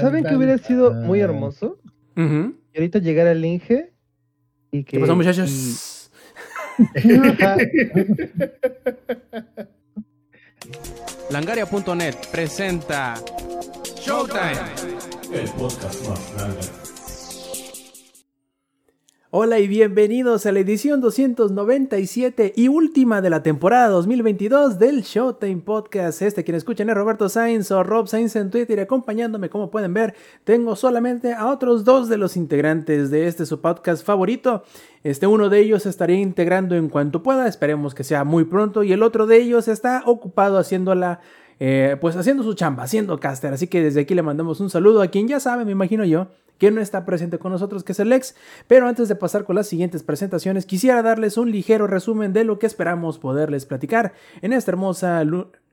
¿Saben, que hubiera sido muy hermoso? Y ahorita llegar al Inge y que. ¿Qué pasó, muchachos? Langaria.net presenta Showtime. El podcast más grande. Hola y bienvenidos a la edición 297 y última de la temporada 2022 del Showtime Podcast. Este quien escuchan es Roberto Sainz o Rob Sainz en Twitter acompañándome, como pueden ver, tengo solamente a otros dos de los integrantes de este su podcast favorito. Este uno de ellos estaría integrando en cuanto pueda, esperemos que sea muy pronto, y el otro de ellos está ocupado haciéndola eh, pues haciendo su chamba, haciendo caster. Así que desde aquí le mandamos un saludo a quien ya sabe, me imagino yo, que no está presente con nosotros, que es el ex. Pero antes de pasar con las siguientes presentaciones, quisiera darles un ligero resumen de lo que esperamos poderles platicar en esta hermosa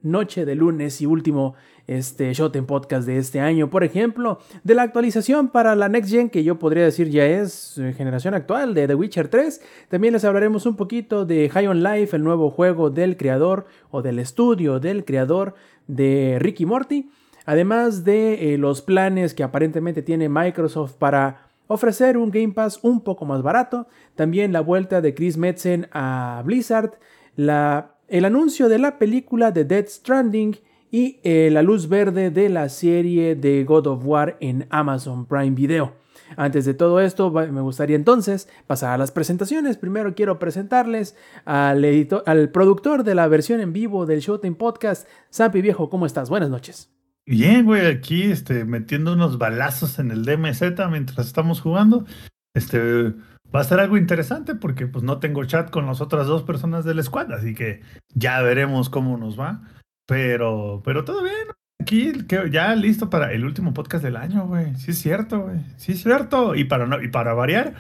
noche de lunes y último este shot en podcast de este año. Por ejemplo, de la actualización para la Next Gen, que yo podría decir ya es eh, generación actual de The Witcher 3. También les hablaremos un poquito de High on Life, el nuevo juego del creador o del estudio del creador de Ricky Morty además de eh, los planes que aparentemente tiene Microsoft para ofrecer un Game Pass un poco más barato, también la vuelta de Chris Metzen a Blizzard, el anuncio de la película de Dead Stranding y eh, la luz verde de la serie de God of War en Amazon Prime Video. Antes de todo esto, me gustaría entonces pasar a las presentaciones. Primero quiero presentarles al, editor, al productor de la versión en vivo del Showtime Podcast, Sampi Viejo. ¿Cómo estás? Buenas noches. Bien, güey, aquí este, metiendo unos balazos en el DMZ mientras estamos jugando. Este, va a ser algo interesante porque pues no tengo chat con las otras dos personas del squad, así que ya veremos cómo nos va. Pero, pero todo bien. Aquí ya listo para el último podcast del año, güey. Sí es cierto, güey. Sí es cierto. Y para no, y para variar,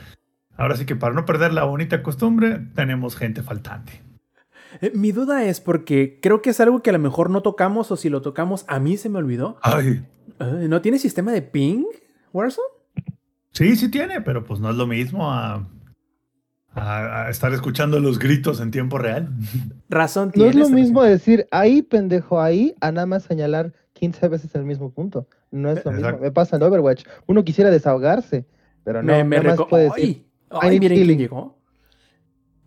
ahora sí que para no perder la bonita costumbre, tenemos gente faltante. Eh, mi duda es porque creo que es algo que a lo mejor no tocamos o si lo tocamos a mí se me olvidó. Ay. Eh, ¿No tiene sistema de ping, Warzone? Sí, sí tiene, pero pues no es lo mismo a, a, estar escuchando los gritos en tiempo real. Razón No es lo mismo decir ahí, pendejo, ahí, a nada más señalar 15 veces el mismo punto. No es lo mismo. Me pasa en Overwatch. Uno quisiera desahogarse, pero no, me, nada más puede decir. Ay, miren quién llegó.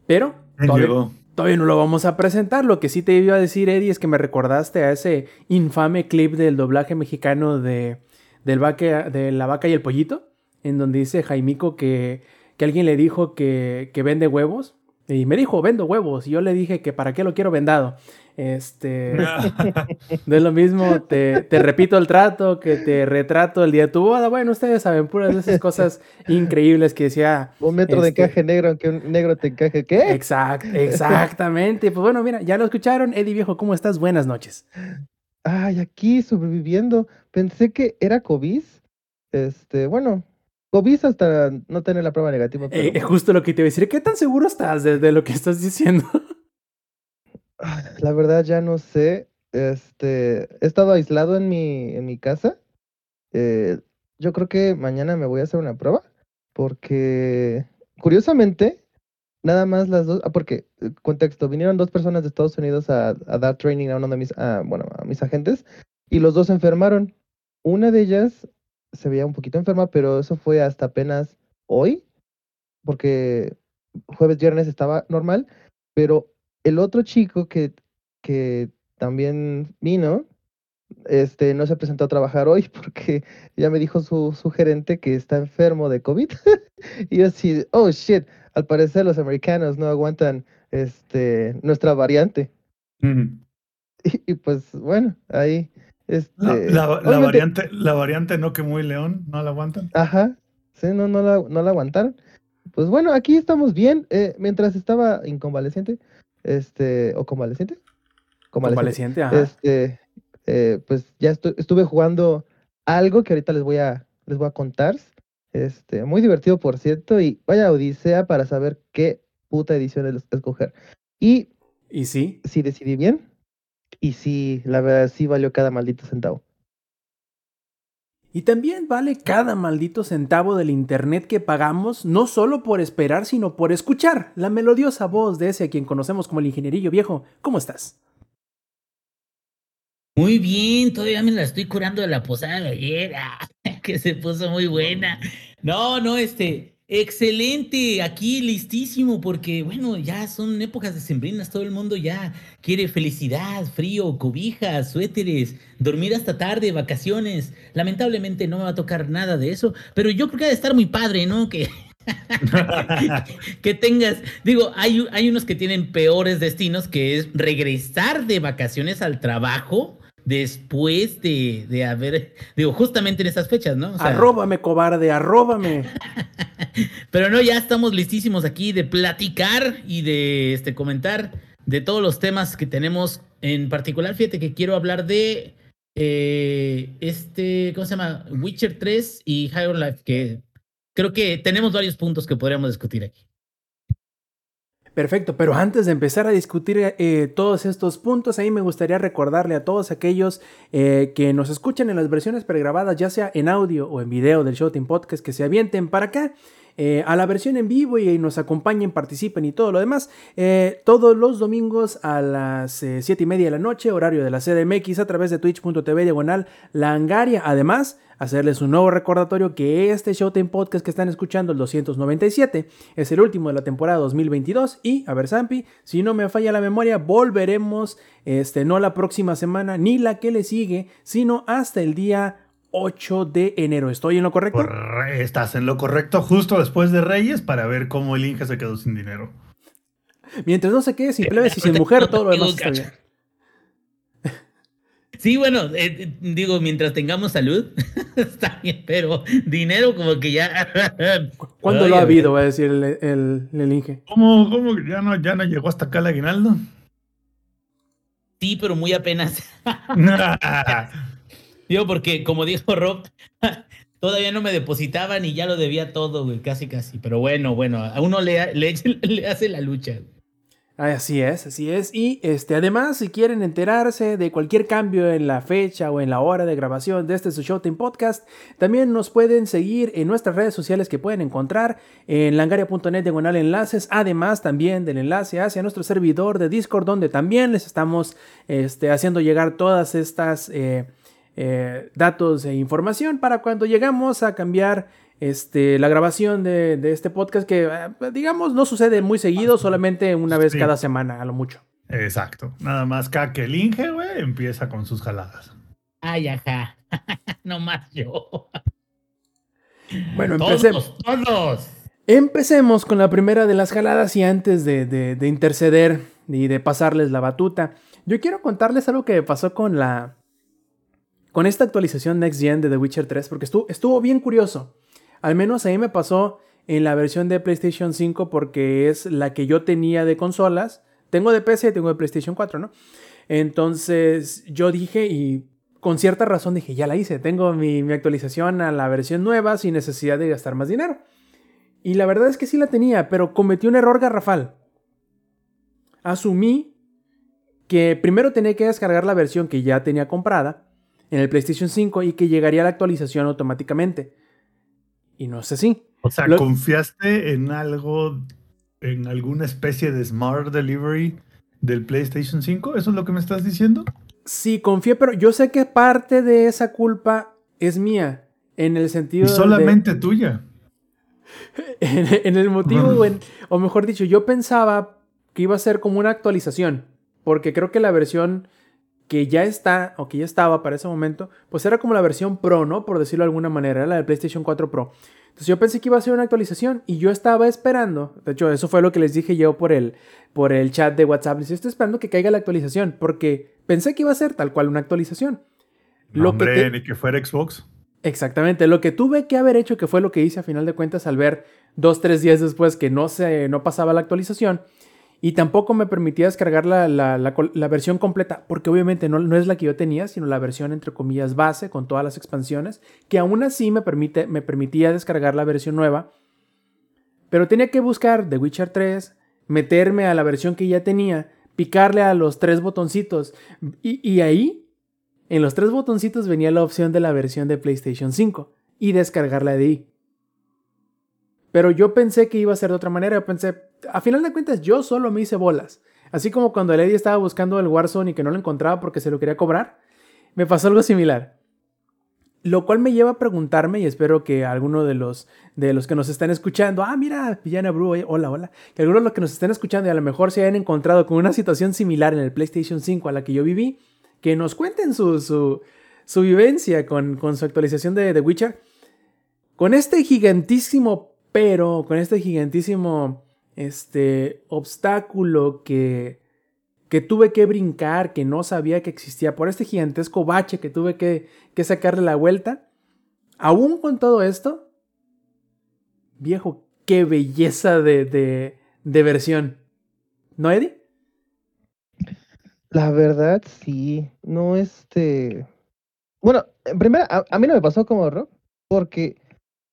Pero llegó? Todavía no lo vamos a presentar. Lo que sí te iba a decir, Eddie, es que me recordaste a ese infame clip del doblaje mexicano de, del de La Vaca y el Pollito, en donde dice Jaimico que, que alguien le dijo que, que vende huevos. Y me dijo, vendo huevos. Y yo le dije que para qué lo quiero vendado. Este. no es lo mismo, te, repito el trato, que te retrato el día de tu boda. Bueno, ustedes saben, puras de esas cosas increíbles que decía. Un metro de este encaje negro, aunque un negro te encaje, ¿qué? Exact, exactamente. pues bueno, mira, ya lo escucharon. Eddie Viejo, ¿cómo estás? Buenas noches. Ay, aquí sobreviviendo. Pensé que era COVID. Este, bueno, COVID hasta no tener la prueba negativa. Es eh, justo lo que te iba a decir. ¿Qué tan seguro estás de lo que estás diciendo? La verdad ya no sé. Este, he estado aislado en mi, en mi casa. Eh, yo creo que mañana me voy a hacer una prueba. Porque, curiosamente, nada más las dos, ah, porque, eh, contexto, vinieron dos personas de Estados Unidos a, dar training a uno de mis, bueno, a mis agentes, y los dos se enfermaron. Una de ellas se veía un poquito enferma, pero eso fue hasta apenas hoy, porque jueves, viernes estaba normal, pero el otro chico que, que también vino, este, no se presentó a trabajar hoy porque ya me dijo su, su gerente que está enfermo de COVID. y yo así, oh shit, al parecer los americanos no aguantan este, nuestra variante. y, pues bueno, ahí. Este, la, variante, la variante no que muy león, ¿no la aguantan? Ajá, sí, no, no, la, no la aguantaron. Pues bueno, aquí estamos bien. Eh, mientras estaba inconvaleciente, este, o convaleciente. Convaleciente, ajá. Este, eh, pues ya estuve jugando algo que ahorita les voy a, les voy a contar. Este, muy divertido, por cierto, y vaya odisea para saber qué puta edición escoger. Y, ¿Y sí? Sí decidí bien. Y sí, la verdad, sí valió cada maldito centavo. Y también vale cada maldito centavo del Internet que pagamos, no solo por esperar, sino por escuchar la melodiosa voz de ese a quien conocemos como el ingenierillo viejo. ¿Cómo estás? Muy bien, todavía me la estoy curando de la posada de ayer, que se puso muy buena. No, no, este, excelente, aquí listísimo, porque bueno, ya son épocas de sembrinas, todo el mundo ya quiere felicidad, frío, cobijas, suéteres, dormir hasta tarde, vacaciones. Lamentablemente no me va a tocar nada de eso, pero yo creo que ha de estar muy padre, ¿no? Que que tengas, digo, hay, hay unos que tienen peores destinos, que es regresar de vacaciones al trabajo después de, de haber, digo, justamente en esas fechas, ¿no? arróbame, cobarde, arróbame. Pero no, ya estamos listísimos aquí de platicar y de este, comentar de todos los temas que tenemos. En particular, fíjate que quiero hablar de eh, este, ¿cómo se llama? Witcher 3 y Higher Life, que creo que tenemos varios puntos que podríamos discutir aquí. Perfecto, pero antes de empezar a discutir eh, todos estos puntos, ahí me gustaría recordarle a todos aquellos eh, que nos escuchan en las versiones pregrabadas, ya sea en audio o en video del Showtime Podcast, que se avienten para acá. Eh, a la versión en vivo y nos acompañen, participen y todo lo demás. todos los domingos a las 7 y media de la noche, horario de la CDMX, a través de twitch.tv diagonal langaria. Además, hacerles un nuevo recordatorio que este Showtime Podcast que están escuchando, el 297, es el último de la temporada 2022 y, a ver Zampi, si no me falla la memoria, volveremos, este, no la próxima semana ni la que le sigue, sino hasta el día 8 de enero. ¿Estoy en lo correcto? Estás en lo correcto justo después de Reyes para ver cómo el Inge se quedó sin dinero. Mientras no se quede sin plebes y sin mujer, todo lo demás está bien. Sí, bueno, eh, eh, digo, mientras tengamos salud, está bien, pero dinero como que ya... ¿Cuándo lo ha habido, va a decir el, el, Inge? ¿Cómo, cómo ya no, ya no llegó hasta acá el aguinaldo? Sí, pero muy apenas. Digo, porque como dijo Rob, todavía no me depositaban y ya lo debía todo, güey, casi, casi. Pero bueno, bueno, a uno le, le, hace la lucha. Así es, así es. Y este, además, si quieren enterarse de cualquier cambio en la fecha o en la hora de grabación de este su Showtime Podcast, también nos pueden seguir en nuestras redes sociales que pueden encontrar en langaria.net diagonal enlaces, además también del enlace hacia nuestro servidor de Discord, donde también les estamos este, haciendo llegar todas estas eh, eh, datos e información para cuando llegamos a cambiar este, la grabación de, este podcast que, eh, digamos, no sucede muy seguido, solamente una vez cada semana, a lo mucho. Exacto. Nada más que el Inge, güey, empieza con sus jaladas. Ay, ajá. no más yo. Bueno, empecemos. Empecemos con la primera de las jaladas y antes de, interceder y de pasarles la batuta, yo quiero contarles algo que pasó con la... Con esta actualización Next Gen de The Witcher 3, porque estuvo, bien curioso. Al menos a mí me pasó en la versión de PlayStation 5 porque es la que yo tenía de consolas. Tengo de PC, tengo de PlayStation 4, ¿no? Entonces yo dije y con cierta razón dije, ya la hice, tengo mi, actualización a la versión nueva sin necesidad de gastar más dinero. Y la verdad es que sí la tenía, pero cometí un error garrafal. Asumí que primero tenía que descargar la versión que ya tenía comprada en el PlayStation 5 y que llegaría la actualización automáticamente. Y no sé si. O sea, ¿confiaste en algo, en alguna especie de Smart Delivery del PlayStation 5? ¿Eso es lo que me estás diciendo? Sí, confié, pero yo sé que parte de esa culpa es mía. En el sentido. Y solamente tuya. En, el motivo, o mejor dicho, yo pensaba que iba a ser como una actualización. Porque creo que la versión que ya está, o que ya estaba para ese momento, pues era como la versión Pro, ¿no? Por decirlo de alguna manera, era la de PlayStation 4 Pro. Entonces yo pensé que iba a ser una actualización y yo estaba esperando, de hecho eso fue lo que les dije yo por el, por el chat de WhatsApp, les estoy esperando que caiga la actualización, porque pensé que iba a ser tal cual una actualización. lo hombre, ni que fuera Xbox. Exactamente, lo que tuve que haber hecho, que fue lo que hice a final de cuentas al ver dos, tres días después que no, se, no pasaba la actualización, y tampoco me permitía descargar la, versión completa, porque obviamente no, no, es la que yo tenía, sino la versión entre comillas base con todas las expansiones, que aún así me, permite, me permitía descargar la versión nueva. Pero tenía que buscar The Witcher 3, meterme a la versión que ya tenía, picarle a los tres botoncitos. Y, y ahí, en los tres botoncitos venía la opción de la versión de PlayStation 5 y descargarla de ahí. Pero yo pensé que iba a ser de otra manera. Pensé, a final de cuentas, yo solo me hice bolas. Así como cuando Lady estaba buscando el Warzone y que no lo encontraba porque se lo quería cobrar. me pasó algo similar. Lo cual me lleva a preguntarme, y espero que alguno de los, de los que nos están escuchando, ah, mira, Villana Bru, hola, hola, que algunos de los que nos están escuchando y a lo mejor se hayan encontrado con una situación similar en el PlayStation 5 a la que yo viví, que nos cuenten su, su, su vivencia con, con, su actualización de Witcher. Con este gigantísimo pero, con este gigantísimo este, obstáculo que, que tuve que brincar, que no sabía que existía, por este gigantesco bache que tuve que, que sacarle la vuelta. Aún con todo esto, viejo, qué belleza de, de, de versión. ¿No, Eddie? La verdad, sí. No, este. Bueno, en primera, a, a, mí no me pasó como Rob, porque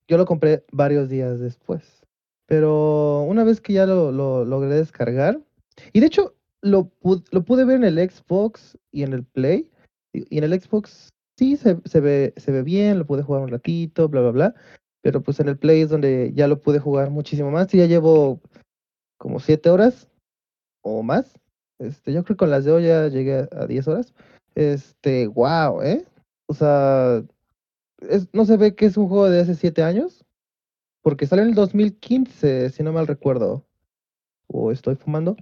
yo lo compré varios días después. Pero una vez que ya lo, lo logré descargar, y de hecho, lo, lo, pude ver en el Xbox y en el Play. Y en el Xbox sí se, se, ve, se ve bien, lo pude jugar un ratito, bla, bla, bla. Pero pues en el Play es donde ya lo pude jugar muchísimo más. Y ya llevo como siete horas o más. Este, yo creo que con las de hoy ya llegué a 10 horas. Este, wow, ¿eh? O sea, es, no se ve que es un juego de hace siete años. Porque salió en el 2015, si no mal recuerdo. ¿O estoy fumando?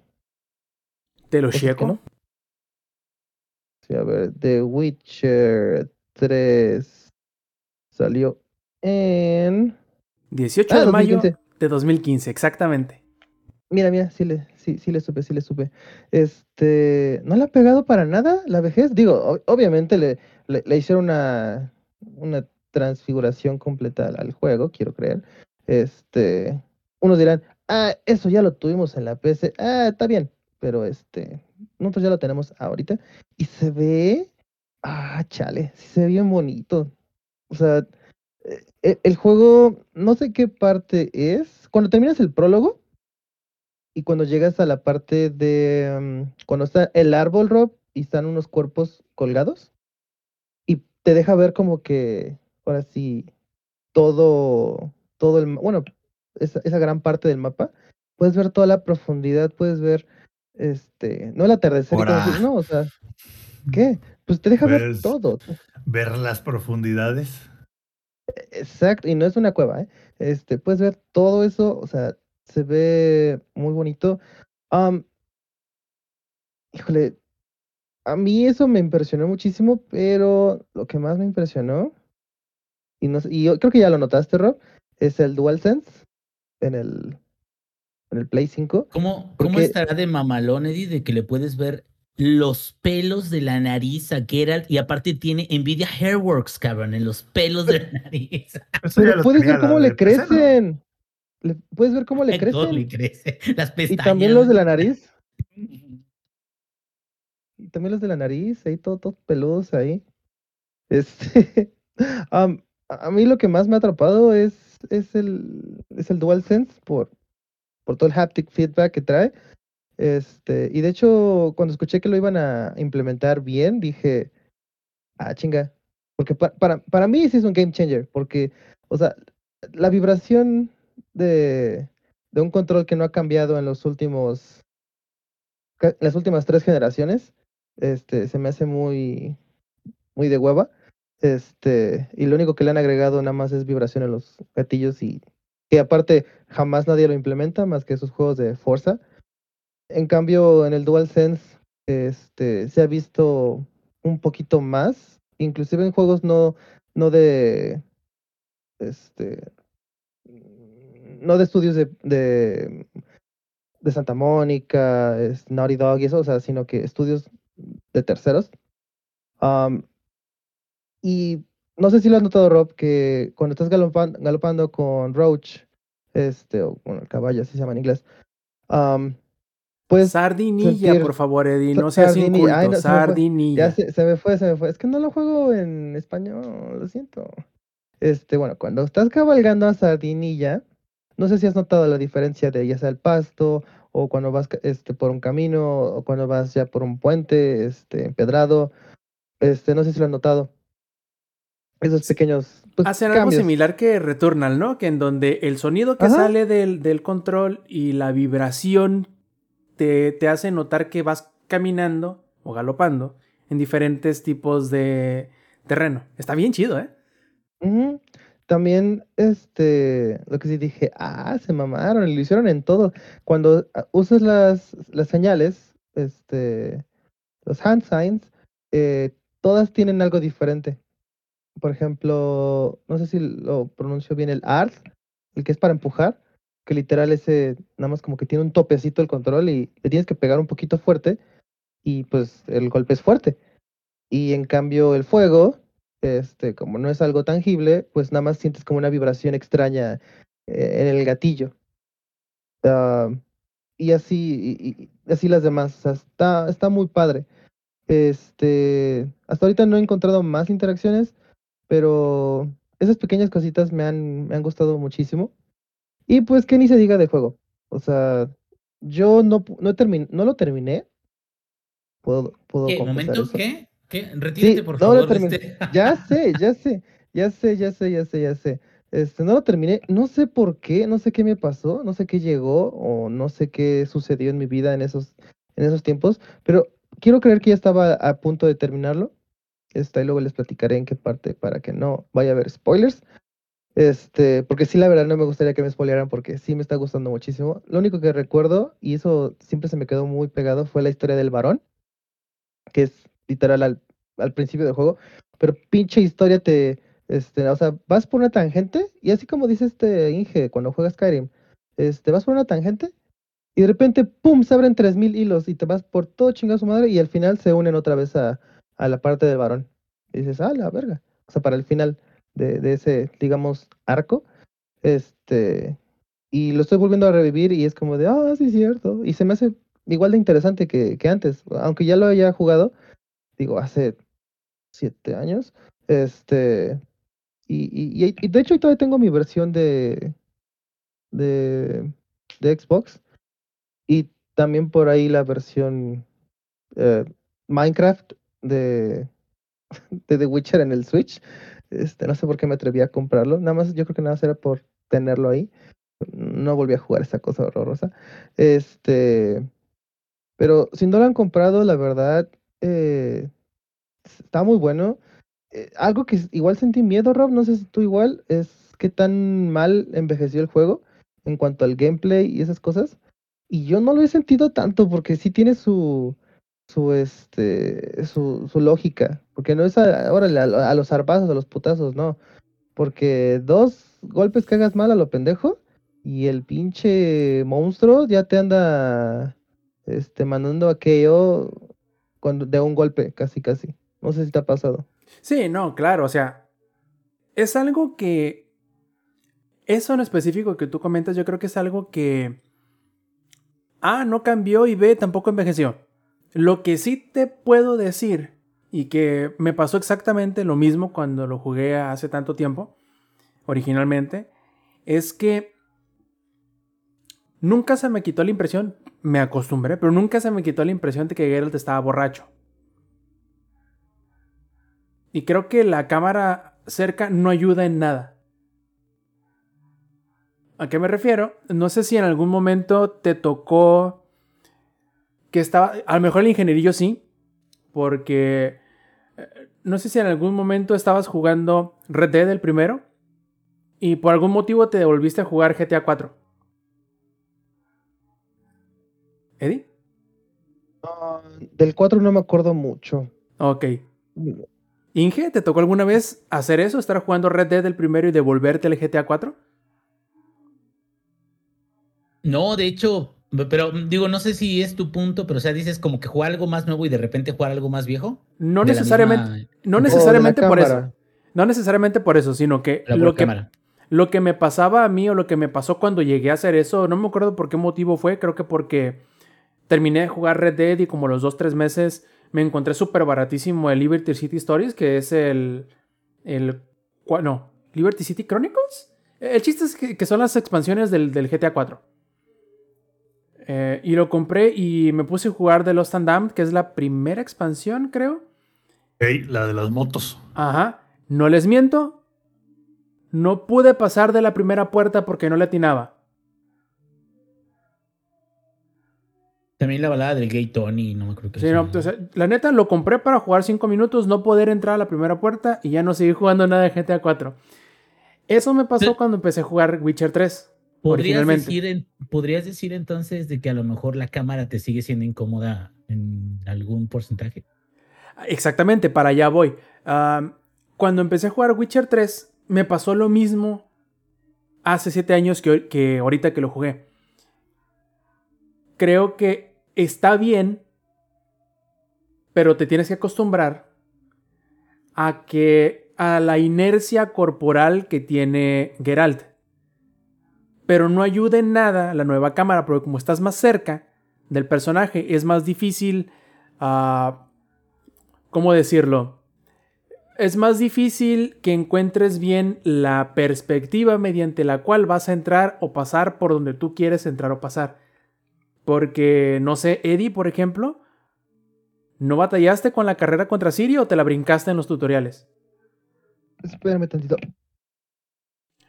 ¿Te lo checo? No? Sí, a ver, The Witcher 3 salió en... 18 ah, de mayo de 2015, exactamente. Mira, mira, sí le, sí, sí le supe, sí le supe. Este, ¿no le ha pegado para nada la vejez? Digo, obviamente le, le, le, hicieron una, una transfiguración completa al, juego, quiero creer. Este, unos dirán, ah, eso ya lo tuvimos en la PC. Ah, está bien, pero este, nosotros ya lo tenemos ahorita y se ve, ah, chale, se ve bien bonito. O sea, el, el juego, no sé qué parte es. Cuando terminas el prólogo, y cuando llegas a la parte de um, cuando está el árbol Rob y están unos cuerpos colgados te deja ver como que ahora sí todo todo el bueno esa, esa gran parte del mapa puedes ver toda la profundidad puedes ver este no el atardecer decir, no o sea qué pues te deja ver todo ver las profundidades exacto y no es una cueva ¿eh? este puedes ver todo eso o sea se ve muy bonito. Um, híjole, a mí eso me impresionó muchísimo, pero lo que más me impresionó, y, no, y yo creo que ya lo notaste, Rob, es el DualSense en el, en el Play 5. ¿Cómo, porque... ¿Cómo estará de mamalón, Eddie, de que le puedes ver los pelos de la nariz a Geralt y aparte tiene Nvidia Hairworks, cabrón, en los pelos de la nariz. Pero puedes ver cómo le crecen. Le, puedes ver cómo le crecen. Le crece. Las pestañas. Y también los de la nariz. También los de la nariz, ahí todos todo peludos ahí. Este, um, a mí lo que más me ha atrapado es, es el, es el DualSense por, por todo el haptic feedback que trae. Este, y de hecho, cuando escuché que lo iban a implementar bien, dije, ah, chinga. Porque pa para, para mí sí es un game changer, porque, o sea, la vibración de, de un control que no ha cambiado en los últimos las últimas tres generaciones este se me hace muy muy de hueva este y lo único que le han agregado nada más es vibración en los gatillos y que aparte jamás nadie lo implementa más que esos juegos de fuerza. En cambio en el DualSense este se ha visto un poquito más inclusive en juegos no no de este no de estudios de, de, de Santa Mónica, Naughty Dog y eso, o sea, sino que estudios de terceros. Um, y no sé si lo has notado, Rob, que cuando estás galopando, galopando con Roach, este, o bueno, el caballo, así se llama en inglés, um, pues. Sardinilla, por favor, Eddie, no seas inculto, Ay, no, sardinilla. Se me, ya se, se, me fue, se me fue. Es que no lo juego en español, lo siento. Este, bueno, cuando estás cabalgando a Sardinilla, no sé si has notado la diferencia de ya sea el pasto o cuando vas este, por un camino o cuando vas ya por un puente este, empedrado. Este, no sé si lo has notado. Esos pequeños. Pues, Hacen algo similar que Returnal, ¿no? Que en donde el sonido que Ajá. sale del, del, control y la vibración te, te hace notar que vas caminando o galopando en diferentes tipos de terreno. Está bien chido, ¿eh? También, este, lo que sí dije, ah, se mamaron, lo hicieron en todo. Cuando ah, usas las, las señales, este, los hand signs, eh, todas tienen algo diferente. Por ejemplo, no sé si lo pronuncio bien, el ART, el que es para empujar, que literal ese, nada más como que tiene un topecito el control y le tienes que pegar un poquito fuerte y pues el golpe es fuerte. Y en cambio el fuego, este, como no es algo tangible, pues nada más sientes como una vibración extraña eh, en el gatillo. Ah, y así, y, así las demás. está, está muy padre. Este, hasta ahorita no he encontrado más interacciones, pero esas pequeñas cositas me han, me han gustado muchísimo. Y pues que ni se diga de juego. O sea, yo no, no, no lo terminé. Puedo, puedo ¿Qué? ¿Momento? ¿Qué? ¿Qué? Retírate, por favor. Este ya sé, ya sé, ya sé, ya sé, ya sé, ya sé. Este, no lo terminé, no sé por qué, no sé qué me pasó, no sé qué llegó o no sé qué sucedió en mi vida en esos, en esos tiempos, pero quiero creer que ya estaba a punto de terminarlo. Este, y luego les platicaré en qué parte para que no vaya a haber spoilers. Este, porque sí, la verdad no me gustaría que me spoilearan porque sí me está gustando muchísimo. Lo único que recuerdo, y eso siempre se me quedó muy pegado, fue la historia del varón, que es literal al, principio del juego. Pero pinche historia te, este, o sea, vas por una tangente y así como dice este Inge cuando juegas Skyrim, este, vas por una tangente y de repente, ¡pum!, se abren 3000 hilos y te vas por todo chingado su madre y al final se unen otra vez a, la parte del varón. Y dices, ah, la verga. O sea, para el final de, ese, digamos, arco. Este, y lo estoy volviendo a revivir y es como de, ah, sí, cierto. Y se me hace igual de interesante que antes, aunque ya lo haya jugado, digo, hace siete años. Este, y, y, y de hecho todavía tengo mi versión de, de, de Xbox y también por ahí la versión eh, Minecraft de, de The Witcher en el Switch. Este, no sé por qué me atreví a comprarlo. Nada más, yo creo que nada más era por tenerlo ahí. No volví a jugar esa cosa horrorosa. Este, pero si no lo han comprado, la verdad, eh, está muy bueno. Eh, algo que igual sentí miedo, Rob, no sé si tú igual, es qué tan mal envejeció el juego en cuanto al gameplay y esas cosas. Y yo no lo he sentido tanto porque sí tiene su, su este su, su lógica, porque no es a, a, los zarpazos, a los putazos, no. Porque dos golpes que hagas mal a lo pendejo y el pinche monstruo ya te anda este mandando aquello de un golpe, casi casi. No sé si te ha pasado. Sí, no, claro, o sea, es algo que eso en específico que tú comentas, yo creo que es algo que A no cambió y B tampoco envejeció. Lo que sí te puedo decir, y que me pasó exactamente lo mismo cuando lo jugué hace tanto tiempo, originalmente, es que nunca se me quitó la impresión, me acostumbré, pero nunca se me quitó la impresión de que Geralt estaba borracho. Y creo que la cámara cerca no ayuda en nada. ¿A qué me refiero? No sé si en algún momento te tocó que estaba, a lo mejor el ingenierillo sí, porque eh, no sé si en algún momento estabas jugando Red Dead el primero y por algún motivo te devolviste a jugar GTA 4. ¿Eddie? Ah, del 4 no me acuerdo mucho. Ok. Inge, ¿te tocó alguna vez hacer eso? ¿Estar jugando Red Dead el primero y devolverte al GTA 4? No, de hecho, pero mm, digo, no sé si es tu punto, pero o sea, dices como que jugar algo más nuevo y de repente jugar algo más viejo. No necesariamente, no necesariamente por eso. No necesariamente por eso, sino que lo, que lo que me pasaba a mí o lo que me pasó cuando llegué a hacer eso, no me acuerdo por qué motivo fue, creo que porque terminé de jugar Red Dead y como los dos, tres meses me encontré súper baratísimo el Liberty City Stories, que es el, el, no, Liberty City Chronicles. El chiste es que, son las expansiones del, del GTA 4. Eh, y lo compré y me puse a jugar The Lost and Damned, que es la primera expansión, creo. Hey, la de las motos. Ajá. No les miento. No pude pasar de la primera puerta porque no le atinaba. También la balada del gay Tony, no me acuerdo qué Sí, se no, llama. o sea, la neta lo compré para jugar 5 minutos, no poder entrar a la primera puerta y ya no seguir jugando nada de GTA 4. Eso me pasó cuando empecé a jugar Witcher 3. ¿Podrías originalmente. decir, ¿Podrías decir entonces de que a lo mejor la cámara te sigue siendo incómoda en algún porcentaje? Exactamente, para allá voy. Cuando empecé a jugar Witcher 3, me pasó lo mismo hace 7 años que, que ahorita que lo jugué. Creo que está bien, pero te tienes que acostumbrar a que a la inercia corporal que tiene Geralt. Pero no ayuda en nada la nueva cámara, porque como estás más cerca del personaje, es más difícil ah, ¿cómo decirlo? Es más difícil que encuentres bien la perspectiva mediante la cual vas a entrar o pasar por donde tú quieres entrar o pasar. Porque, no sé, Eddie, por ejemplo, ¿no batallaste con la carrera contra Siri o te la brincaste en los tutoriales? Espérame tantito.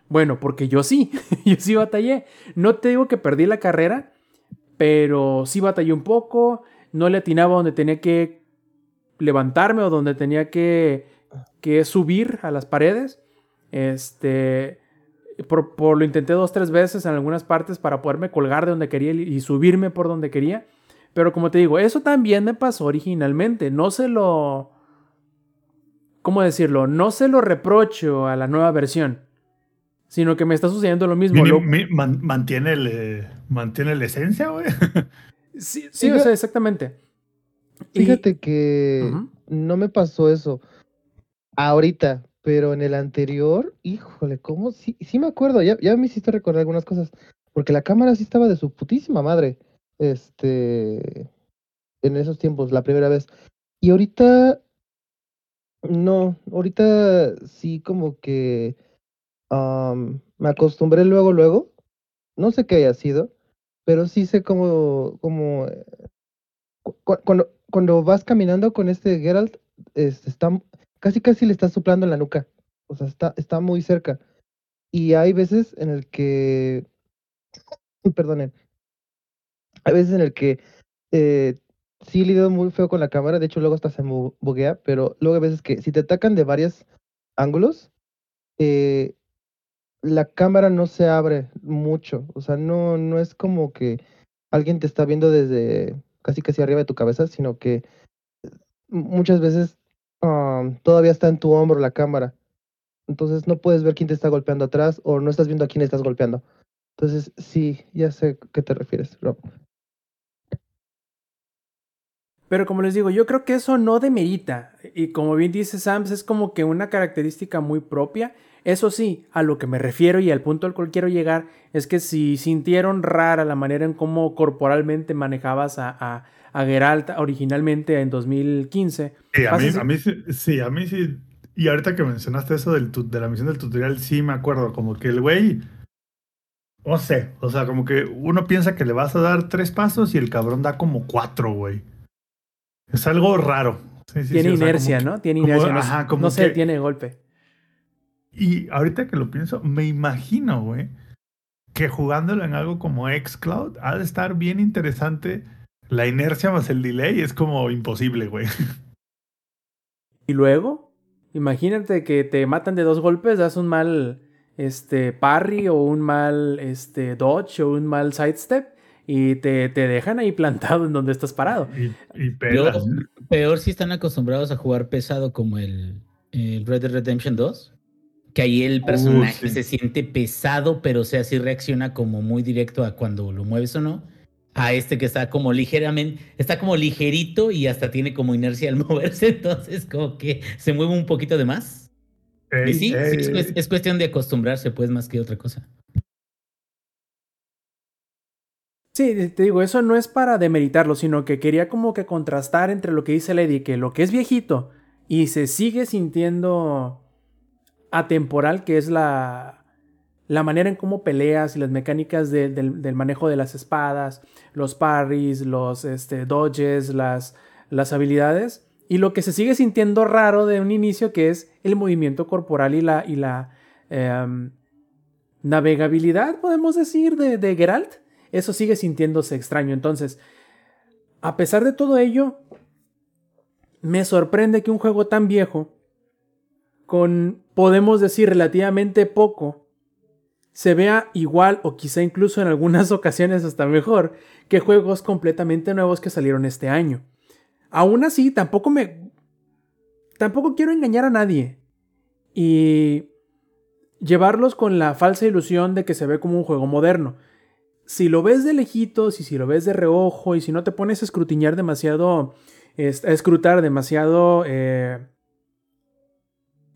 Bueno, porque yo sí, yo sí batallé. No te digo que perdí la carrera, pero sí batallé un poco, no le atinaba donde tenía que levantarme o donde tenía que, que subir a las paredes. Este, por, por lo intenté dos, tres veces en algunas partes para poderme colgar de donde quería y subirme por donde quería. Pero como te digo, eso también me pasó originalmente. No se lo... ¿Cómo decirlo? No se lo reprocho a la nueva versión. Sino que me está sucediendo lo mismo. Mínimo- Lo- mi- man- mantiene, el, eh, mantiene la esencia, güey. Sí, sí, o sea, exactamente. Y- Fíjate que no me pasó eso ahorita, pero en el anterior, híjole, ¿cómo? Sí, sí me acuerdo, ya, ya me hiciste recordar algunas cosas, porque la cámara sí estaba de su putísima madre, este, en esos tiempos, la primera vez. Y ahorita, no, ahorita sí como que am, me acostumbré luego, luego, no sé qué haya sido, pero sí sé cómo, cómo cu- cuando, cuando vas caminando con este Geralt, este, está, casi casi le estás soplando en la nuca. O sea, está, está muy cerca. Y hay veces en el que, perdonen, hay veces en el que eh, sí lidio muy feo con la cámara, de hecho luego hasta se buguea, pero luego hay veces que si te atacan de varios ángulos, eh, la cámara no se abre mucho. O sea, no, no es como que alguien te está viendo desde casi casi arriba de tu cabeza, sino que muchas veces todavía está en tu hombro la cámara. Entonces no puedes ver quién te está golpeando atrás o no estás viendo a quién estás golpeando. Entonces, sí, ya sé a qué te refieres, Rob. Pero como les digo, yo creo que eso no demerita. Y como bien dice Sams, es como que una característica muy propia. Eso sí, a lo que me refiero y al punto al cual quiero llegar es que si sintieron rara la manera en cómo corporalmente manejabas a, a Geralt originalmente en 2015. Sí, a mí, Pasa- a mí sí, sí, a mí sí. Y ahorita que mencionaste eso del de la misión del tutorial, sí me acuerdo, como que el güey, no sé, o sea, como que uno piensa que le vas a dar tres pasos y el cabrón da como cuatro, güey. Es algo raro. Sí, sí, Tiene sí, o sea, inercia, que- ¿no? Tiene como- inercia. No, ajá, como no que- detiene de golpe. Y ahorita que lo pienso, me imagino, güey, que jugándolo en algo como xCloud ha de estar bien interesante. La inercia más el delay es como imposible, güey. Y luego, imagínate que te matan de dos golpes, das un mal este, parry o un mal este, dodge o un mal sidestep y te, te dejan ahí plantado en donde estás parado. Y, y Peor, peor si están acostumbrados a jugar pesado como el, el Red Dead Redemption 2. Que ahí el personaje Uh, sí. se siente pesado, pero o sea, sí reacciona como muy directo a cuando lo mueves o no. A este que está como ligeramente, está como ligerito y hasta tiene como inercia al moverse, entonces como que se mueve un poquito de más. Ey, Y sí, sí, es, es cuestión de acostumbrarse, pues, más que otra cosa. Sí, te digo, eso no es para demeritarlo, sino que quería como que contrastar entre lo que dice Lady, que lo que es viejito y se sigue sintiendo atemporal, que es la, la manera en cómo peleas y las mecánicas de- del, del manejo de las espadas, los parries, los este, dodges, las, las habilidades, y lo que se sigue sintiendo raro de un inicio, que es el movimiento corporal y la, y la em, navegabilidad, podemos decir, de, de Geralt eso sigue sintiéndose extraño. Entonces, a pesar de todo ello, me sorprende que un juego tan viejo, con, podemos decir, relativamente poco, se vea igual o quizá incluso en algunas ocasiones hasta mejor que juegos completamente nuevos que salieron este año. Aún así, tampoco me... Tampoco quiero engañar a nadie. Y llevarlos con la falsa ilusión de que se ve como un juego moderno. Si lo ves de lejitos y si lo ves de reojo y si no te pones a escrutinar demasiado, a escrutar demasiado eh,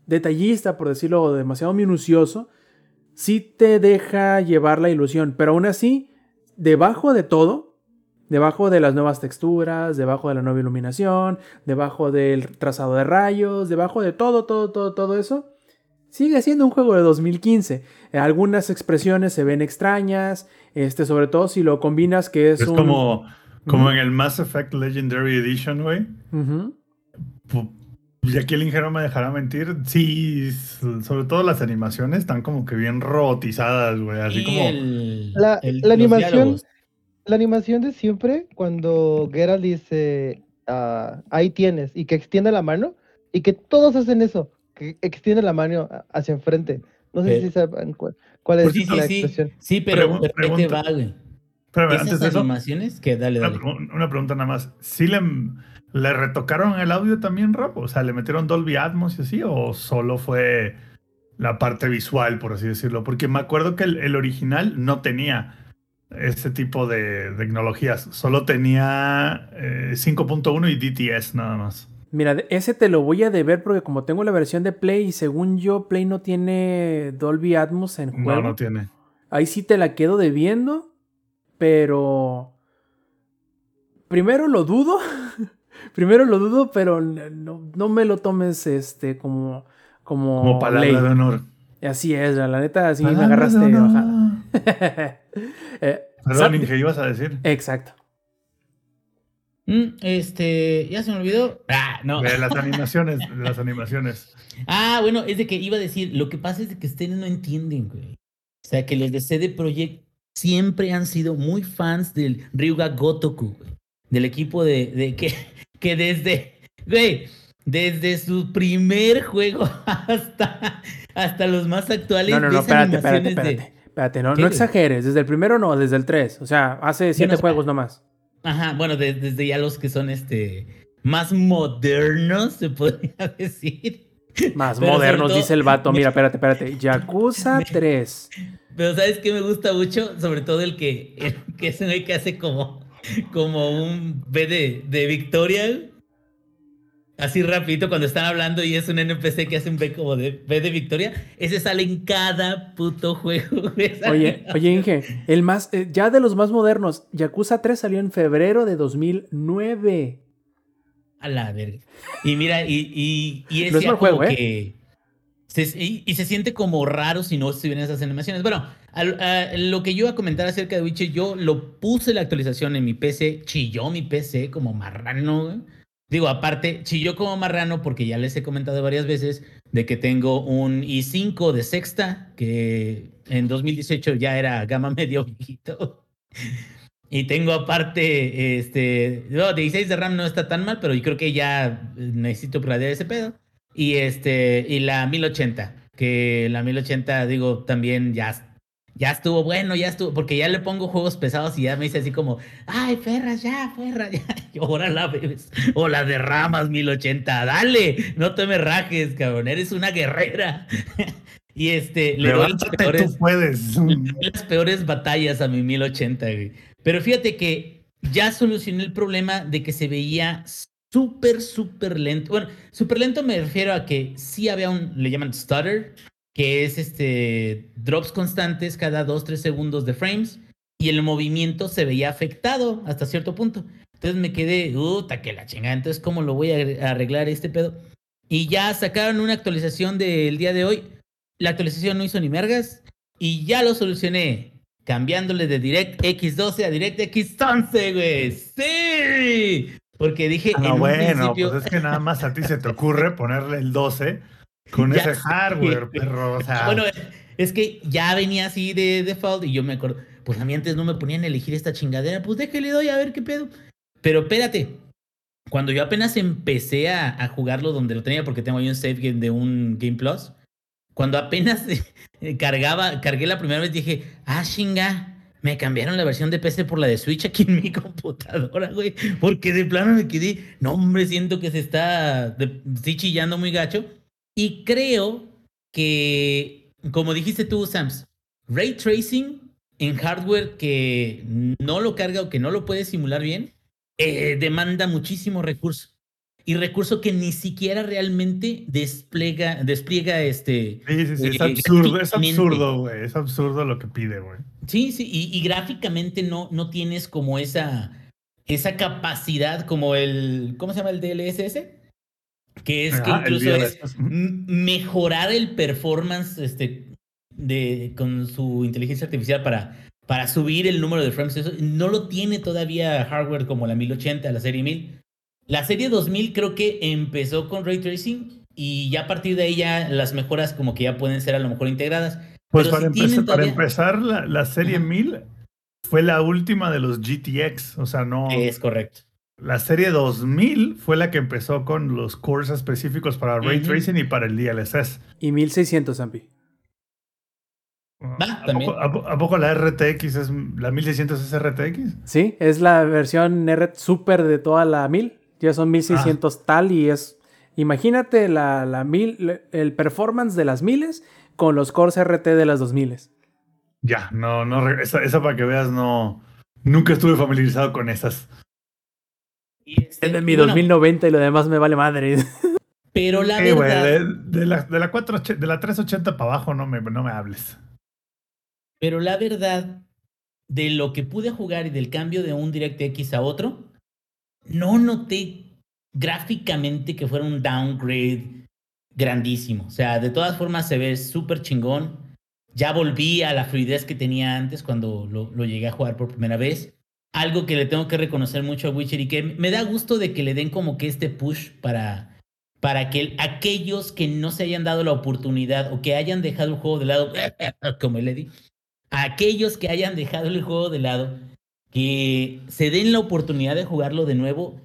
detallista, por decirlo, demasiado minucioso, sí te deja llevar la ilusión. Pero aún así, debajo de todo, debajo de las nuevas texturas, debajo de la nueva iluminación, debajo del trazado de rayos, debajo de todo, todo, todo, todo eso, Sigue siendo un juego de 2015. Algunas expresiones se ven extrañas, este, sobre todo si lo combinas que es, es como, como en el Mass Effect Legendary Edition, güey. Y aquí el ingeniero me dejará mentir. Sí, sobre todo las animaciones están como que bien robotizadas, güey. Así como. la, animación. La animación de siempre, cuando Geralt dice ah, ahí tienes, y que extiende la mano, y que todos hacen eso extiende la mano hacia enfrente. No sé si saben cuál, es la expresión. Sí, pero te va, Pero antes de eso, animaciones que dale, dale. Una, pregunta nada más. ¿Sí le, le retocaron el audio también, Rob? O sea, ¿le metieron Dolby Atmos y así? ¿O solo fue la parte visual, por así decirlo? Porque me acuerdo que el, original no tenía ese tipo de tecnologías. Solo tenía 5.1 eh, y DTS nada más. Mira, ese te lo voy a deber porque como tengo la versión de Play y según yo Play no tiene Dolby Atmos en juego. No, no tiene. Ahí sí te la quedo debiendo, pero primero lo dudo. primero lo dudo, pero no, me lo tomes este como como, como palabra de honor. Así es, la neta, así me agarraste. eh, Perdón, ¿qué ibas a decir? Exacto. Mm, este, ya se me olvidó. Ah, no. las animaciones, las animaciones. Ah, bueno, es de que iba a decir, lo que pasa es de que ustedes no entienden, güey. O sea, que los de CD Projekt siempre han sido muy fans del Ryuga Gotoku, güey. Del equipo de, de que, que desde, güey, desde su primer juego hasta, hasta los más actuales. No, no, no, espérate, espérate, espérate. Espérate, no, no exageres. Desde el primero no, desde el 3. O sea, hace siete juegos nomás. Ajá, bueno, desde ya los que son este más modernos, se podría decir. Más modernos, dice el vato. Mira, espérate, espérate. Yakuza 3. Pero ¿sabes qué me gusta mucho? Sobre todo el que, el que es el que hace como, como un B de, Victoria. Así rapidito cuando están hablando y es un NPC que hace un B como de B de Victoria. Ese sale en cada puto juego. Oye, oye Inge, el más, eh, ya de los más modernos, Yakuza 3 salió en febrero de 2009. A la verga. Y mira, y, y, y es juego, ¿eh? que... y, se siente como raro si no estuvieran esas animaciones. Bueno, lo que yo iba a comentar acerca de Witcher, yo lo puse la actualización en mi PC, chilló mi PC como marrano, Digo, aparte, chilló como marrano porque ya les he comentado varias veces de que tengo un i5 de sexta, que en 2018 ya era gama medio viejito. Y tengo aparte, este, no, 16 de RAM no está tan mal, pero yo creo que ya necesito pradear ese pedo. Y este, y la 1080, que la 1080, digo, también ya ya estuvo bueno, ya estuvo, porque ya le pongo juegos pesados y ya me dice así como, ay, Ferras, ya, Ferras, ya, y ahora la ves, o la derramas 1080, dale, no te me rajes, cabrón, eres una guerrera. y este, le doy las peores, puedes. las peores batallas a mi 1080, güey. Pero fíjate que ya solucioné el problema de que se veía súper, súper lento. Bueno, súper lento me refiero a que sí había un, le llaman stutter, que es este drops constantes cada 2-3 segundos de frames y el movimiento se veía afectado hasta cierto punto. Entonces me quedé, puta que la chingada, entonces ¿cómo lo voy a arreglar este pedo? Y ya sacaron una actualización del día de hoy. La actualización no hizo ni mergas y ya lo solucioné cambiándole de DirectX 12 a DirectX 11, güey. Sí. Porque dije ah, en bueno, pues es que nada más a ti se te ocurre ponerle el 12 con ese hardware, perro. Bueno, es que ya venía así de default y yo me acuerdo, pues a mí antes no me ponían a elegir esta chingadera, pues déjale doy a ver qué pedo. Pero espérate, cuando yo apenas empecé a, a, jugarlo donde lo tenía, porque tengo ahí un save game de un Game Plus, cuando apenas cargaba, cargué la primera vez, dije, ah, chinga, me cambiaron la versión de PC por la de Switch aquí en mi computadora, güey. Porque de plano me quedé, no, hombre, siento que se está sí, chillando muy gacho. Y creo que, como dijiste tú, Sams, ray tracing en hardware que no lo carga o que no lo puede simular bien, eh, demanda muchísimo recurso. Y recurso que ni siquiera realmente despliega, despliega este. Sí, sí, sí, es eh, absurdo, es absurdo, güey. Es absurdo lo que pide, güey. Sí, sí, y, gráficamente no, no tienes como esa, esa capacidad como el. ¿Cómo se llama el DLSS? Que es que incluso es mejorar el performance este, de, con su inteligencia artificial para, para subir el número de frames. Eso no lo tiene todavía hardware como la 1080, la serie 1000. La serie 2000 creo que empezó con ray tracing y ya a partir de ahí ya las mejoras como que ya pueden ser a lo mejor integradas. Pues para, empezar, para, empezar, la, serie 1000 fue la última de los GTX, o sea, no... Es correcto. La serie 2000 fue la que empezó con los cores específicos para ray tracing y para el DLSS. Y 1600, Ampi. ¿A, poco, la RTX es la 1600 es RTX? Sí, es la versión R super de toda la 1000. Ya son 1600 ah. tal y es. Imagínate la, la mil, el performance de las miles con los cores RT de las 2000. Ya, no, no, esa, esa para que veas, no. Nunca estuve familiarizado con esas. Es de mi 2090 y lo demás me vale madre. Pero la verdad. de, la, de, la 480, de la 380 para abajo no me, no me hables. Pero la verdad, de lo que pude jugar y del cambio de un DirectX a otro, no noté gráficamente que fuera un downgrade grandísimo. O sea, de todas formas se ve súper chingón. Ya volví a la fluidez que tenía antes cuando lo, lo, llegué a jugar por primera vez. Algo que le tengo que reconocer mucho a Witcher y que me da gusto de que le den como que este push para, para que aquellos que no se hayan dado la oportunidad o que hayan dejado el juego de lado, como le di, aquellos que hayan dejado el juego de lado, que se den la oportunidad de jugarlo de nuevo.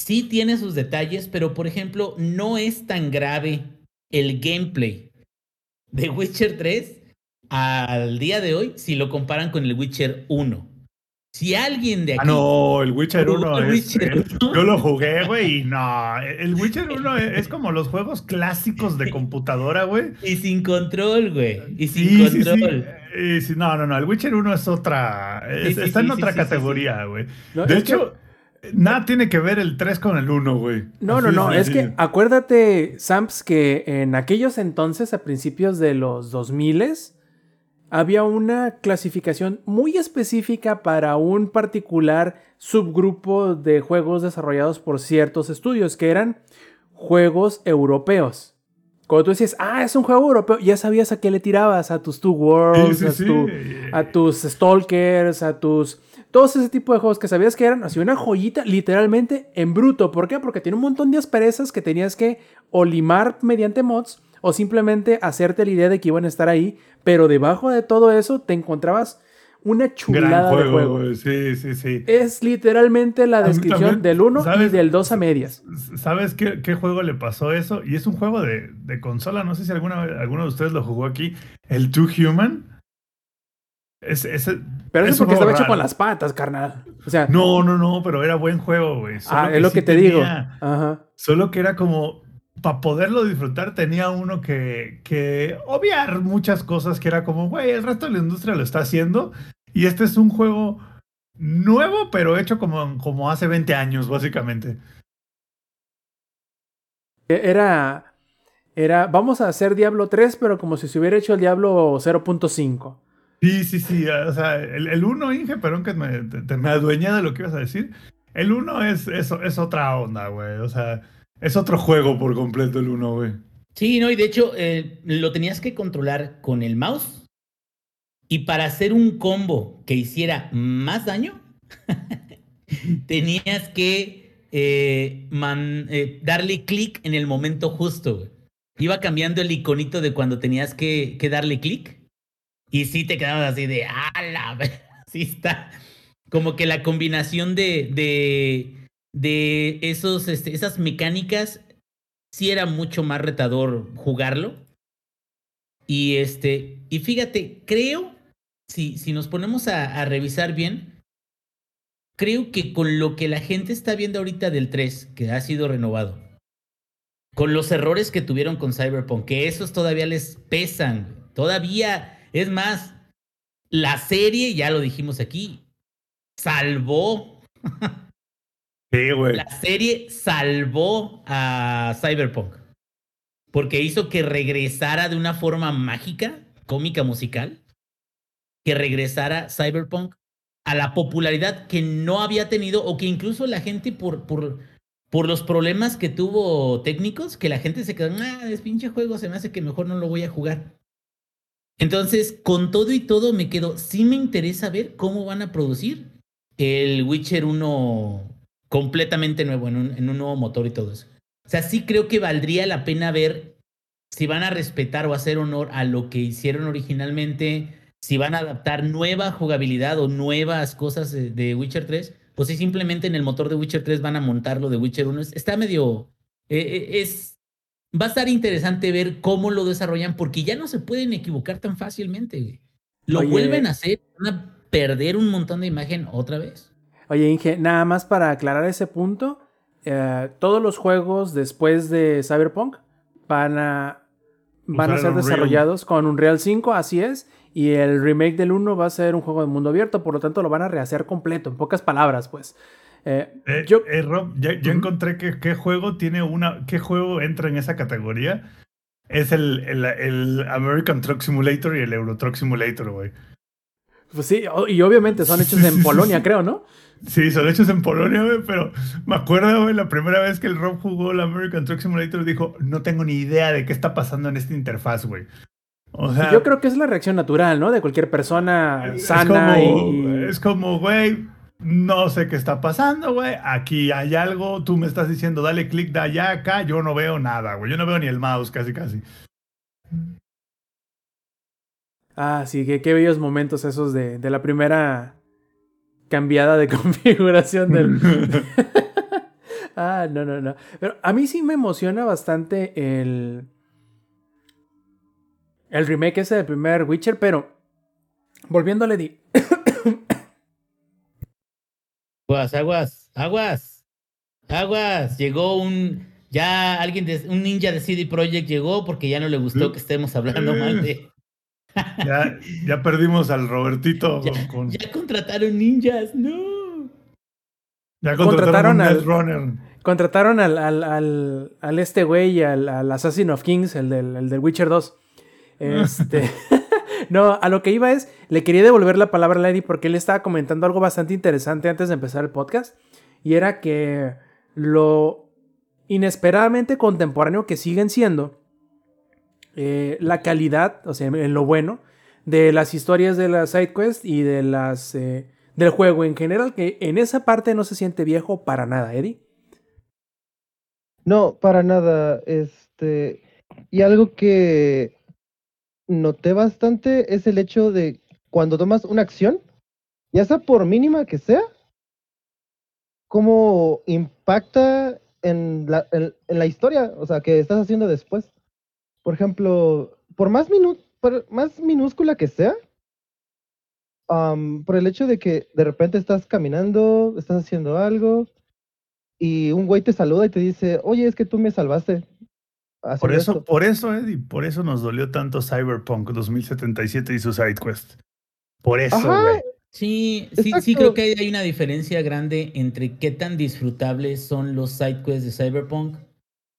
Sí tiene sus detalles, pero por ejemplo, no es tan grave el gameplay de Witcher 3 al día de hoy si lo comparan con el Witcher 1. Si alguien de ah, aquí. Ah, no, el Witcher 1 es. yo lo jugué, güey, y no. El Witcher 1 es, como los juegos clásicos de computadora, güey. Y sin control, güey. Y sin control. Sí, no, no, no. El Witcher 1 es otra. está en otra categoría, güey. de hecho. Nada tiene que ver el 3 con el 1, güey. No, no, no. Es, que acuérdate, Samps, que en aquellos entonces, a principios de los 2000 había una clasificación muy específica para un particular subgrupo de juegos desarrollados por ciertos estudios, que eran juegos europeos. Cuando tú decías, ah, es un juego europeo, ya sabías a qué le tirabas, a tus Two Worlds, a, tus Stalkers, a tus... Todos ese tipo de juegos que sabías que eran así una joyita, literalmente en bruto. ¿Por qué? Porque tiene un montón de asperezas que tenías que o limar mediante mods o simplemente hacerte la idea de que iban a estar ahí, pero debajo de todo eso te encontrabas una chulada de juego. Sí, sí, sí. Es literalmente la descripción del 1 y del 2 a medias. ¿Sabes qué, qué, juego le pasó eso? Y es un juego de, de consola, no sé si alguna, alguno de ustedes lo jugó aquí, el Two Human. Es, pero eso es porque estaba hecho con las patas, carnal. O sea, no, no, no, pero era buen juego, güey. Ah, es lo que te digo. Ajá. Solo que era como para poderlo disfrutar tenía uno que, que obviar muchas cosas que era como, güey, el resto de la industria lo está haciendo. Y este es un juego nuevo, pero hecho como, como hace 20 años, básicamente. E, era, era, vamos a hacer Diablo 3, pero como si se hubiera hecho el Diablo 0.5. Sí, sí, sí. O sea, el, 1, Inge, perdón que me, me adueñé de lo que ibas a decir. El 1 es, es, es otra onda, güey. O sea, es otro juego por completo el 1, güey. Sí, no, y de hecho eh, lo tenías que controlar con el mouse. Y para hacer un combo que hiciera más daño, tenías que eh, eh, darle clic en el momento justo. Güey. Iba cambiando el iconito de cuando tenías que, darle clic. Y sí te quedabas así de, ¡ala! Sí está. como que la combinación de, de esos, este, esas mecánicas sí era mucho más retador jugarlo. Y este, y fíjate, creo, si, si nos ponemos a, a revisar bien, creo que con lo que la gente está viendo ahorita del 3, que ha sido renovado, con los errores que tuvieron con Cyberpunk, que esos todavía les pesan, todavía, es más, la serie, ya lo dijimos aquí, salvó. La serie salvó a Cyberpunk. Porque hizo que regresara de una forma mágica, cómica musical, que regresara Cyberpunk a la popularidad que no había tenido o que incluso la gente por, por, por los problemas que tuvo técnicos, que la gente se quedó, ah, es pinche juego, se me hace que mejor no lo voy a jugar. Entonces, con todo y todo me quedo, sí me interesa ver cómo van a producir el Witcher 1 completamente nuevo, en un, en un nuevo motor y todo eso. O sea, sí creo que valdría la pena ver si van a respetar o hacer honor a lo que hicieron originalmente, si van a adaptar nueva jugabilidad o nuevas cosas de, Witcher 3, pues si simplemente en el motor de Witcher 3 van a montar lo de Witcher 1. Está medio... Eh, es, va a estar interesante ver cómo lo desarrollan porque ya no se pueden equivocar tan fácilmente. Lo Oye. vuelven a hacer, van a perder un montón de imagen otra vez. Oye, Inge, nada más para aclarar ese punto, eh, todos los juegos después de Cyberpunk van a, van a Usar ser Unreal. desarrollados con Unreal 5, así es, y el remake del 1 va a ser un juego de mundo abierto, por lo tanto lo van a rehacer completo, en pocas palabras, pues. Eh, Eh, yo, Rob, ya, Ujú. encontré que qué juego tiene una. ¿Qué juego entra en esa categoría? Es el, el, el American Truck Simulator y el Euro Truck Simulator, güey. pues sí, y obviamente son hechos en Polonia, creo, ¿no? Sí, son hechos en Polonia, güey, pero me acuerdo, güey, la primera vez que el Rob jugó el American Truck Simulator dijo, no tengo ni idea de qué está pasando en esta interfaz, güey. O sea, Yo creo que es la reacción natural, ¿no? De cualquier persona es sana como, y... es como, güey, no sé qué está pasando, güey. Aquí hay algo, tú me estás diciendo, dale clic de allá acá, yo no veo nada, güey. Yo no veo ni el mouse, casi, casi. Ah, sí, qué, qué bellos momentos esos de, de la primera cambiada de configuración del... ah, no, no, no. Pero a mí sí me emociona bastante el... El remake ese del primer Witcher, pero... Volviéndole di... Aguas, aguas, aguas, aguas. Llegó un, ya alguien, de, un ninja de CD Projekt llegó porque ya no le gustó que estemos hablando mal de... Ya, ya perdimos al Robertito Ya, con... ya contrataron ninjas, no. Ya Contrataron al- un Netrunner. Contrataron al, al, al, al este güey, al, al Assassin of Kings, el del, el del Witcher 2. Este. no, a lo que iba es, le quería devolver la palabra a Lady porque él estaba comentando algo bastante interesante antes de empezar el podcast. Y era que lo inesperadamente contemporáneo que siguen siendo eh, la calidad, o sea, en lo bueno, de las historias de las sidequests y de las. eh, del juego en general, que en esa parte no se siente viejo para nada, Eddie. No, para nada. Este, y algo que noté bastante es el hecho de cuando tomas una acción, ya sea por mínima que sea, cómo impacta en la, en, en la historia, o sea, que estás haciendo después. Por ejemplo, por más, minu por más minúscula que sea, am, por el hecho de que de repente estás caminando, estás haciendo algo, y un güey te saluda y te dice, oye, es que tú me salvaste. Por eso, esto". por eso, Eddie, por eso nos dolió tanto Cyberpunk 2077 y su SideQuest. Por eso, Ajá, güey. Sí, sí, sí creo que hay, hay una diferencia grande entre qué tan disfrutables son los sidequests de Cyberpunk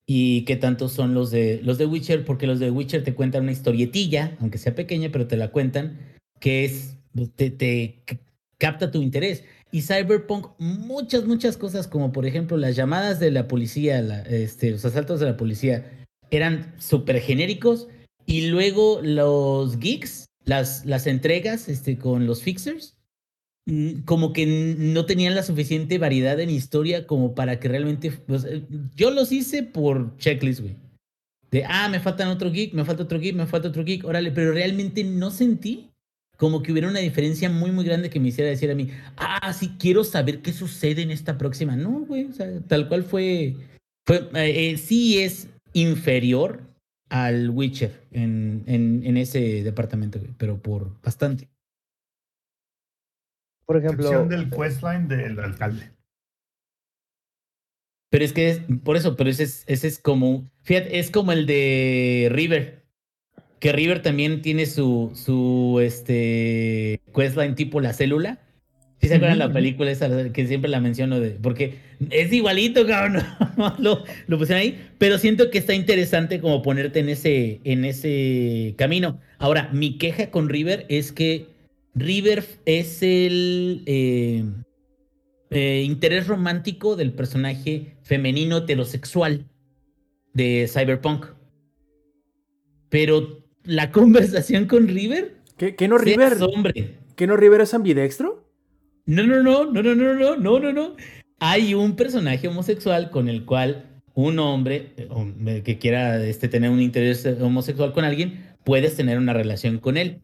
y qué tanto son los de los de Witcher, porque los de Witcher te cuentan una historietilla, aunque sea pequeña, pero te la cuentan, que es te, te c- capta tu interés. Y Cyberpunk, muchas, muchas cosas, como por ejemplo las llamadas de la policía, este, los asaltos de la policía, eran súper genéricos. Y luego los geeks, las, las entregas este, con los fixers, como que no tenían la suficiente variedad en historia como para que realmente... pues, eh, yo los hice por checklist, güey. De, ah, me faltan otro geek, me falta otro geek, me falta otro geek, órale, pero realmente no sentí como que hubiera una diferencia muy, muy grande que me hiciera decir a mí, ah, sí, quiero saber qué sucede en esta próxima. No, güey, o sea, tal cual fue, fue eh, sí es inferior al Witcher en, en, en ese departamento, güey, pero por bastante. Por ejemplo. Del questline del alcalde. Pero es que es, por eso, pero ese es, ese es como, fíjate, es como el de River. Que River también tiene su, su este, questline tipo la célula. ¿Sí se acuerdan la película esa que siempre la menciono? De, porque es igualito, cabrón. lo, lo pusieron ahí. Pero siento que está interesante como ponerte en ese, en ese camino. Ahora, mi queja con River es que River es el eh, eh, interés romántico del personaje femenino heterosexual de Cyberpunk. Pero la conversación con River. ¿Qué, qué no River? hombre. ¿Qué no River es ambidextro? No, no, no, no, no, no, no, no, no, no. Hay un personaje homosexual con el cual un hombre que quiera este, tener un interés homosexual con alguien, puedes tener una relación con él.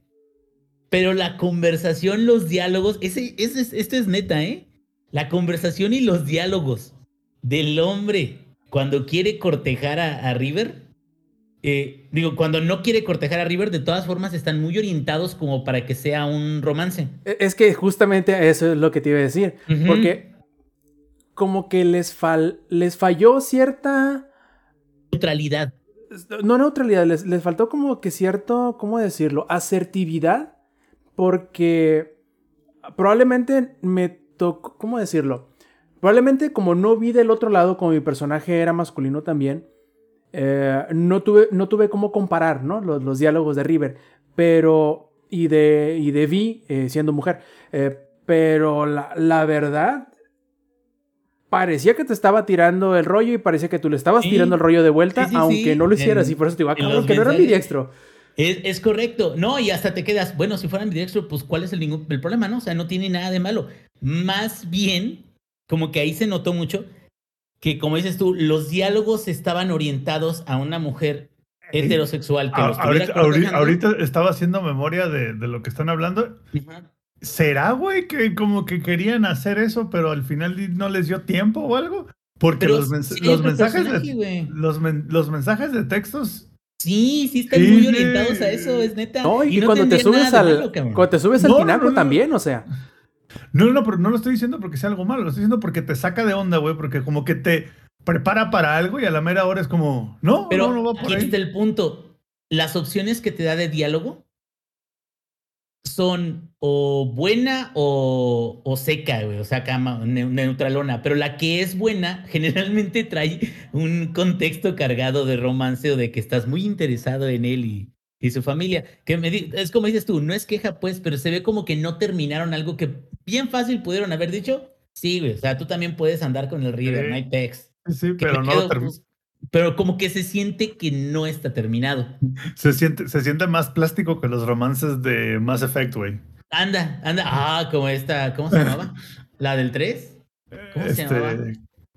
Pero la conversación, los diálogos, ese, ese, esto es neta, ¿eh? La conversación y los diálogos del hombre cuando quiere cortejar a, a River, eh, digo, cuando no quiere cortejar a River, de todas formas están muy orientados como para que sea un romance. E, es que justamente eso es lo que te iba a decir, uh -huh. porque como que les, fal les falló cierta... Neutralidad. No neutralidad, les, les faltó como que cierto, ¿cómo decirlo? Asertividad, porque probablemente me tocó, ¿cómo decirlo? Probablemente como no vi del otro lado, como mi personaje era masculino también, eh, no, tuve, no tuve cómo comparar ¿no? los, los, diálogos de River, pero y de, y de Vi eh, siendo mujer. Eh, pero la, la, verdad, parecía que te estaba tirando el rollo y parecía que tú le estabas sí. tirando el rollo de vuelta, sí, sí, aunque no lo hicieras. En, y por eso te digo, ah, cabrón, que no era ambidiestro. Es, es, correcto. No, y hasta te quedas, bueno, si fuera ambidiestro, pues ¿cuál es el, ningún, el problema? No, o sea, no tiene nada de malo. Más bien, como que ahí se notó mucho que, como dices tú, los diálogos estaban orientados a una mujer heterosexual que a, los ahorita, ahorita, ahorita, estaba haciendo memoria de, de lo que están hablando. Uh -huh. ¿Será, güey, que como que querían hacer eso, pero al final no les dio tiempo o algo? Porque los, mens sí, los mensajes de, los, men los, mensajes de textos Sí, sí están sí, muy orientados a eso, es neta. No, y, y no cuando, te subes al, malo, cuando te subes al no, también, o sea. No, no, no, pero no lo estoy diciendo porque sea algo malo, lo estoy diciendo porque te saca de onda, güey, porque como que te prepara para algo y a la mera hora es como, no, pero no, no va por aquí ahí. está el punto. Las opciones que te da de diálogo son o buena o, o seca, güey, o sea, cama, neutralona, pero la que es buena generalmente trae un contexto cargado de romance o de que estás muy interesado en él y, y su familia. Que me es como dices tú, no es queja, pues, pero se ve como que no terminaron algo que bien fácil pudieron haber dicho. Sí, güey, o sea, tú también puedes andar con el River, sí. no hay pex. Sí, pero no lo pues, pero como que se siente que no está terminado. Se siente, se siente más plástico que los romances de Mass Effect, güey. Anda, anda. Ah, como esta, ¿cómo se llamaba? ¿La del 3? ¿Cómo este, se llamaba?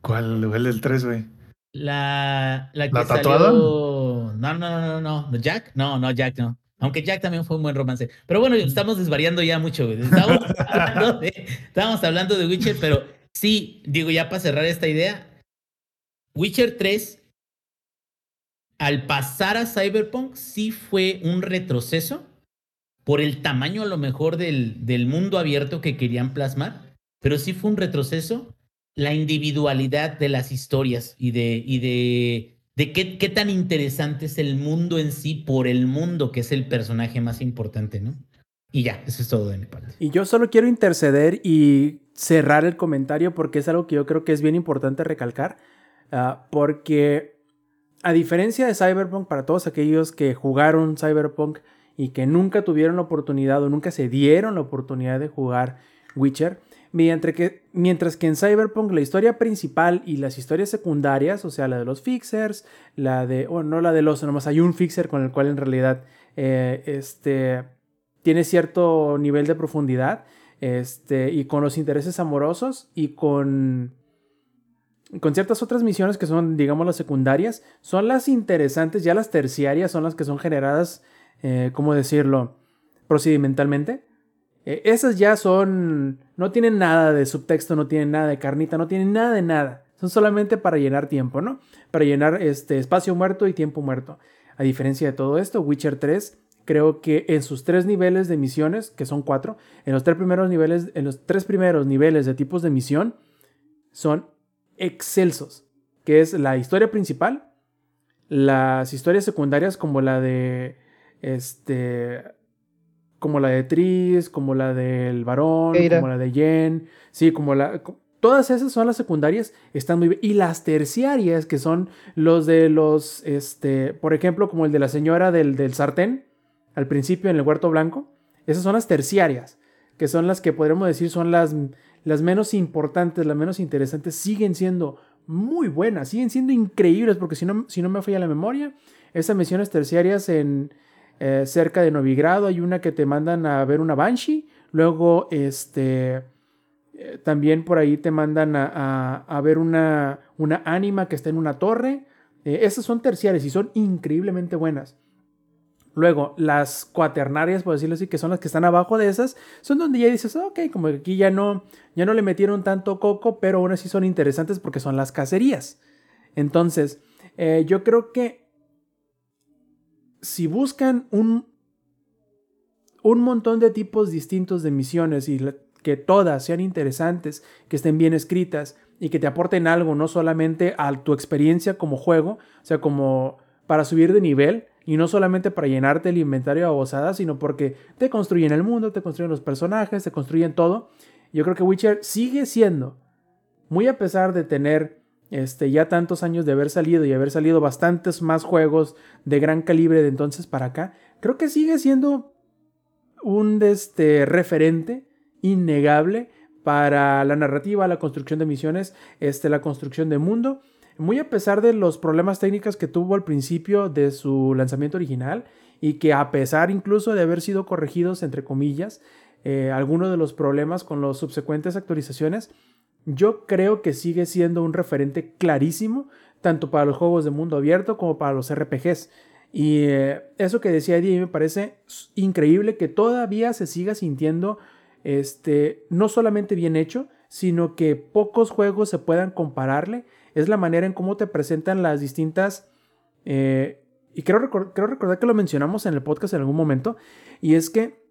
¿Cuál? ¿El del 3, güey? La, la que ¿La tatuada? Salió... No, no, no, no, no. ¿Jack? No, no, Jack no. Aunque Jack también fue un buen romance. Pero bueno, estamos desvariando ya mucho, güey. Estamos hablando de, estábamos hablando de Witcher, pero sí, digo, ya para cerrar esta idea, Witcher 3 al pasar a Cyberpunk sí fue un retroceso por el tamaño a lo mejor del, del, mundo abierto que querían plasmar, pero sí fue un retroceso la individualidad de las historias y de, y de, de qué, qué, tan interesante es el mundo en sí por el mundo, que es el personaje más importante, ¿no? Y ya, eso es todo de mi parte. Y yo solo quiero interceder y cerrar el comentario porque es algo que yo creo que es bien importante recalcar, uh, porque a diferencia de Cyberpunk, para todos aquellos que jugaron Cyberpunk y que nunca tuvieron la oportunidad o nunca se dieron la oportunidad de jugar Witcher, mientras que, mientras que en Cyberpunk la historia principal y las historias secundarias, o sea, la de los fixers, la de, o oh, no la de los, nomás hay un fixer con el cual en realidad eh, este, tiene cierto nivel de profundidad, este, y con los intereses amorosos y con con ciertas otras misiones que son, digamos, las secundarias, son las interesantes, ya las terciarias son las que son generadas, eh, ¿cómo decirlo? procedimentalmente. Eh, esas ya son, no tienen nada de subtexto, no tienen nada de carnita, no tienen nada de nada. Son solamente para llenar tiempo, ¿no? Para llenar este espacio muerto y tiempo muerto. A diferencia de todo esto, Witcher 3 creo que en sus tres niveles de misiones, que son cuatro, en los tres primeros niveles, en los tres primeros niveles de tipos de misión, son excelsos. Que es la historia principal, las historias secundarias como la de este como la de Tris, como la del varón, como la de Jen, sí, como la todas esas son las secundarias, están muy bien. Y las terciarias, que son los de los, este, por ejemplo, como el de la señora del, del sartén, al principio en el huerto blanco, esas son las terciarias, que son las que podríamos decir son las, las menos importantes, las menos interesantes, siguen siendo muy buenas, siguen siendo increíbles, porque si no, si no me falla la memoria, esas misiones terciarias en eh, cerca de Novigrado hay una que te mandan a ver una Banshee, luego este eh, también por ahí te mandan a, ver una, una ánima que está en una torre. Eh, esas son terciarias y son increíblemente buenas. Luego, las cuaternarias, por decirlo así, que son las que están abajo de esas, son donde ya dices, ok, como que aquí ya no, ya no le metieron tanto coco, pero aún así son interesantes porque son las cacerías. Entonces, eh, yo creo que si buscan un, un montón de tipos distintos de misiones y que todas sean interesantes, que estén bien escritas y que te aporten algo, no solamente a tu experiencia como juego, o sea, como para subir de nivel, y no solamente para llenarte el inventario a bozada, sino porque te construyen el mundo, te construyen los personajes, te construyen todo. Yo creo que Witcher sigue siendo, muy a pesar de tener este, ya tantos años de haber salido y haber salido bastantes más juegos de gran calibre de entonces para acá, creo que sigue siendo un este, referente innegable para la narrativa, la construcción de misiones, este, la construcción de mundo muy a pesar de los problemas técnicos que tuvo al principio de su lanzamiento original y que a pesar incluso de haber sido corregidos, entre comillas, eh, algunos de los problemas con las subsecuentes actualizaciones, yo creo que sigue siendo un referente clarísimo, tanto para los juegos de mundo abierto como para los RPGs. Y eh, eso que decía Eddie me parece increíble que todavía se siga sintiendo este, no solamente bien hecho, sino que pocos juegos se puedan compararle es la manera en cómo te presentan las distintas... Eh, y creo, recordar que lo mencionamos en el podcast en algún momento, y es que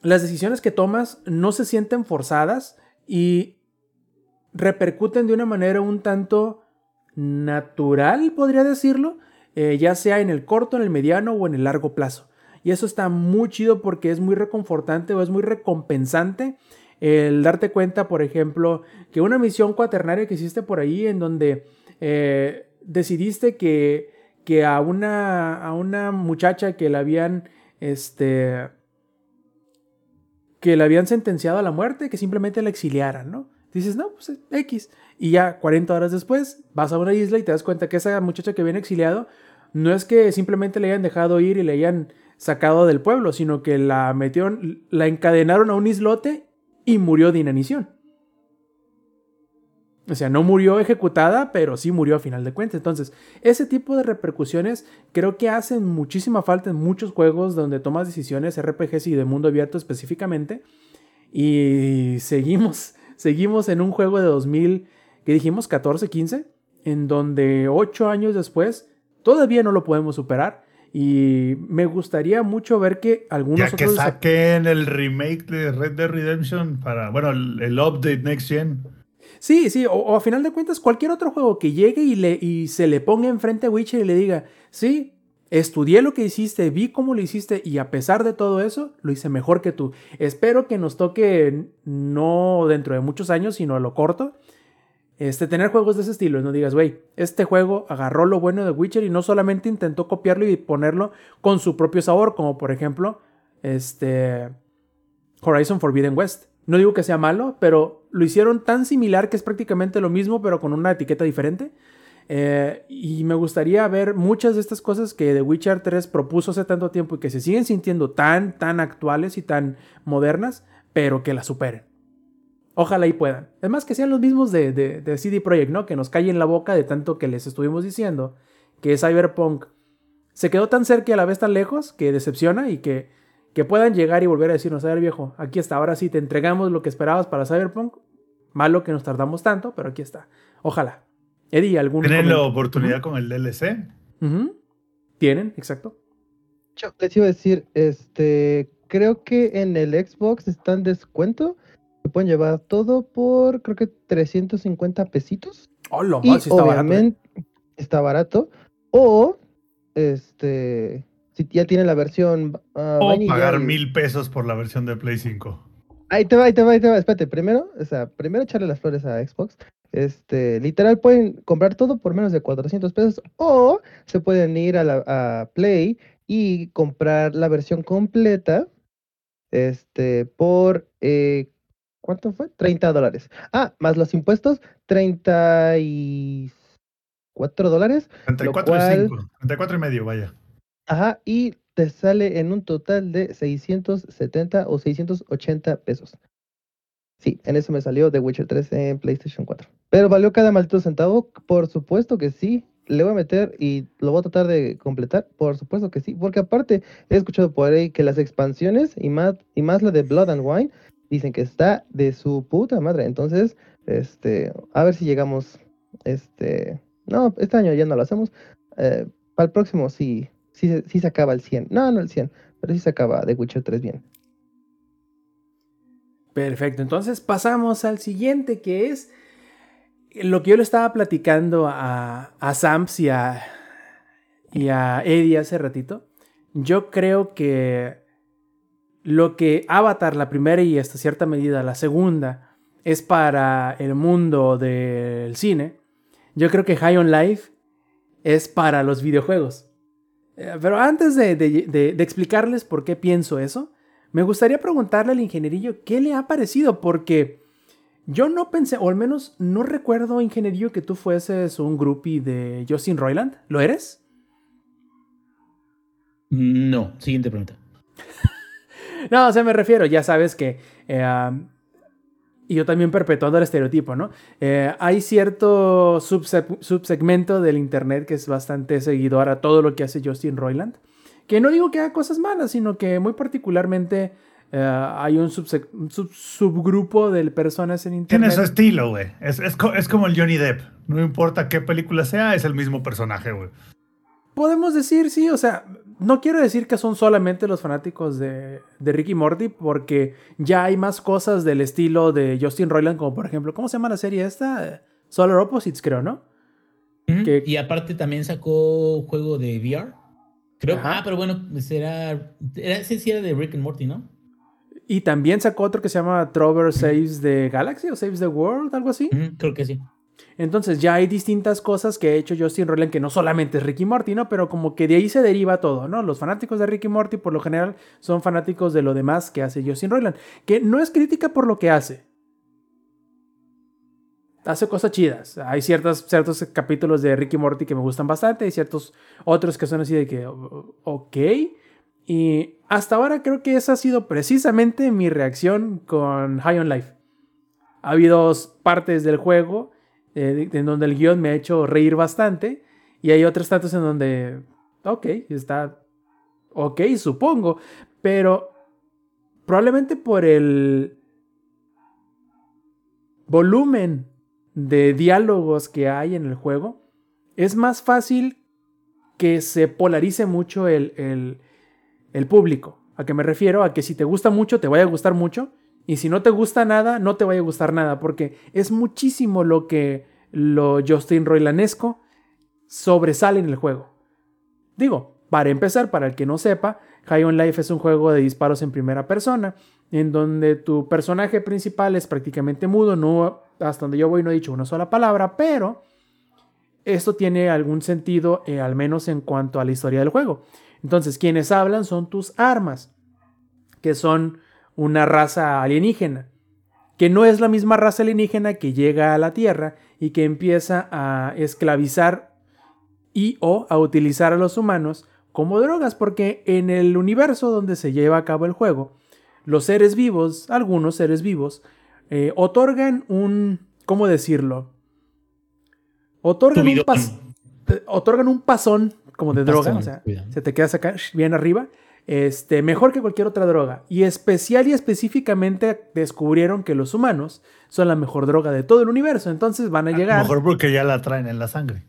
las decisiones que tomas no se sienten forzadas y repercuten de una manera un tanto natural, podría decirlo, eh, ya sea en el corto, en el mediano o en el largo plazo. Y eso está muy chido porque es muy reconfortante o es muy recompensante el darte cuenta, por ejemplo, que una misión cuaternaria que hiciste por ahí en donde eh, decidiste que, que a, una, a una muchacha que la habían, este, que la habían sentenciado a la muerte, que simplemente la exiliaran, ¿no? Dices, no, pues X. Y ya 40 horas después vas a una isla y te das cuenta que esa muchacha que viene exiliado no es que simplemente le hayan dejado ir y le hayan sacado del pueblo, sino que la metieron, la encadenaron a un islote y murió de inanición. O sea, no murió ejecutada, pero sí murió a final de cuentas. Entonces, ese tipo de repercusiones creo que hacen muchísima falta en muchos juegos donde tomas decisiones RPGs y de mundo abierto específicamente. Y seguimos, seguimos en un juego de 2000, que dijimos 14, 15, en donde 8 años después todavía no lo podemos superar. Y me gustaría mucho ver que algunos ya que saquen el remake de Red Dead Redemption para, bueno, el, update Next Gen. Sí, sí, o, a final de cuentas cualquier otro juego que llegue y, le, y se le ponga enfrente a Witcher y le diga, sí, estudié lo que hiciste, vi cómo lo hiciste y a pesar de todo eso, lo hice mejor que tú. Espero que nos toque no dentro de muchos años, sino a lo corto, este, tener juegos de ese estilo. No digas, güey, este juego agarró lo bueno de Witcher y no solamente intentó copiarlo y ponerlo con su propio sabor, como por ejemplo, este, Horizon Forbidden West. No digo que sea malo, pero lo hicieron tan similar que es prácticamente lo mismo, pero con una etiqueta diferente. Eh, y me gustaría ver muchas de estas cosas que The Witcher 3 propuso hace tanto tiempo y que se siguen sintiendo tan, tan actuales y tan modernas, pero que la superen. Ojalá y puedan. Además que sean los mismos de, de, CD Projekt, ¿no? Que nos callen la boca de tanto que les estuvimos diciendo que Cyberpunk se quedó tan cerca y a la vez tan lejos que decepciona y que, que puedan llegar y volver a decirnos, a ver viejo, aquí está, ahora sí te entregamos lo que esperabas para Cyberpunk. Malo que nos tardamos tanto, pero aquí está. Ojalá. Eddie, ¿algún ¿Tienen la oportunidad con el DLC? Tienen, exacto. Yo les iba a decir, este, creo que en el Xbox está en descuento. Se pueden llevar todo por, creo que 350 pesitos. Oh, lo Y más, sí está barato, ¿eh? obviamente está barato. O, este, si ya tiene la versión ah, O pagar y- mil pesos por la versión de Play 5. Ahí te va, ahí te va, ahí te va. Espérate, primero, o sea, primero echarle las flores a Xbox. Este, literal pueden comprar todo por menos de 400 pesos o se pueden ir a, la, a Play y comprar la versión completa, este, por, eh, ¿cuánto fue? 30 dólares. Ah, más los impuestos, 34 dólares. 34 cual- y 5. 34 y medio, vaya. Ajá, y te sale en un total de 670 o 680 pesos. Sí, en eso me salió The Witcher 3 en PlayStation 4. Pero valió cada maldito centavo, por supuesto que sí. Le voy a meter y lo voy a tratar de completar, por supuesto que sí. Porque aparte, he escuchado por ahí que las expansiones y más, y más la de Blood and Wine dicen que está de su puta madre. Entonces, este, a ver si llegamos, este, no, este año ya no lo hacemos. eh, para el próximo sí, sí, sí se acaba el 100. No, no el 100, pero sí se acaba The Witcher 3 bien. Perfecto, entonces pasamos al siguiente que es lo que yo le estaba platicando a, a Sams y a, y a Eddie hace ratito. Yo creo que lo que Avatar, la primera y hasta cierta medida la segunda, es para el mundo del cine. Yo creo que High on Life es para los videojuegos. Eh, Pero antes de, de- de- de explicarles por qué pienso eso, me gustaría preguntarle al ingenierillo qué le ha parecido, porque yo no pensé, o al menos no recuerdo, ingenierillo, que tú fueses un groupie de Justin Roiland. ¿Lo eres? No, siguiente pregunta. No, o sea, me refiero, ya sabes que... eh, um, y yo también perpetuando el estereotipo, ¿no? Eh, hay cierto subse- subsegmento del internet que es bastante seguidor a todo lo que hace Justin Roiland. Que no digo que haga cosas malas, sino que muy particularmente eh, hay un, sub- subgrupo de personas en Tiene internet. su estilo, güey. Es, es, co- es como el Johnny Depp. No importa qué película sea, es el mismo personaje, güey. Podemos decir, sí, o sea, no quiero decir que son solamente los fanáticos de, de Ricky Morty, porque ya hay más cosas del estilo de Justin Roiland, como por ejemplo, ¿cómo se llama la serie esta? Solar Opposites, creo, ¿no? Que- Y aparte también sacó juego de VR. Creo. Ajá. Ah, pero bueno, será. Era, ese sí era de Rick and Morty, ¿no? Y también sacó otro que se llama Trover Saves the Galaxy o Saves the World, algo así. Creo que sí. Entonces ya hay distintas cosas que ha hecho Justin Roiland que no solamente es Ricky Morty, ¿no? Pero como que de ahí se deriva todo, ¿no? Los fanáticos de Ricky Morty por lo general son fanáticos de lo demás que hace Justin Roiland. Que no es crítica por lo que hace. Hace cosas chidas. Hay ciertos, ciertos capítulos de Ricky Morty que me gustan bastante. Hay ciertos otros que son así de que, ok. Y hasta ahora creo que esa ha sido precisamente mi reacción con High on Life. Ha habido partes del juego eh, en donde el guion me ha hecho reír bastante. Y hay otros tantos en donde, ok, está ok, supongo. Pero probablemente por el volumen de diálogos que hay en el juego, es más fácil que se polarice mucho el, el, el público. ¿A qué me refiero? A que si te gusta mucho, te vaya a gustar mucho. Y si no te gusta nada, no te vaya a gustar nada. Porque es muchísimo lo que lo Justin Roilanesco sobresale en el juego. Digo, para empezar, para el que no sepa, High on Life es un juego de disparos en primera persona, en donde tu personaje principal es prácticamente mudo, no, hasta donde yo voy no he dicho una sola palabra, pero esto tiene algún sentido, eh, al menos en cuanto a la historia del juego. Entonces, quienes hablan son tus armas, que son una raza alienígena, que no es la misma raza alienígena que llega a la Tierra y que empieza a esclavizar y o a utilizar a los humanos como drogas, porque en el universo donde se lleva a cabo el juego, los seres vivos, algunos seres vivos, eh, otorgan un, ¿cómo decirlo? Otorgan un, pas- eh, otorgan un pasón como de droga, o sea, se te quedas acá bien arriba este, mejor que cualquier otra droga. Y especial y específicamente descubrieron que los humanos son la mejor droga de todo el universo. Entonces van a llegar. Mejor porque ya la traen en la sangre.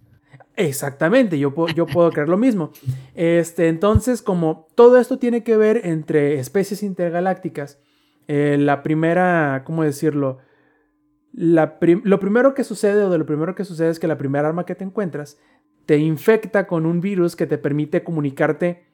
Exactamente, yo puedo, yo puedo creer lo mismo. Este, entonces, como todo esto tiene que ver entre especies intergalácticas, eh, la primera, ¿cómo decirlo? La lo primero que sucede o de lo primero que sucede es que la primera arma que te encuentras te infecta con un virus que te permite comunicarte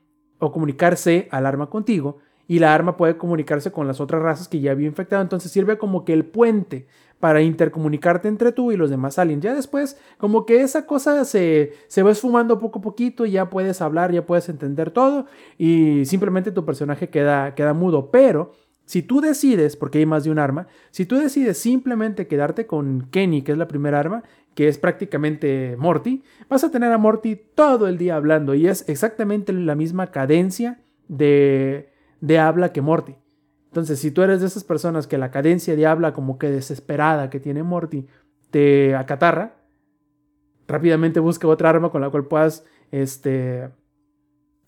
o comunicarse al arma contigo y la arma puede comunicarse con las otras razas que ya había infectado. Entonces sirve como que el puente para intercomunicarte entre tú y los demás aliens. Ya después, como que esa cosa se, se va esfumando poco a poquito, ya puedes hablar, ya puedes entender todo y simplemente tu personaje queda, queda mudo. Pero si tú decides, porque hay más de un arma, si tú decides simplemente quedarte con Kenny, que es la primera arma, que es prácticamente Morty, vas a tener a Morty todo el día hablando y es exactamente la misma cadencia de, de habla que Morty. Entonces, si tú eres de esas personas que la cadencia de habla como que desesperada que tiene Morty te acatarra, rápidamente busca otra arma con la cual puedas este,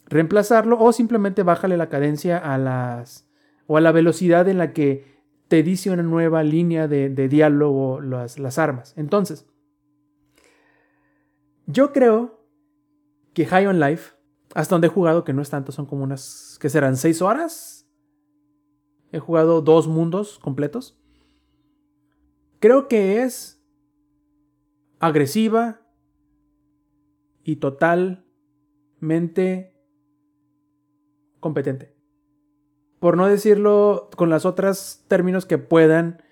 reemplazarlo o simplemente bájale la cadencia a las o a la velocidad en la que te dice una nueva línea de, diálogo las, las armas. Entonces, yo creo que High on Life, hasta donde he jugado, que no es tanto, son como unas, que serán seis horas, He jugado dos mundos completos. Creo que es agresiva y totalmente competente. Por no decirlo con las otras términos que puedan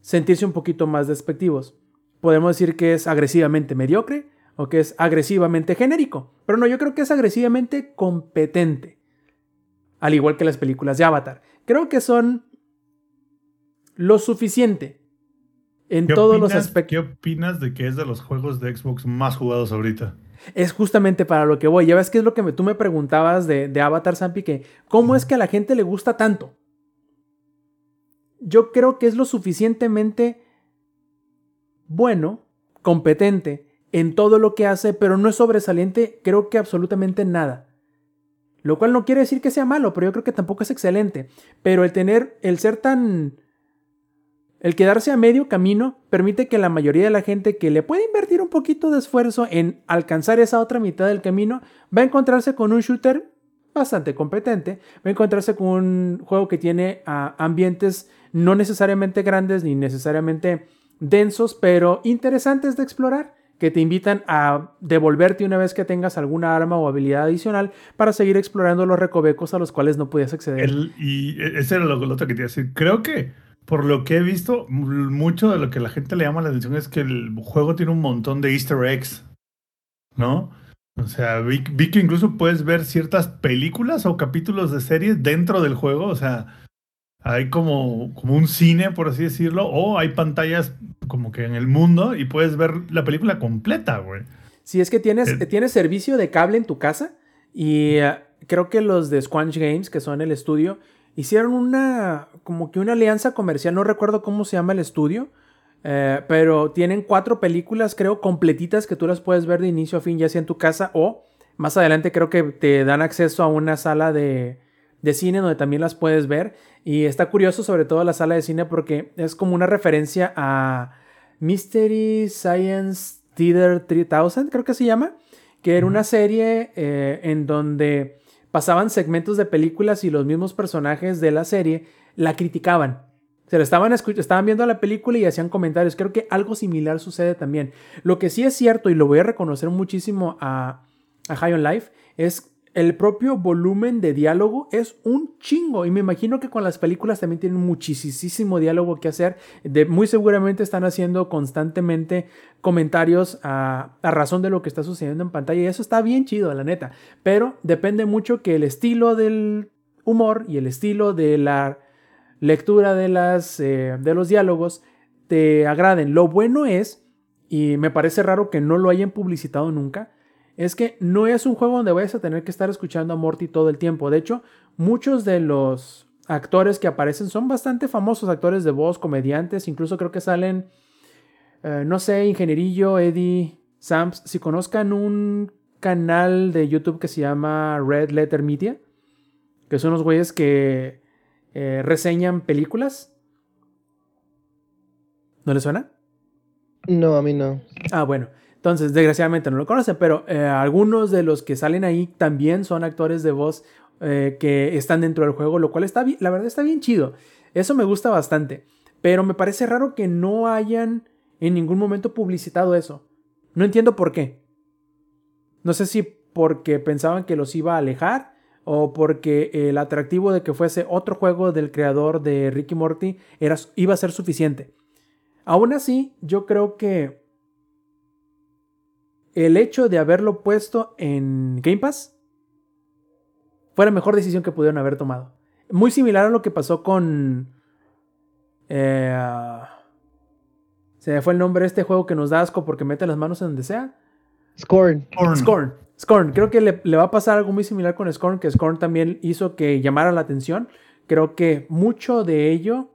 sentirse un poquito más despectivos. Podemos decir que es agresivamente mediocre o que es agresivamente genérico. Pero no, yo creo que es agresivamente competente. Al igual que las películas de Avatar creo que son lo suficiente en todos los aspectos. ¿Qué opinas de que es de los juegos de Xbox más jugados ahorita? Es justamente para lo que voy. Ya ves que es lo que tú me preguntabas de, Avatar Zampi, que cómo es que a la gente le gusta tanto. Yo creo que es lo suficientemente bueno, competente en todo lo que hace, pero no es sobresaliente, creo que absolutamente nada. Lo cual no quiere decir que sea malo, pero yo creo que tampoco es excelente. Pero el tener, el ser tan... El quedarse a medio camino permite que la mayoría de la gente que le puede invertir un poquito de esfuerzo en alcanzar esa otra mitad del camino va a encontrarse con un shooter bastante competente, va a encontrarse con un juego que tiene ah, ambientes no necesariamente grandes ni necesariamente densos, pero interesantes de explorar que te invitan a devolverte una vez que tengas alguna arma o habilidad adicional para seguir explorando los recovecos a los cuales no podías acceder. y e, ese era lo, otro que te iba a decir. Creo que, por lo que he visto, mucho de lo que la gente le llama la atención es que el juego tiene un montón de easter eggs, ¿no? O sea, vi, vi que incluso puedes ver ciertas películas o capítulos de series dentro del juego, o sea hay como, como un cine, por así decirlo, o hay pantallas como que en el mundo y puedes ver la película completa, güey. Si es que tienes, eh, tienes servicio de cable en tu casa y eh, creo que los de Squanch Games, que son el estudio, hicieron una, como que una alianza comercial, no recuerdo cómo se llama el estudio, eh, pero tienen cuatro películas, creo, completitas que tú las puedes ver de inicio a fin, ya sea en tu casa o más adelante creo que te dan acceso a una sala de, de cine donde también las puedes ver. Y está curioso sobre todo la sala de cine porque es como una referencia a Mystery Science Theater 3000, creo que se llama, que era una serie eh, en donde pasaban segmentos de películas y los mismos personajes de la serie la criticaban. Se lo estaban, estaban viendo la película y hacían comentarios. Creo que algo similar sucede también. Lo que sí es cierto, y lo voy a reconocer muchísimo a, a High on Life, es el propio volumen de diálogo es un chingo. Y me imagino que con las películas también tienen muchísimo diálogo que hacer. De, muy seguramente están haciendo constantemente comentarios a, a, razón de lo que está sucediendo en pantalla. Y eso está bien chido, la neta. Pero depende mucho que el estilo del humor y el estilo de la lectura de, las, eh, de los diálogos te agraden. Lo bueno es, y me parece raro que no lo hayan publicitado nunca, es que no es un juego donde vayas a tener que estar escuchando a Morty todo el tiempo. De hecho, muchos de los actores que aparecen son bastante famosos, actores de voz, comediantes, incluso creo que salen, eh, no sé, Ingenierillo, Eddie, Sams, si conozcan un canal de YouTube que se llama Red Letter Media, que son los güeyes que eh, reseñan películas. ¿No le suena? No, a mí no. Ah, bueno. Entonces, desgraciadamente no lo conocen, pero eh, algunos de los que salen ahí también son actores de voz eh, que están dentro del juego, lo cual está bien, la verdad está bien chido. Eso me gusta bastante. Pero me parece raro que no hayan en ningún momento publicitado eso. No entiendo por qué. No sé si porque pensaban que los iba a alejar o porque el atractivo de que fuese otro juego del creador de Ricky Morty era, iba a ser suficiente. Aún así, yo creo que el hecho de haberlo puesto en Game Pass fue la mejor decisión que pudieron haber tomado. Muy similar a lo que pasó con... Eh, se me fue el nombre de este juego que nos da asco porque mete las manos en donde sea. Scorn. Scorn. Scorn. Creo que le, le, va a pasar algo muy similar con Scorn, que Scorn también hizo que llamara la atención. Creo que mucho de ello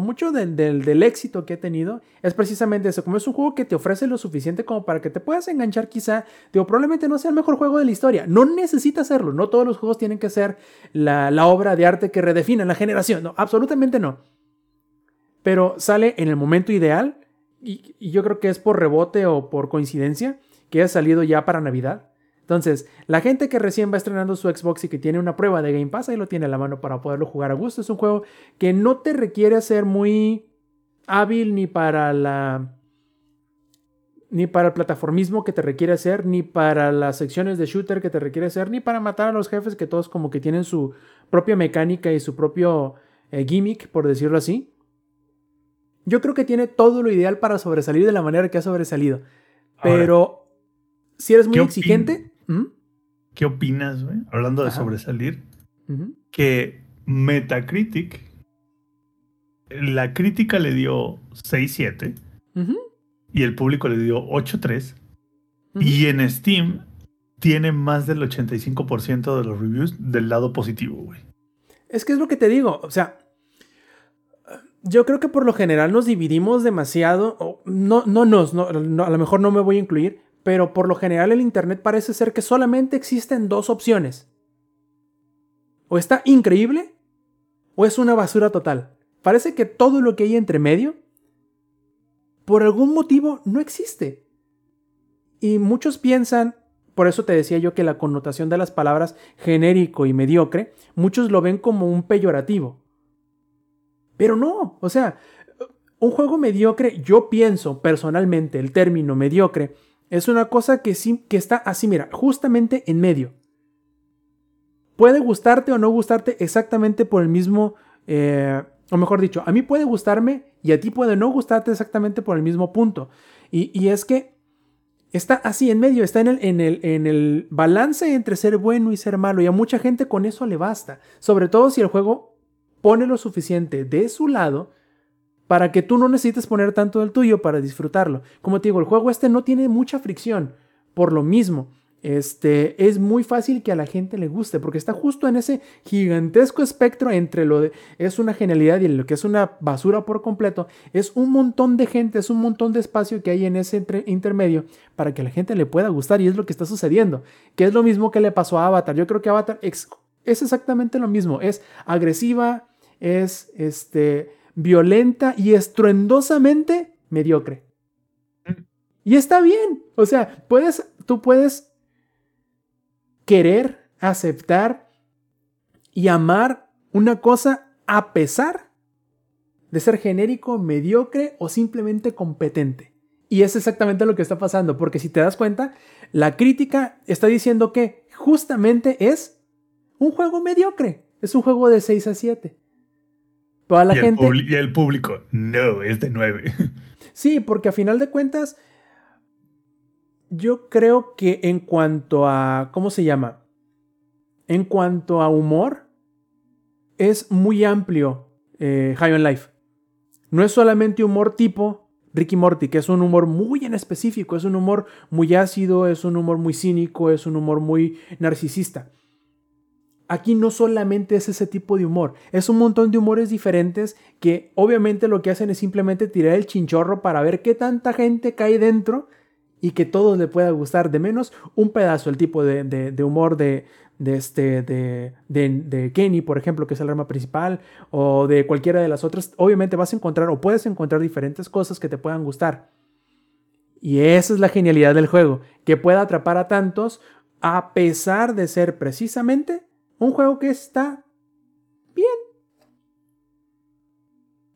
mucho del éxito que he tenido es precisamente eso, como es un juego que te ofrece lo suficiente como para que te puedas enganchar quizá, digo, probablemente no sea el mejor juego de la historia, no necesita serlo, no todos los juegos tienen que ser la, obra de arte que redefina la generación, no, absolutamente no. Pero sale en el momento ideal y, y yo creo que es por rebote o por coincidencia que ha salido ya para Navidad entonces, la gente que recién va estrenando su Xbox y que tiene una prueba de Game Pass, ahí lo tiene a la mano para poderlo jugar a gusto. Es un juego que no te requiere ser muy hábil ni para la ni para el plataformismo que te requiere hacer, ni para las secciones de shooter que te requiere hacer, ni para matar a los jefes que todos como que tienen su propia mecánica y su propio eh, gimmick, por decirlo así. Yo creo que tiene todo lo ideal para sobresalir de la manera que ha sobresalido. Pero si eres muy exigente, ¿Mm? ¿Qué opinas, güey? Hablando de sobresalir, que Metacritic, la crítica le dio 6-7 y el público le dio 8-3 y en Steam tiene más del 85% de los reviews del lado positivo, güey. Es que es lo que te digo, o sea, yo creo que por lo general nos dividimos demasiado, no, no nos, no, a lo mejor no me voy a incluir, pero por lo general el Internet parece ser que solamente existen dos opciones. O está increíble o es una basura total. Parece que todo lo que hay entre medio, por algún motivo, no existe. Y muchos piensan, por eso te decía yo que la connotación de las palabras genérico y mediocre, muchos lo ven como un peyorativo. Pero no, o sea, un juego mediocre, yo pienso personalmente el término mediocre, es una cosa que, sí, que está así, mira, justamente en medio. Puede gustarte o no gustarte exactamente por el mismo, eh, o mejor dicho, a mí puede gustarme y a ti puede no gustarte exactamente por el mismo punto. Y, es que está así en medio, está en el, en, el, en el balance entre ser bueno y ser malo. Y a mucha gente con eso le basta. Sobre todo si el juego pone lo suficiente de su lado para que tú no necesites poner tanto del tuyo para disfrutarlo. Como te digo, el juego este no tiene mucha fricción. Por lo mismo, este, es muy fácil que a la gente le guste, porque está justo en ese gigantesco espectro entre lo de es una genialidad y lo que es una basura por completo. Es un montón de gente, es un montón de espacio que hay en ese intermedio para que a la gente le pueda gustar y es lo que está sucediendo. Que es lo mismo que le pasó a Avatar. Yo creo que Avatar es exactamente lo mismo. Es agresiva, es este violenta y estruendosamente mediocre. Y está bien. O sea, puedes, tú puedes querer, aceptar y amar una cosa a pesar de ser genérico, mediocre o simplemente competente. Y es exactamente lo que está pasando, porque si te das cuenta, la crítica está diciendo que justamente es un juego mediocre, es un juego de 6 a 7 la y gente. El y el público, no, es de 9. Sí, porque a final de cuentas, yo creo que en cuanto a. ¿Cómo se llama? En cuanto a humor, es muy amplio eh, High on Life. No es solamente humor tipo Ricky Morty, que es un humor muy en específico, es un humor muy ácido, es un humor muy cínico, es un humor muy narcisista. Aquí no solamente es ese tipo de humor, es un montón de humores diferentes que obviamente lo que hacen es simplemente tirar el chinchorro para ver qué tanta gente cae dentro y que todos le pueda gustar, de menos un pedazo, el tipo de, humor de, de, este, de, de, Kenny, por ejemplo, que es el arma principal, o de cualquiera de las otras, obviamente vas a encontrar o puedes encontrar diferentes cosas que te puedan gustar. Y esa es la genialidad del juego, que pueda atrapar a tantos a pesar de ser precisamente un juego que está bien.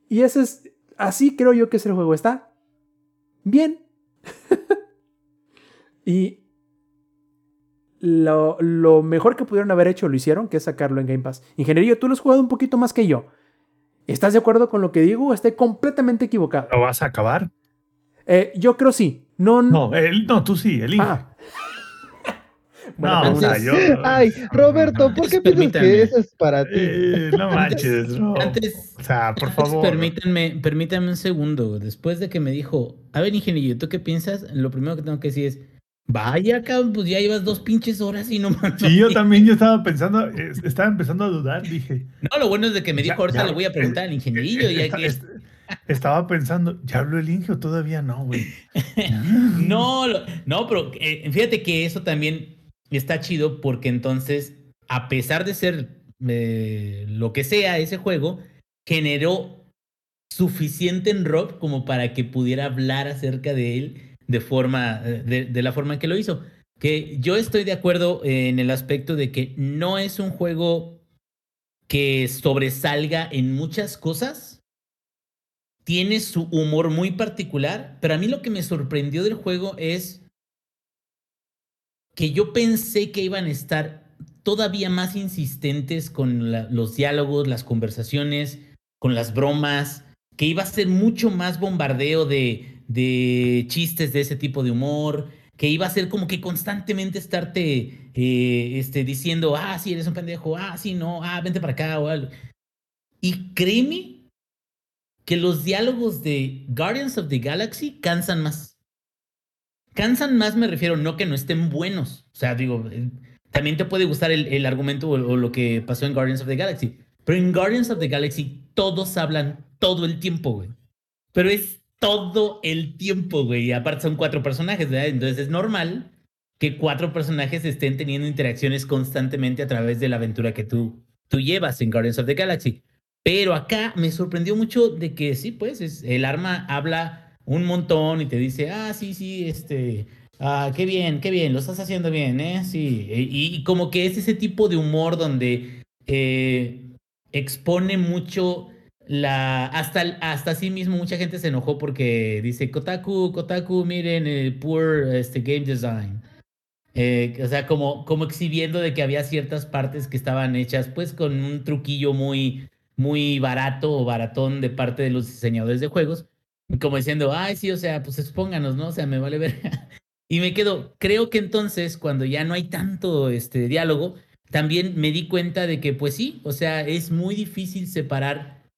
Y ese es, así creo yo que ese juego está bien. y lo, mejor que pudieron haber hecho lo hicieron, que es sacarlo en Game Pass. Ingeniería, tú lo has jugado un poquito más que yo. ¿Estás de acuerdo con lo que digo? Estoy completamente equivocado. ¿Lo vas a acabar? Eh, yo creo sí. No, no, no, tú sí, el ah. No, o sea, yo... Ay, Roberto, ¿por qué piensas que eso es para ti? Eh, no manches, Antes, o sea, por favor. Permítanme, permítanme un segundo. Después de que me dijo, a ver, ingeniero, ¿tú qué piensas? Lo primero que tengo que decir es, Vaya, cabrón, pues ya llevas dos pinches horas y no mames. Sí, yo también, yo estaba pensando, estaba empezando a dudar, dije. No, lo bueno es de que me dijo, ahorita le voy a preguntar al ingenierillo. Ya que... Estaba pensando, ¿ya habló el Inge o todavía no, güey? no, no, pero eh, fíjate que eso también está chido porque entonces, a pesar de ser eh, lo que sea ese juego, generó suficiente en Rob como para que pudiera hablar acerca de él de forma, eh, de, la forma en que lo hizo. Que yo estoy de acuerdo en el aspecto de que no es un juego que sobresalga en muchas cosas. Tiene su humor muy particular, pero a mí lo que me sorprendió del juego es que yo pensé que iban a estar todavía más insistentes con los diálogos, las conversaciones, con las bromas, que iba a ser mucho más bombardeo de chistes de ese tipo de humor, que iba a ser como que constantemente estarte eh, este, diciendo, ah, sí, eres un pendejo, ah, sí, no, ah, vente para acá o algo. Y créeme que los diálogos de Guardians of the Galaxy cansan más. Cansan más, me refiero, no que no estén buenos. O sea, digo, eh, también te puede gustar el, argumento o, o, lo que pasó en Guardians of the Galaxy. Pero en Guardians of the Galaxy todos hablan todo el tiempo, güey. Pero es todo el tiempo, güey. Y aparte son cuatro personajes, ¿verdad? Entonces es normal que cuatro personajes estén teniendo interacciones constantemente a través de la aventura que tú, tú llevas en Guardians of the Galaxy. Pero acá me sorprendió mucho de que sí, pues es, el arma habla un montón y te dice, ah, sí, sí, este, ah, qué bien, qué bien, lo estás haciendo bien, ¿eh? Sí, y, como que es ese tipo de humor donde eh, expone mucho la, hasta, hasta sí mismo mucha gente se enojó porque dice, Kotaku, Kotaku, miren el poor este, game design. Eh, o sea, como, como exhibiendo de que había ciertas partes que estaban hechas pues con un truquillo muy, muy barato o baratón de parte de los diseñadores de juegos. Como diciendo, ay, sí, o sea, pues expónganos, ¿no? O sea, me vale ver. y me quedo, creo que entonces, cuando ya no hay tanto este diálogo, también me di cuenta de que, pues sí, o sea, es muy difícil separar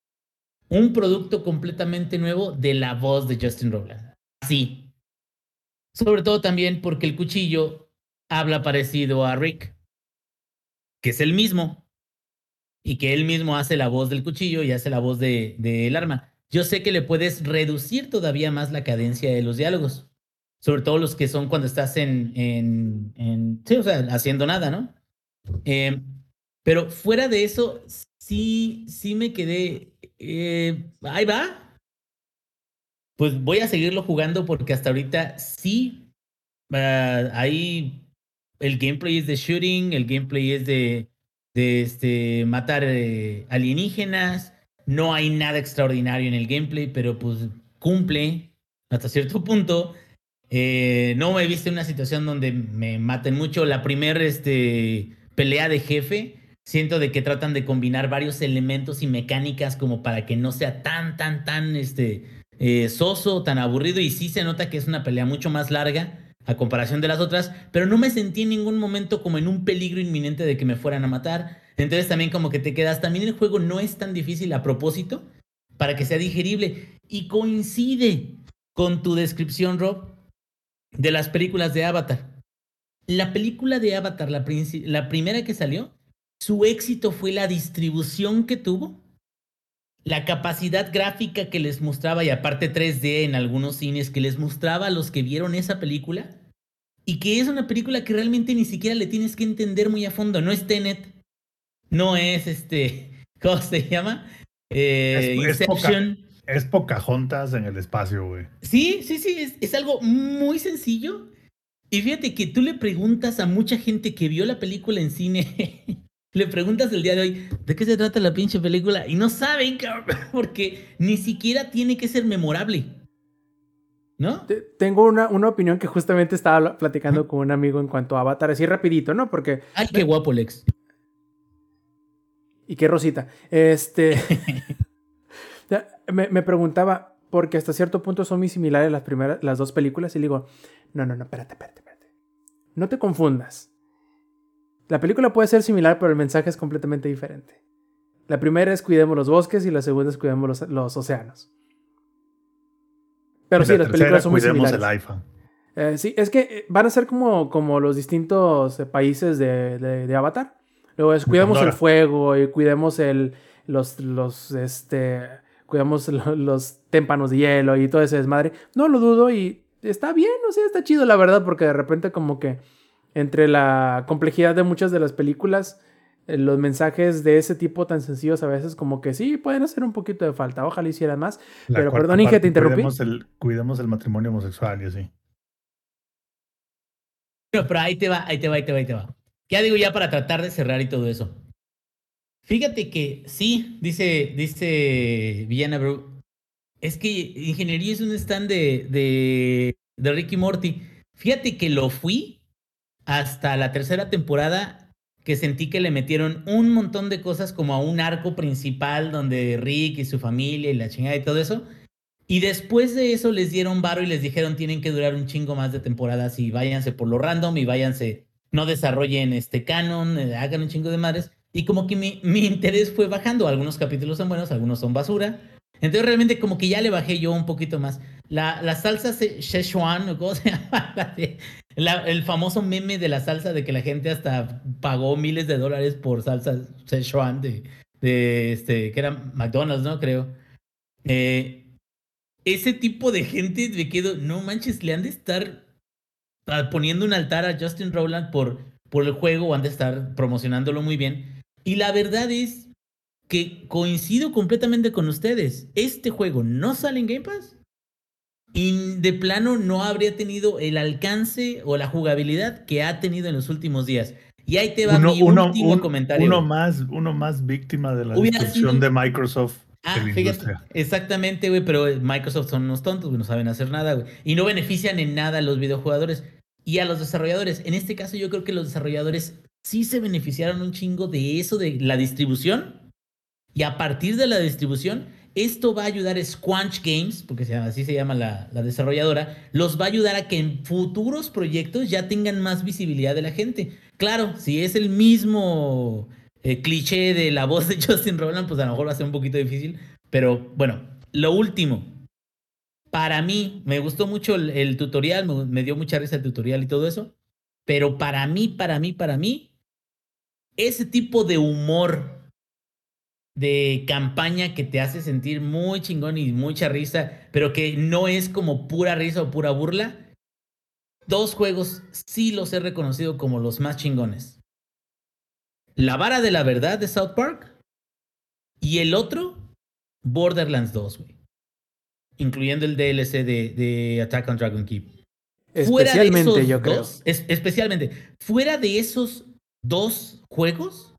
un producto completamente nuevo de la voz de Justin Roland. Sí. Sobre todo también porque el cuchillo habla parecido a Rick, que es el mismo, y que él mismo hace la voz del cuchillo y hace la voz del de, arma. Yo sé que le puedes reducir todavía más la cadencia de los diálogos, sobre todo los que son cuando estás en, en, sí, o sea, haciendo nada, ¿no? Eh, pero fuera de eso, sí, sí me quedé eh, ahí va. Pues voy a seguirlo jugando porque hasta ahorita sí. Uh, ahí el gameplay es de shooting, el gameplay es de, de este, matar eh, alienígenas. No hay nada extraordinario en el gameplay, pero pues cumple hasta cierto punto. Eh, no me he visto en una situación donde me maten mucho. La primera este, pelea de jefe siento de que tratan de combinar varios elementos y mecánicas como para que no sea tan, tan, tan este, eh, soso, tan aburrido. Y sí se nota que es una pelea mucho más larga a comparación de las otras, pero no me sentí en ningún momento como en un peligro inminente de que me fueran a matar. Entonces también como que te quedas, también el juego no es tan difícil a propósito para que sea digerible y coincide con tu descripción, Rob, de las películas de Avatar. La película de Avatar, la, primera que salió, su éxito fue la distribución que tuvo, la capacidad gráfica que les mostraba, y aparte 3D en algunos cines, que les mostraba a los que vieron esa película, y que es una película que realmente ni siquiera le tienes que entender muy a fondo. No es Tenet, no es este, ¿cómo se llama? Eh, Es- es Inception. Es Pocahontas en el espacio, güey. Sí, sí, sí, es, es algo muy sencillo. Y fíjate que tú le preguntas a mucha gente que vio la película en cine, le preguntas el día de hoy, ¿de qué se trata la pinche película? Y no saben, cabrón, porque ni siquiera tiene que ser memorable. ¿No? Te- Tengo una, una opinión que justamente estaba platicando con un amigo en cuanto a Avatar, así rapidito, ¿no? Porque... Ay, qué guapo, Lex. Y qué rosita. Este... Me, me preguntaba, porque hasta cierto punto son muy similares las, primeras, las dos películas, y le digo, no, no, no, espérate, espérate, espérate. No te confundas. La película puede ser similar, pero el mensaje es completamente diferente. La primera es cuidemos los bosques y la segunda es cuidemos los, los océanos. Pero Y sí, la las películas son muy cuidemos similares. el iPhone. Eh, sí, es que van a ser como, como los distintos eh, países de, de- de Avatar. Luego es cuidemos el fuego y cuidemos el, los, los, este, cuidemos lo- los témpanos de hielo y todo ese desmadre. No lo dudo y está bien, o sea, está chido la verdad porque de repente como que entre la complejidad de muchas de las películas, eh, los mensajes de ese tipo tan sencillos a veces como que sí pueden hacer un poquito de falta. Ojalá hicieran más. La Pero perdón, Inge, te interrumpí. Cuidemos el, cuidemos el matrimonio homosexual y así. Pero, pero ahí te va, ahí te va, ahí te va, ahí te va. Ya digo ya para tratar de cerrar y todo eso. Fíjate que sí, dice, dice Villana Bro, es que ingeniería es un stand de, de, de Ricky Morty. Fíjate que lo fui hasta la tercera temporada que sentí que le metieron un montón de cosas como a un arco principal donde Rick y su familia y la chingada y todo eso. Y después de eso les dieron varo y les dijeron tienen que durar un chingo más de temporadas y váyanse por lo random y váyanse, no desarrollen este canon, eh, hagan un chingo de madres. Y como que mi, mi interés fue bajando. Algunos capítulos son buenos, algunos son basura. Entonces realmente como que ya le bajé yo un poquito más. La, la salsa Szechuan, ¿o ¿cómo se llama? El famoso meme de la salsa de que la gente hasta pagó miles de dólares por salsa Szechuan de, de este, que era McDonald's, ¿no? Creo. Eh, ese tipo de gente me quedo, no manches, le han de estar poniendo un altar a Justin Rowland por, por el juego han de estar promocionándolo muy bien. Y la verdad es que coincido completamente con ustedes. Este juego no sale en Game Pass y de plano no habría tenido el alcance o la jugabilidad que ha tenido en los últimos días. Y ahí te va Uno, mi uno- último un- comentario. uno más, uno más víctima de la destrucción de Microsoft Ah, fíjate, exactamente, güey, pero Microsoft son unos tontos, güey, no saben hacer nada, güey. Y no benefician en nada a los videojugadores y a los desarrolladores. En este caso, yo creo que los desarrolladores sí se beneficiaron un chingo de eso, de la distribución. Y a partir de la distribución, esto va a ayudar a Squanch Games, porque así se llama la, la desarrolladora, los va a ayudar a que en futuros proyectos ya tengan más visibilidad de la gente. Claro, si es el mismo eh, cliché de la voz de Justin Roland, pues a lo mejor va a ser un poquito difícil. Pero bueno, lo último. Para mí, me gustó mucho el, tutorial, me, me dio mucha risa el tutorial y todo eso. Pero para mí, para mí, para mí, ese tipo de humor de campaña que te hace sentir muy chingón y mucha risa, pero que no es como pura risa o pura burla. Dos juegos sí los he reconocido como los más chingones. La vara de la verdad de South Park y el otro, Borderlands 2, güey. Incluyendo el DLC de, de Attack on Dragon Keep. Fuera de Especialmente, esos yo creo. dos, es- especialmente, fuera de esos dos juegos,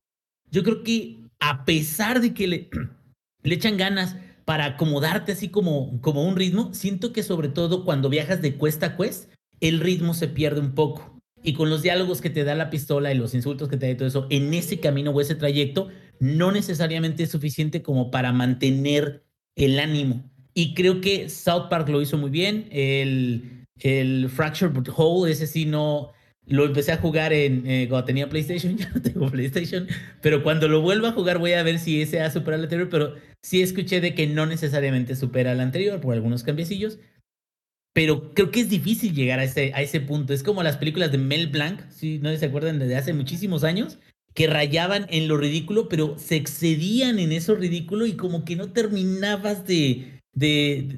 yo creo que a pesar de que le, le echan ganas para acomodarte así como, como un ritmo, siento que sobre todo cuando viajas de cuesta a cuesta, el ritmo se pierde un poco. Y con los diálogos que te da la pistola y los insultos que te da y todo eso, en ese camino o ese trayecto, no necesariamente es suficiente como para mantener el ánimo. Y creo que South Park lo hizo muy bien. El, el Fractured But ese sí no. Lo empecé a jugar en, eh, cuando tenía PlayStation, ya no tengo PlayStation, pero cuando lo vuelva a jugar voy a ver si ese ha superado al anterior, pero sí escuché de que no necesariamente supera al anterior por algunos cambiecillos, pero creo que es difícil llegar a ese, a ese punto. Es como las películas de Mel Blanc, si no se acuerdan desde hace muchísimos años, que rayaban en lo ridículo, pero se excedían en eso ridículo y como que no terminabas de,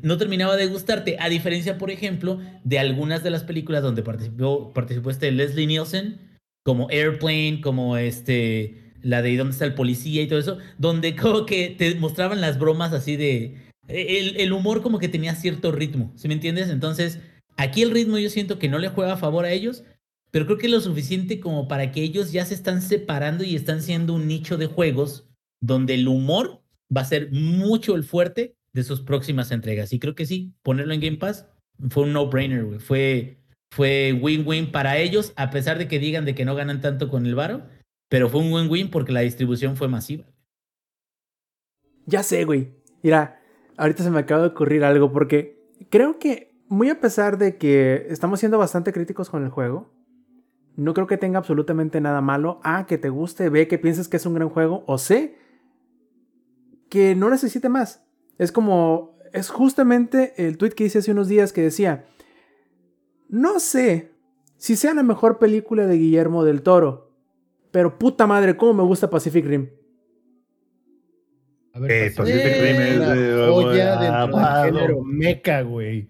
no terminaba de gustarte, a diferencia, por ejemplo, de algunas de las películas donde participó, participó este Leslie Nielsen, como Airplane, como este, la de ¿Dónde está el policía? y todo eso, donde como que te mostraban las bromas así de, el, el humor como que tenía cierto ritmo, ¿sí me entiendes? Entonces, aquí el ritmo yo siento que no le juega a favor a ellos, pero creo que es lo suficiente como para que ellos ya se están separando y están siendo un nicho de juegos donde el humor va a ser mucho el fuerte de sus próximas entregas. Y creo que sí, ponerlo en Game Pass fue un no-brainer, güey. Fue fue win-win para ellos, a pesar de que digan de que no ganan tanto con el varo, pero fue un win-win porque la distribución fue masiva. Ya sé, güey. Mira, ahorita se me acaba de ocurrir algo porque creo que muy a pesar de que estamos siendo bastante críticos con el juego, no creo que tenga absolutamente nada malo. A, que te guste, B, que pienses que es un gran juego, o C, que no necesite más. Es como, es justamente el tweet que hice hace unos días que decía, no sé si sea la mejor película de Guillermo del Toro, pero puta madre, cómo me gusta Pacific Rim. A ver, eh, Pacific Rim es de joya dentro del género meca, güey.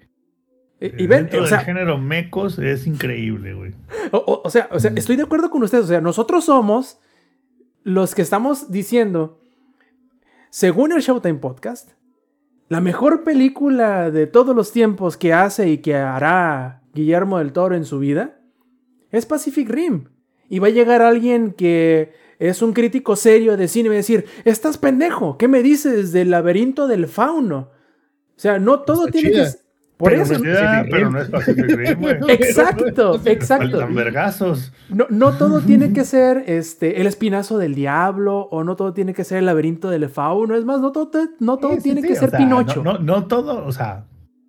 Y, ven, dentro o sea, del género mecos es increíble, güey. O, o, sea, o sea, estoy de acuerdo con ustedes. O sea, nosotros somos los que estamos diciendo, según el Showtime Podcast, la mejor película de todos los tiempos que hace y que hará Guillermo del Toro en su vida es Pacific Rim. Y va a llegar alguien que es un crítico serio de cine y va a decir, estás pendejo, ¿qué me dices del laberinto del fauno? O sea, no todo tiene que... Por pero eso. No es pero no es Pacific Rim, güey. Exacto, exacto. vergazos. No, no todo tiene que ser este, el espinazo del diablo o no todo tiene que ser el laberinto del fauno. Es más, no todo, no todo sí, tiene sí, que ser sea, Pinocho. No, no, no, todo, o sea,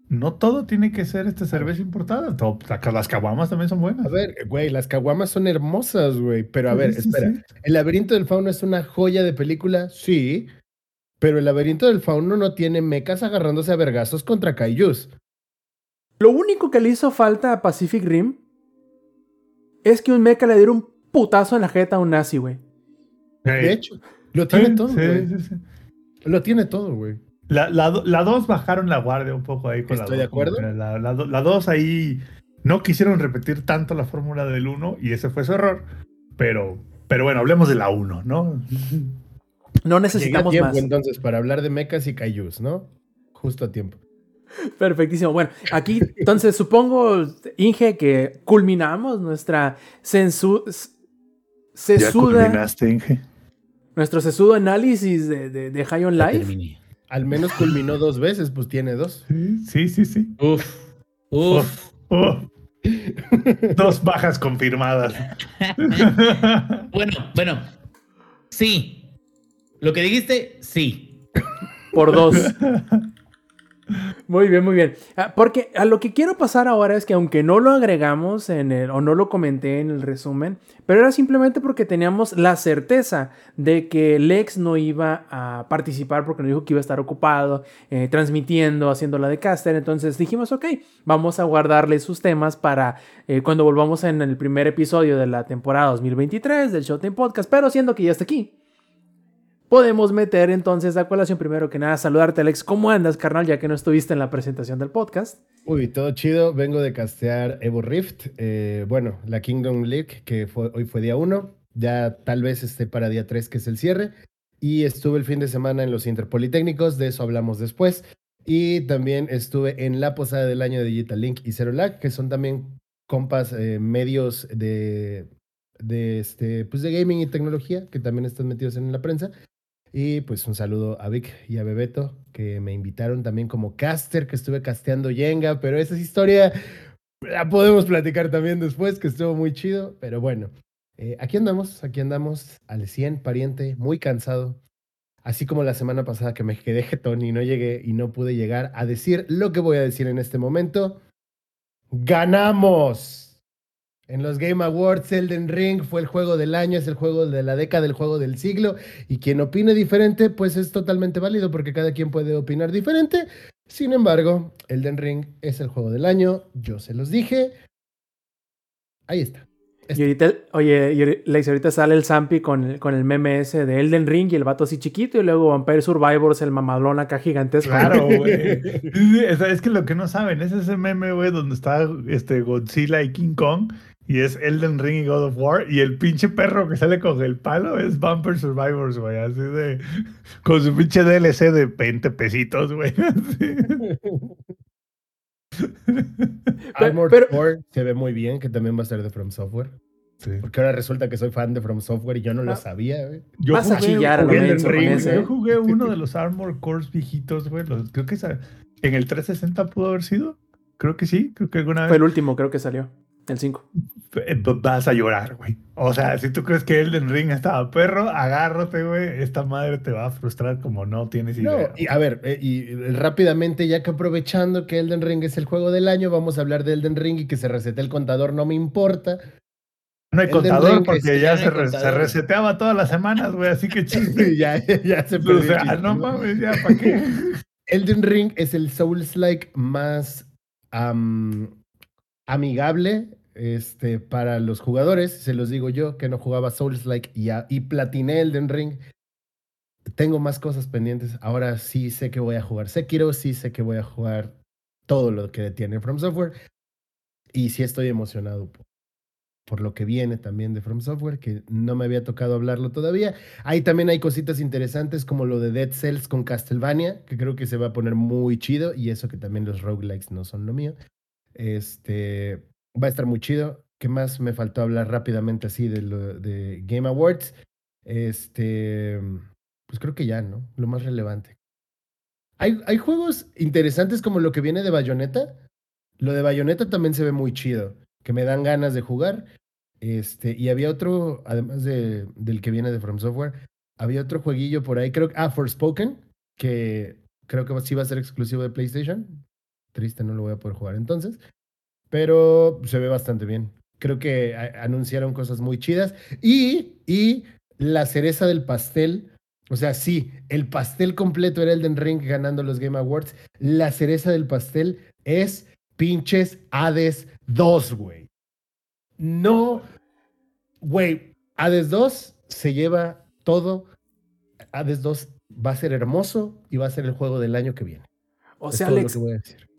no todo tiene que ser este cerveza importada. Todo, las caguamas también son buenas. A ver, güey, las caguamas son hermosas, güey. Pero a ver, espera. ¿El laberinto del fauno es una joya de película? Sí. Pero el laberinto del fauno no tiene mecas agarrándose a vergazos contra kaijus. Lo único que le hizo falta a Pacific Rim es que un mecha le diera un putazo en la jeta a un nazi, güey. De hecho, lo tiene todo, güey. Lo tiene todo, güey. La, la, la, dos bajaron la guardia un poco ahí con Estoy la de acuerdo. La, la, la, dos ahí no quisieron repetir tanto la fórmula del uno y ese fue su error. Pero, pero bueno, hablemos de la uno, ¿no? No necesitamos tiempo, más. entonces para hablar de mechas y kaijus, ¿no? Justo a tiempo. Perfectísimo. Bueno, aquí entonces supongo, Inge, que culminamos nuestra censu sesuda. ¿Ya culminaste, Inge? Nuestro sesudo análisis de, de, de High on Life. Al menos culminó dos veces, pues tiene dos. Sí, sí, sí. Uf. Uf. uf, uf. dos bajas confirmadas. bueno, bueno. Sí. Lo que dijiste, sí. Por dos. Muy bien, muy bien. Porque a lo que quiero pasar ahora es que aunque no lo agregamos en el, o no lo comenté en el resumen, pero era simplemente porque teníamos la certeza de que Lex no iba a participar porque nos dijo que iba a estar ocupado, eh, transmitiendo, haciendo la de caster. Entonces dijimos, ok, vamos a guardarle sus temas para eh, cuando volvamos en el primer episodio de la temporada 2023 del Showtime Podcast, pero siendo que ya está aquí podemos meter entonces a colación primero que nada saludarte Alex, ¿cómo andas carnal ya que no estuviste en la presentación del podcast? Uy, todo chido, vengo de castear Evo Rift, eh, bueno, la Kingdom League que fue, hoy fue día 1, ya tal vez esté para día 3 que es el cierre. Y estuve el fin de semana en los Interpolitécnicos, de eso hablamos después. Y también estuve en la posada del año de Digital Link y Zero Lag que son también compas eh, medios de este pues de gaming y tecnología que también están metidos en la prensa y pues un saludo a Vic y a Bebeto, que me invitaron también como caster, que estuve casteando Yenga, pero esa historia la podemos platicar también después, que estuvo muy chido. Pero bueno, eh, aquí andamos, aquí andamos al 100, pariente, muy cansado. Así como la semana pasada que me quedé jetón y no llegué y no pude llegar a decir lo que voy a decir en este momento. ¡Ganamos! En los Game Awards, Elden Ring fue el juego del año, es el juego de la década, el juego del siglo. Y quien opine diferente, pues es totalmente válido porque cada quien puede opinar diferente. Sin embargo, Elden Ring es el juego del año, yo se los dije. Ahí está. Y ahorita, oye, Lex, ahorita sale el Zampi con el, con el meme ese de Elden Ring y el vato así chiquito y luego Vampire Survivors, el mamalón acá gigantesco. Claro, güey. Es, es que lo que no saben es ese meme, güey, donde está este Godzilla y King Kong y es Elden Ring y God of War y el pinche perro que sale con el palo es Bumper Survivors, güey, así de con su pinche DLC de 20 pesitos, güey. así. Armored pero- Core se ve muy bien, que también va a ser de From Software. Sí. Porque ahora resulta que soy fan de From Software y yo no lo Ah. sabía, güey. Yo Vas a jugué- chillar a lo jugué Elden Ring, ese, Yo jugué uno de los Armor Cores viejitos, güey. los- creo que en el 360 pudo haber sido. Creo que sí, creo que alguna Fue vez el último, creo que salió. El 5. Vas a llorar, güey. O sea, si tú crees que Elden Ring estaba perro, agárrate, güey. Esta madre te va a frustrar como no tienes No, idea. y a ver, eh, y rápidamente, ya que aprovechando que Elden Ring es el juego del año, vamos a hablar de Elden Ring y que se resete el contador, no me importa. no hay Elden contador Ring porque ya no se, re- se reseteaba todas las semanas, güey. Así que chiste. ya, ya se o perdió el sea, no ¿no? mames, ya, ¿para qué? Elden Ring es el Souls-like más am, amigable este, para los jugadores. Se los digo yo, que no jugaba Souls-like y, a- y platiné Elden Ring. Tengo más cosas pendientes. Ahora sí sé que voy a jugar Sekiro, sí sé que voy a jugar todo lo que tiene From Software. Y sí estoy emocionado por, por lo que viene también de From Software, que no me había tocado hablarlo todavía. Ahí también hay cositas interesantes como lo de Dead Cells con Castlevania, que creo que se va a poner muy chido, y eso que también los roguelikes no son lo mío. Este va a estar muy chido. ¿Qué más me faltó hablar rápidamente así de, lo, de Game Awards? Este, pues creo que ya, ¿no? Lo más relevante. Hay, hay juegos interesantes como lo que viene de Bayonetta. Lo de Bayonetta también se ve muy chido, que me dan ganas de jugar. Este, y había otro, además de, del que viene de From Software, había otro jueguillo por ahí, creo que, ah, Forspoken, que creo que sí va a ser exclusivo de PlayStation. Triste, no lo voy a poder jugar entonces. Pero se ve bastante bien. Creo que anunciaron cosas muy chidas. Y, y la cereza del pastel, o sea, sí, el pastel completo era Elden Ring ganando los Game Awards. La cereza del pastel es pinches Hades 2, güey. No, güey, Hades 2 se lleva todo. Hades 2 va a ser hermoso y va a ser el juego del año que viene. O sea, Alex,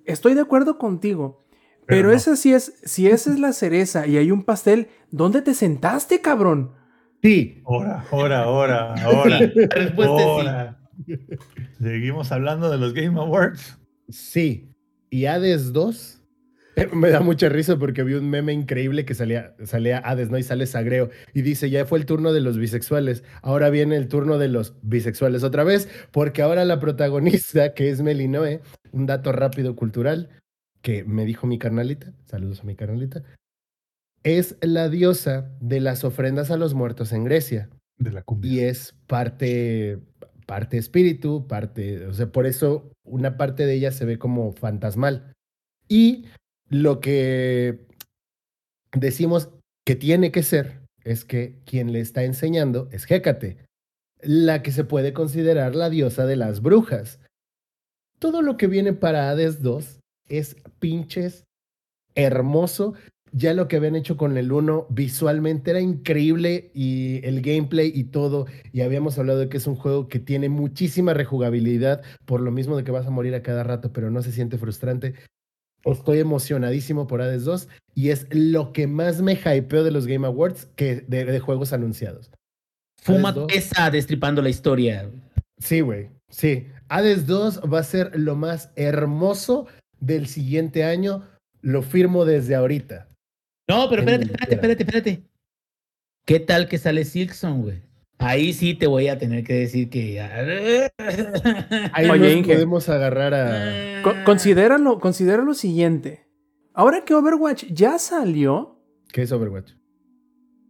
estoy de acuerdo contigo. Pero Pero, no. esa sí es, si esa es la cereza y hay un pastel, ¿dónde te sentaste, cabrón? Sí, Ahora, ahora, ahora, ahora. La respuesta es ahora. Seguimos hablando de los Game Awards. Sí. Y Hades 2. eh, Me da mucha risa porque vi un meme increíble que salía, salía Hades, ¿no? Y sale Sagreo. Y dice, ya fue el turno de los bisexuales. Ahora viene el turno de los bisexuales otra vez, porque ahora la protagonista, que es Melinoe, un dato rápido cultural que me dijo mi carnalita, saludos a mi carnalita, es la diosa de las ofrendas a los muertos en Grecia De la cumbia. y es parte, parte espíritu, parte, o sea, por eso una parte de ella se ve como fantasmal. Y lo que decimos que tiene que ser es que quien le está enseñando es Hécate, la que se puede considerar la diosa de las brujas. Todo lo que viene para Hades 2 es pinches hermoso. Ya lo que habían hecho con el 1 visualmente era increíble y el gameplay y todo. Y habíamos hablado de que es un juego que tiene muchísima rejugabilidad, por lo mismo de que vas a morir a cada rato, pero no se siente frustrante. Estoy emocionadísimo por Hades 2 y es lo que más me hypeó de los Game Awards que de, de juegos anunciados. Fuma Hades 2. esa destripando la historia. Sí, güey. Sí. Hades 2 va a ser lo más hermoso del siguiente año. Lo firmo desde ahorita. No, pero espérate, espérate, espérate, espérate. ¿Qué tal que sale Silkson, güey? Ahí sí te voy a tener que decir que. Ahí Oye, nos Inge. podemos agarrar a. Co- considéralo, considera lo siguiente. Ahora que Overwatch ya salió, ¿Qué es Overwatch?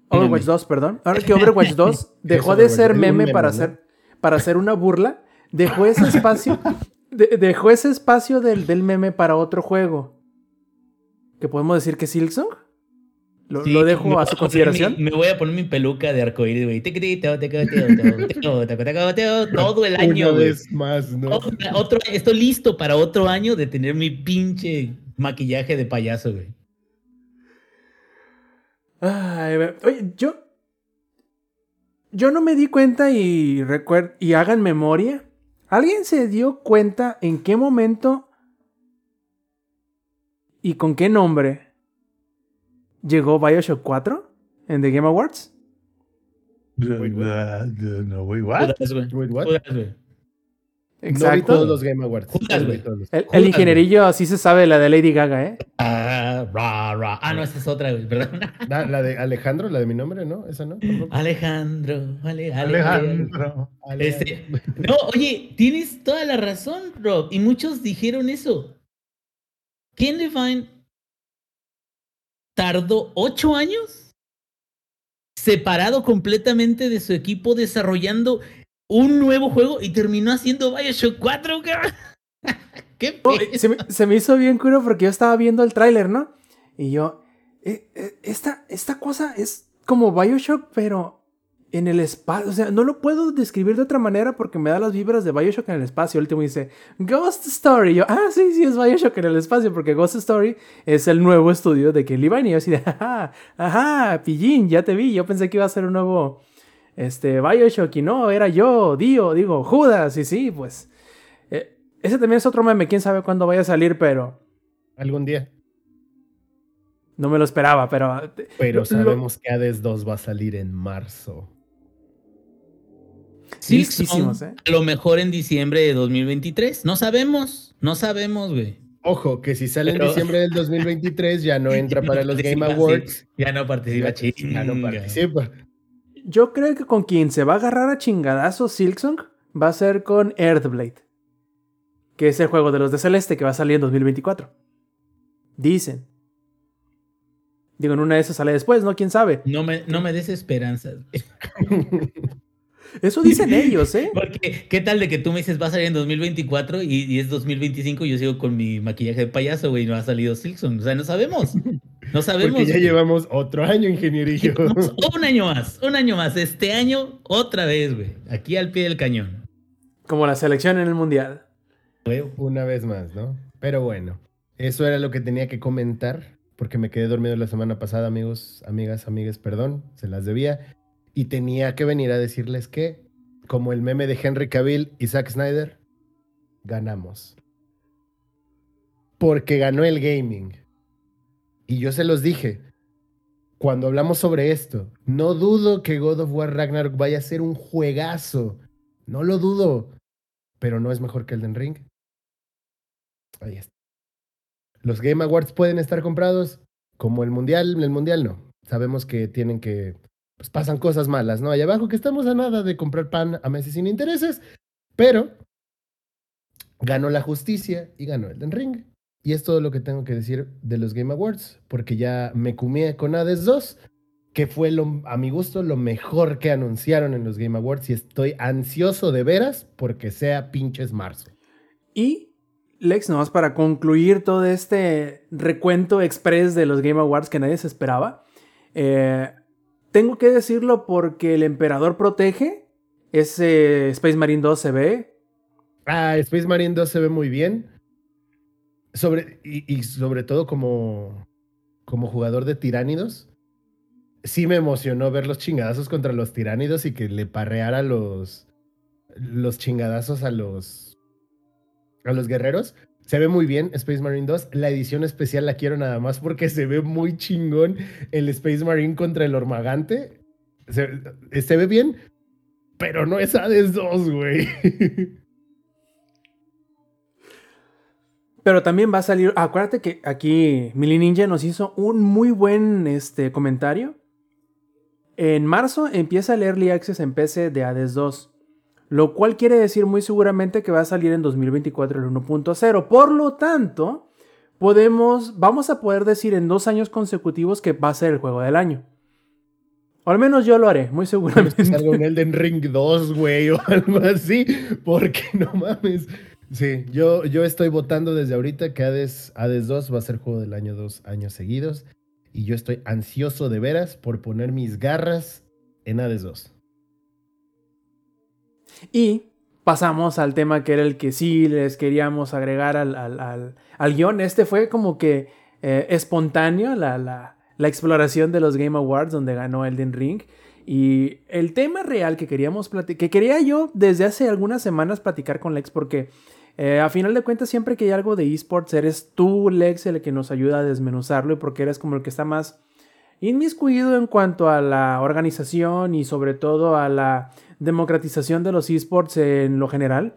Overwatch 2, perdón. Ahora que Overwatch 2 dejó de ser meme meme, para ¿no? hacer para hacer una burla, dejó ese espacio de- dejó ese espacio del, del meme para otro juego. ¿Que podemos decir que es Silksong? Lo, Sí, lo dejo a su consideración. mi- me voy a poner mi peluca de arcoíris, güey. Todo el año, Una vez más, ¿no? Otro, otro- estoy listo para otro año de tener mi pinche maquillaje de payaso, güey. Ay, oye, yo. Yo no me di cuenta y recuer- y hagan memoria. ¿Alguien se dio cuenta en qué momento y con qué nombre llegó Bioshock 4 en The Game Awards? Wait, No, wait, what? Wait, what? Güey. No vi todos los Game Awards. Vi güey. los- El, ingenierillo sí se sabe la de Lady Gaga, ¿eh? Ah, ra, ra. Ah, no, esa es otra, güey, perdón. La de Alejandro, la de mi nombre, ¿no? Esa no. Alejandro, Ale- Ale- Alejandro. Este, no, oye, tienes toda la razón, Rob. Y muchos dijeron eso. Ken Levine tardó ocho años separado completamente de su equipo desarrollando un nuevo juego y terminó haciendo Bioshock 4, cabrón. ¿Qué pe- se, me, se me hizo bien curioso porque yo estaba viendo el tráiler, ¿no? Y yo, eh, eh, esta, esta cosa es como Bioshock, pero en el espacio. O sea, no lo puedo describir de otra manera porque me da las vibras de Bioshock en el espacio. El último dice, Ghost Story. Yo, ah, sí, sí, es Bioshock en el espacio porque Ghost Story es el nuevo estudio de Ken Levine. Y yo así de, ajá, ajá, pillín, ya te vi. Yo pensé que iba a ser un nuevo este, Bioshock y no, era yo, Dio, digo, Judas. Y sí, pues. eh, ese también es otro meme, quién sabe cuándo vaya a salir, pero Algún día. no me lo esperaba, pero... Pero Lo- sabemos que Hades 2 va a salir en marzo. ¿eh? A lo mejor en diciembre de 2023. No sabemos, no sabemos, güey. Ojo, que si sale Pero- en diciembre del 2023 ya no entra Ya no para los Game Awards. sí. Ya no participa, Ya no participa. Yo creo que con quien se va a agarrar a chingadazos Silksong va a ser con Earthblade. Que es el juego de los de Celeste que va a salir en 2024. Dicen. Digo, en una de esas sale después, ¿no? ¿Quién sabe? No me, no me des esperanzas. Eso dicen ellos, ¿eh? Porque, ¿qué tal de que tú me dices va a salir en 2024 y, y es 2025 y yo sigo con mi maquillaje de payaso, güey, y no ha salido Silkson? O sea, no sabemos. No sabemos. Porque ya güey. llevamos otro año, ingenierillo. Un año más, un año más. Este año, otra vez, güey. Aquí al pie del cañón. Como la selección en el Mundial. Una vez más, ¿no? Pero bueno, eso era lo que tenía que comentar, porque me quedé dormido la semana pasada, amigos, amigas, amigues, perdón, se las debía. Y tenía que venir a decirles que, como el meme de Henry Cavill y Zack Snyder, ganamos. Porque ganó el gaming. Y yo se los dije, cuando hablamos sobre esto, no dudo que God of War Ragnarok vaya a ser un juegazo. No lo dudo. Pero no es mejor que Elden Ring. Ahí está. Los Game Awards pueden estar comprados como el Mundial. El Mundial no. Sabemos que tienen que. Pues pasan cosas malas, ¿no? Allá abajo que estamos a nada de comprar pan a meses sin intereses. Pero ganó la justicia y ganó Elden Ring. Y es todo lo que tengo que decir de los Game Awards, porque ya me cumí con Hades 2, que fue lo, a mi gusto lo mejor que anunciaron en los Game Awards y estoy ansioso de veras porque sea pinches marzo. Y, Lex, nomás para concluir todo este recuento express de los Game Awards que nadie se esperaba, eh, tengo que decirlo porque el emperador protege. Ese Space Marine 2 se ve. Ah, Space Marine 2 se ve muy bien. Sobre, y, y sobre todo como, como jugador de tiránidos. Sí me emocionó ver los chingadazos contra los tiránidos y que le parreara los, los chingadazos a los, a los guerreros. Se ve muy bien Space Marine 2. La edición especial la quiero nada más porque se ve muy chingón el Space Marine contra el Ormagante. Se, se ve bien, pero no es Hades 2, güey. Pero también va a salir. Acuérdate que aquí Mili Ninja nos hizo un muy buen este, comentario. En marzo empieza el Early Access en PC de Hades 2. Lo cual quiere decir muy seguramente que va a salir en 2024 el 1.0. Por lo tanto, podemos. Vamos a poder decir en dos años consecutivos que va a ser el juego del año. O al menos yo lo haré, muy seguramente. salga un Elden Ring 2, güey, o algo así, porque no mames. Sí, yo, yo estoy votando desde ahorita que Hades, Hades 2 va a ser juego del año dos años seguidos. Y yo estoy ansioso de veras por poner mis garras en Hades 2. Y pasamos al tema que era el que sí les queríamos agregar al, al, al- al guion. Este fue como que eh, espontáneo la, la- la exploración de los Game Awards donde ganó Elden Ring. Y el tema real que queríamos platicar, que quería yo desde hace algunas semanas platicar con Lex, porque eh, a final de cuentas siempre que hay algo de esports, eres tú, Lex, el que nos ayuda a desmenuzarlo y porque eres como el que está más inmiscuido en cuanto a la organización y sobre todo a la democratización de los esports en lo general.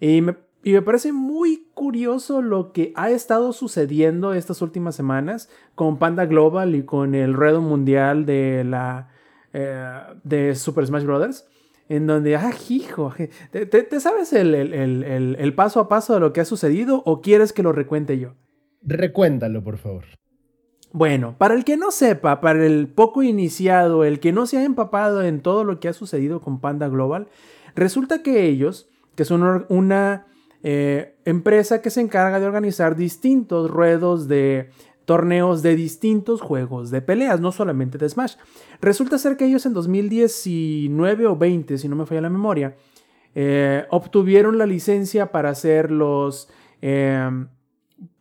Y me, y me parece muy curioso lo que ha estado sucediendo estas últimas semanas con Panda Global y con el redo mundial de la eh, de Super Smash Bros. En donde, ah, hijo, ¿te, sabes el, el, paso a paso de lo que ha sucedido o quieres que lo recuente yo? Recuéntalo, por favor. Bueno, para el que no sepa, para el poco iniciado, el que no se ha empapado en todo lo que ha sucedido con Panda Global, resulta que ellos, que son una eh, empresa que se encarga de organizar distintos ruedos de torneos de distintos juegos de peleas, no solamente de Smash. Resulta ser que ellos en 2019 o 20, si no me falla la memoria, eh, obtuvieron la licencia para hacer los... Em,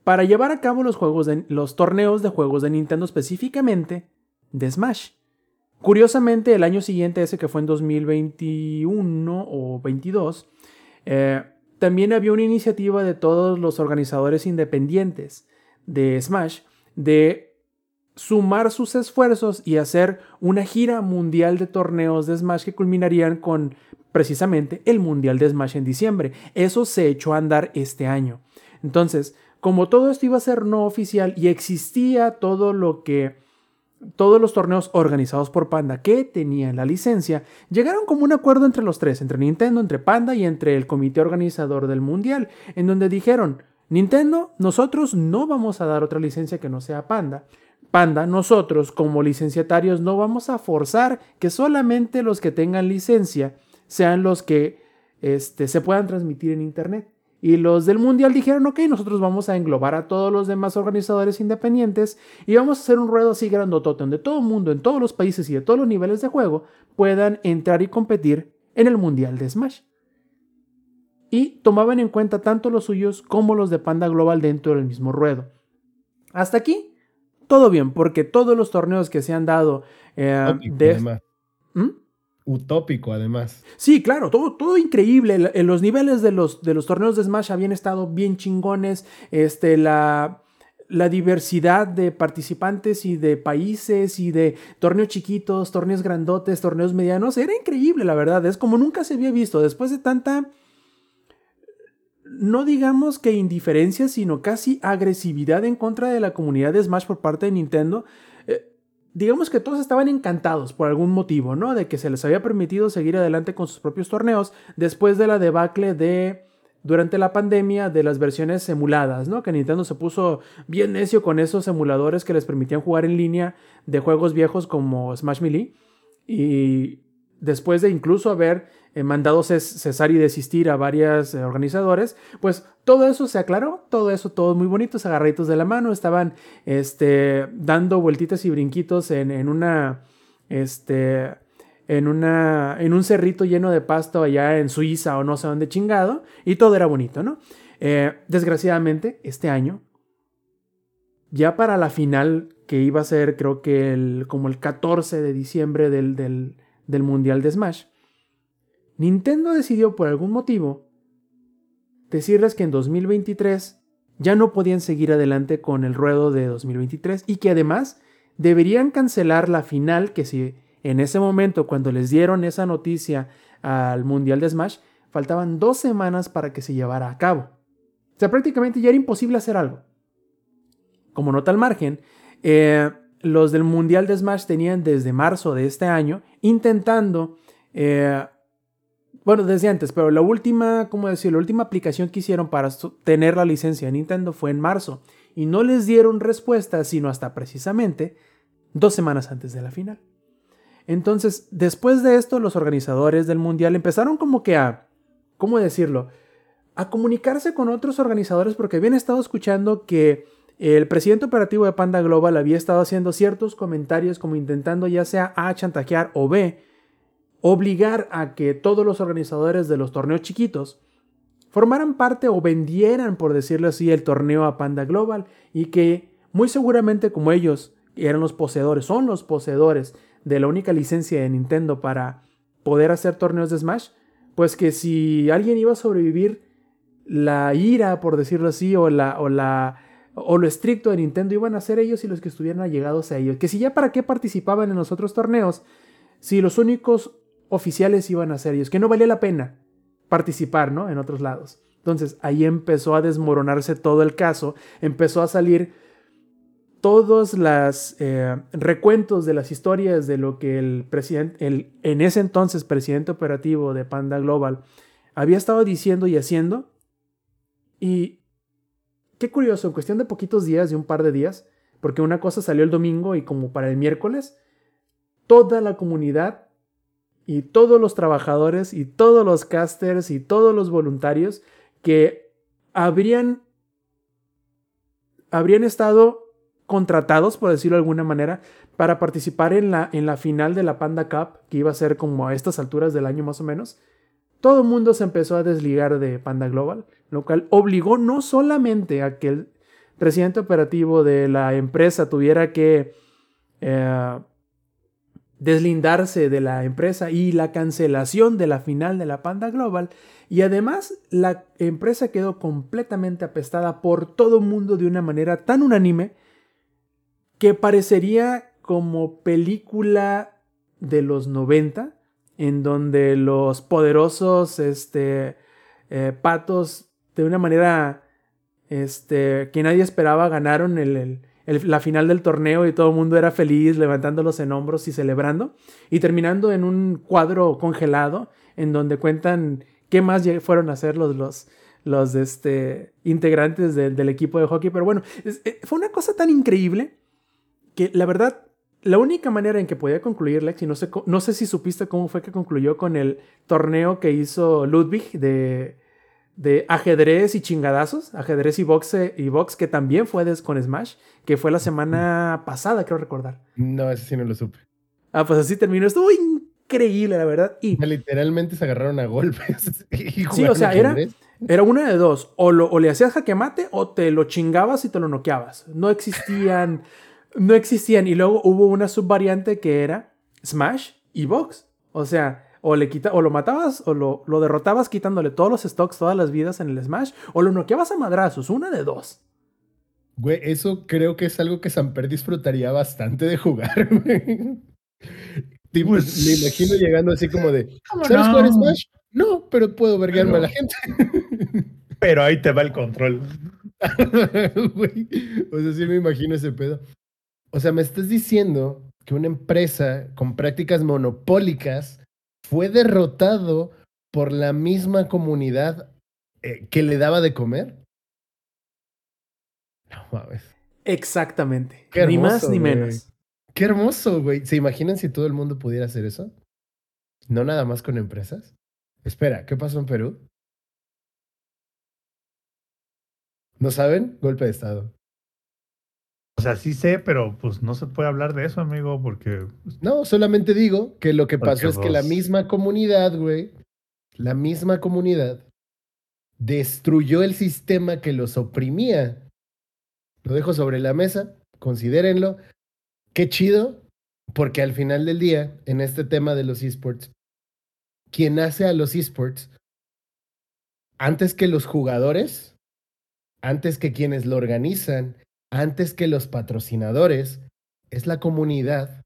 para llevar a cabo los, juegos de, los torneos de juegos de Nintendo específicamente de Smash. Curiosamente, el año siguiente, ese que fue en 2021 o 22, eh, también había una iniciativa de todos los organizadores independientes de Smash de sumar sus esfuerzos y hacer una gira mundial de torneos de Smash que culminarían con precisamente el Mundial de Smash en diciembre. Eso se echó a andar este año. Entonces, como todo esto iba a ser no oficial y existía todo lo que todos los torneos organizados por Panda que tenían la licencia, llegaron como un acuerdo entre los tres, entre Nintendo, entre Panda y entre el comité organizador del Mundial, en donde dijeron, Nintendo, nosotros no vamos a dar otra licencia que no sea Panda. Panda, nosotros como licenciatarios no vamos a forzar que solamente los que tengan licencia sean los que este, se puedan transmitir en Internet. Y los del Mundial dijeron, ok, nosotros vamos a englobar a todos los demás organizadores independientes y vamos a hacer un ruedo así grandotote donde todo el mundo, en todos los países y de todos los niveles de juego, puedan entrar y competir en el Mundial de Smash y tomaban en cuenta tanto los suyos como los de Panda Global dentro del mismo ruedo. Hasta aquí, todo bien, porque todos los torneos que se han dado eh, de... ¿Mm? Utópico, además. Sí, claro, todo, todo increíble. En los niveles de los, de los torneos de Smash habían estado bien chingones. Este, la, la diversidad de participantes y de países y de torneos chiquitos, torneos grandotes, torneos medianos, era increíble, la verdad. Es como nunca se había visto. Después de tanta no digamos que indiferencia, sino casi agresividad en contra de la comunidad de Smash por parte de Nintendo. Eh, digamos que todos estaban encantados por algún motivo, ¿no? De que se les había permitido seguir adelante con sus propios torneos después de la debacle de durante la pandemia de las versiones emuladas, ¿no? Que Nintendo se puso bien necio con esos emuladores que les permitían jugar en línea de juegos viejos como Smash Melee y después de incluso haber eh, mandado cesar y desistir a varios eh, organizadores, pues todo eso se aclaró, todo eso, todos muy bonitos, agarraditos de la mano, estaban este, dando vueltitas y brinquitos en, una, este, en, una, en un cerrito lleno de pasto allá en Suiza o no sé dónde chingado, y todo era bonito, ¿no? Eh, desgraciadamente, este año, ya para la final, que iba a ser creo que el, como el 14 de diciembre del del Mundial de Smash, Nintendo decidió por algún motivo decirles que en 2023 ya no podían seguir adelante con el ruedo de 2023 y que además deberían cancelar la final que si en ese momento cuando les dieron esa noticia al Mundial de Smash faltaban dos semanas para que se llevara a cabo. O sea, prácticamente ya era imposible hacer algo. Como nota al margen, eh, los del Mundial de Smash tenían desde marzo de este año intentando, eh, bueno, desde antes, pero la última, ¿cómo decir? La última aplicación que hicieron para tener la licencia de Nintendo fue en marzo y no les dieron respuesta sino hasta precisamente dos semanas antes de la final. Entonces, después de esto, los organizadores del Mundial empezaron como que a, ¿cómo decirlo? A comunicarse con otros organizadores porque habían estado escuchando que el presidente operativo de Panda Global había estado haciendo ciertos comentarios como intentando ya sea A chantajear o B obligar a que todos los organizadores de los torneos chiquitos formaran parte o vendieran, por decirlo así, el torneo a Panda Global y que muy seguramente como ellos eran los poseedores, son los poseedores de la única licencia de Nintendo para poder hacer torneos de Smash, pues que si alguien iba a sobrevivir la ira, por decirlo así, o la, o la o lo estricto de Nintendo iban a ser ellos y los que estuvieran allegados a ellos. Que si ya para qué participaban en los otros torneos, si los únicos oficiales iban a ser ellos, que no valía la pena participar, ¿no? En otros lados. Entonces ahí empezó a desmoronarse todo el caso, empezó a salir todos los eh, recuentos de las historias de lo que el presidente, el en ese entonces presidente operativo de Panda Global, había estado diciendo y haciendo. Y qué curioso, en cuestión de poquitos días, de un par de días, porque una cosa salió el domingo y como para el miércoles, toda la comunidad y todos los trabajadores y todos los casters y todos los voluntarios que habrían, habrían estado contratados, por decirlo de alguna manera, para participar en la, en la final de la Panda Cup, que iba a ser como a estas alturas del año más o menos, todo el mundo se empezó a desligar de Panda Global, lo cual obligó no solamente a que el presidente operativo de la empresa tuviera que eh, deslindarse de la empresa y la cancelación de la final de la Panda Global. Y además la empresa quedó completamente apestada por todo el mundo de una manera tan unánime que parecería como película de los 90, en donde los poderosos este, eh, patos de una manera este, que nadie esperaba ganaron el la final del torneo y todo el mundo era feliz, levantándolos en hombros y celebrando. Y terminando en un cuadro congelado en donde cuentan qué más fueron a hacer los, los, los este, integrantes del equipo de hockey. Pero bueno, eh, fue una cosa tan increíble que la verdad, la única manera en que podía concluir Lex, no sé, no sé si supiste cómo fue que concluyó con el torneo que hizo Ludwig de, de ajedrez y chingadazos, ajedrez y boxe y box, que también fue con Smash, que fue la semana pasada, creo recordar. No, ese sí no lo supe. Ah, pues así terminó. Estuvo increíble, la verdad. Y literalmente se agarraron a golpes. sí, o sea, era, era una de dos. O, lo, o le hacías jaque mate o te lo chingabas y te lo noqueabas. No existían, no existían. Y luego hubo una subvariante que era Smash y Box. O sea, o, le quita, o lo matabas o lo, lo derrotabas quitándole todos los stocks, todas las vidas en el Smash, o lo noqueabas a madrazos, una de dos. Güey, eso creo que es algo que Samper disfrutaría bastante de jugar, güey. Pues, me imagino llegando así como de, ¿sabes jugar Smash? No, pero puedo verguearme a la gente. Pero ahí te va el control. o sea, sí me imagino ese pedo. O sea, me estás diciendo que una empresa con prácticas monopólicas fue derrotado por la misma comunidad eh, que le daba de comer. No mames. Exactamente. ni más ni menos. Qué hermoso, güey. ¿Se imaginan si todo el mundo pudiera hacer eso? No nada más con empresas. Espera, ¿qué pasó en Perú? ¿No saben? Golpe de Estado. O sea, sí sé, pero pues no se puede hablar de eso, amigo, porque... Pues, no, solamente digo que lo que pasó es que la misma comunidad, güey, la misma comunidad destruyó el sistema que los oprimía. Lo dejo sobre la mesa, considérenlo. Qué chido, porque al final del día, en este tema de los esports, quien hace a los esports, antes que los jugadores, antes que quienes lo organizan, antes que los patrocinadores, es la comunidad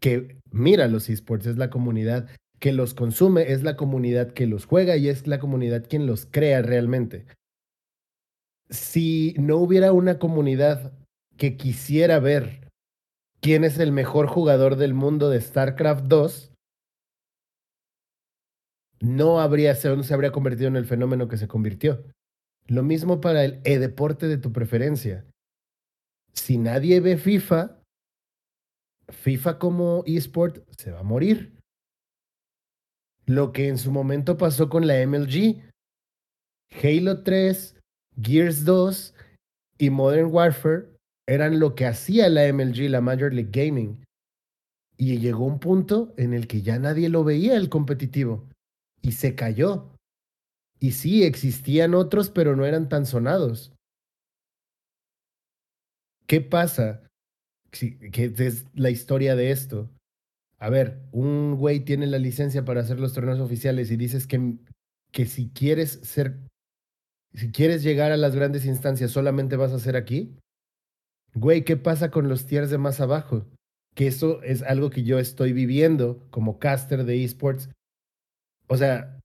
que mira los esports, es la comunidad que los consume, es la comunidad que los juega y es la comunidad quien los crea realmente. Si no hubiera una comunidad que quisiera ver quién es el mejor jugador del mundo de StarCraft 2, no habría, no se habría convertido en el fenómeno que se convirtió. Lo mismo para el e-deporte de tu preferencia si nadie ve FIFA, FIFA como eSport se va a morir. Lo que en su momento pasó con la MLG, Halo 3, Gears 2 y Modern Warfare eran lo que hacía la MLG, la Major League Gaming. Y llegó un punto en el que ya nadie lo veía el competitivo y se cayó. Y sí, existían otros, pero no eran tan sonados. ¿Qué pasa que es la historia de esto. A ver, un güey tiene la licencia para hacer los torneos oficiales y dices que, que si quieres ser, si quieres llegar a las grandes instancias solamente vas a hacer aquí. Güey, ¿qué pasa con los tiers de más abajo? Que eso es algo que yo estoy viviendo como caster de esports. O sea,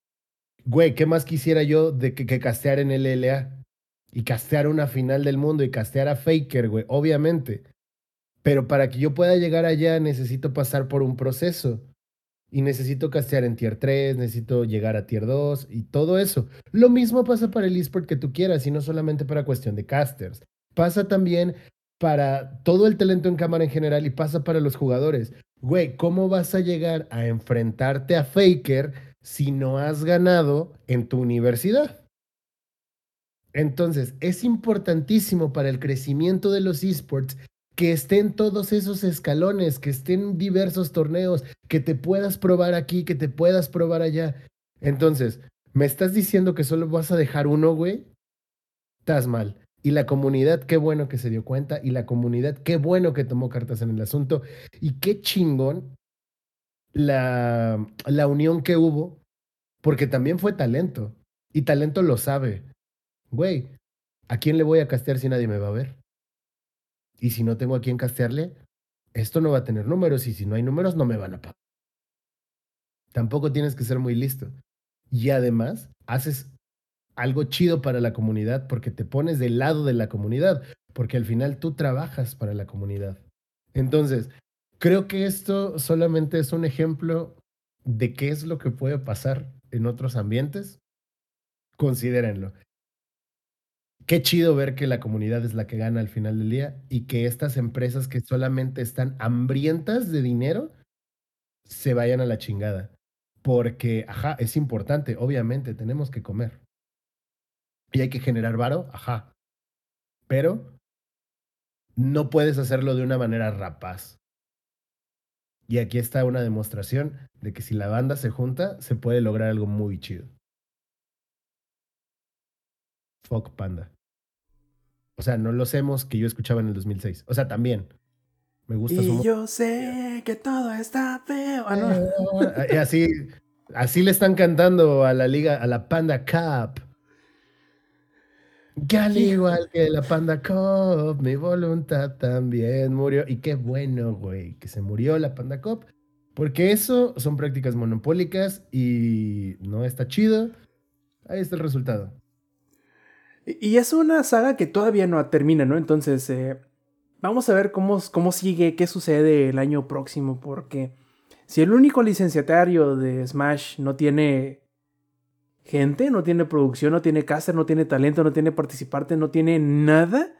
güey, ¿qué más quisiera yo de que, que castear en LLA? Y castear una final del mundo y castear a Faker, güey, obviamente. Pero para que yo pueda llegar allá necesito pasar por un proceso. Y necesito castear en tier 3, necesito llegar a tier 2 y todo eso. Lo mismo pasa para el esport que tú quieras y no solamente para cuestión de casters. Pasa también para todo el talento en cámara en general y pasa para los jugadores. Güey, ¿cómo vas a llegar a enfrentarte a Faker si no has ganado en tu universidad? Entonces, es importantísimo para el crecimiento de los esports que estén todos esos escalones, que estén diversos torneos, que te puedas probar aquí, que te puedas probar allá. Entonces, ¿me estás diciendo que solo vas a dejar uno, güey? Estás mal. Y la comunidad, qué bueno que se dio cuenta, y la comunidad, qué bueno que tomó cartas en el asunto, y qué chingón la, la unión que hubo, porque también fue talento, y talento lo sabe. Güey, ¿a quién le voy a castear si nadie me va a ver? Y si no tengo a quién castearle, esto no va a tener números y si no hay números no me van a pagar. Tampoco tienes que ser muy listo. Y además, haces algo chido para la comunidad porque te pones del lado de la comunidad, porque al final tú trabajas para la comunidad. Entonces, creo que esto solamente es un ejemplo de qué es lo que puede pasar en otros ambientes. Considérenlo qué chido ver que la comunidad es la que gana al final del día y que estas empresas que solamente están hambrientas de dinero se vayan a la chingada. Porque, ajá, es importante, obviamente, tenemos que comer. Y hay que generar varo, ajá. Pero no puedes hacerlo de una manera rapaz. Y aquí está una demostración de que si la banda se junta, se puede lograr algo muy chido. Fuck Panda. O sea, no los hemos que yo escuchaba en el 2006. O sea, también. Me gusta y yo sé que todo está feo. Ah, no. Eh, así, así le están cantando a la liga, a la Panda Cup. Que al igual que la Panda Cup, mi voluntad también murió. Y qué bueno, güey, que se murió la Panda Cup. Porque eso son prácticas monopólicas y no está chido. Ahí está el resultado. Y es una saga que todavía no termina, ¿no? Entonces, eh, vamos a ver cómo, cómo sigue, qué sucede el año próximo, porque si el único licenciatario de Smash no tiene gente, no tiene producción, no tiene caster, no tiene talento, no tiene participante, no tiene nada,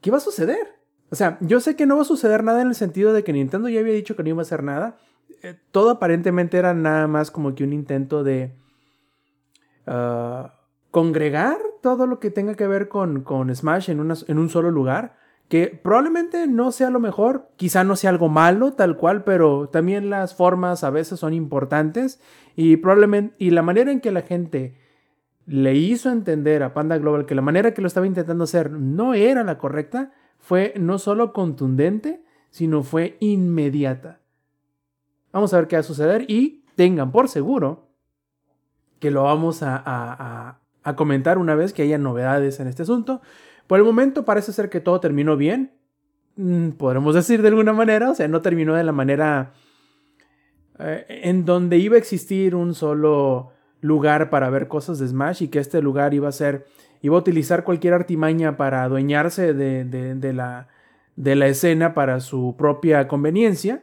¿qué va a suceder? O sea, yo sé que no va a suceder nada en el sentido de que Nintendo ya había dicho que no iba a hacer nada. Eh, todo aparentemente era nada más como que un intento de... Ah, congregar todo lo que tenga que ver con, con Smash en, en un solo lugar, que probablemente no sea lo mejor, quizá no sea algo malo tal cual, pero también las formas a veces son importantes y probablemente y la manera en que la gente le hizo entender a Panda Global que la manera que lo estaba intentando hacer no era la correcta, fue no solo contundente, sino fue inmediata. Vamos a ver qué va a suceder y tengan por seguro que lo vamos a, a comentar una vez que haya novedades en este asunto. Por el momento parece ser que todo terminó bien. Mm, podremos decir de alguna manera. O sea, no terminó de la manera eh, en donde iba a existir un solo lugar para ver cosas de Smash y que este lugar iba a ser, iba a utilizar cualquier artimaña para adueñarse de, de, la, de la escena para su propia conveniencia.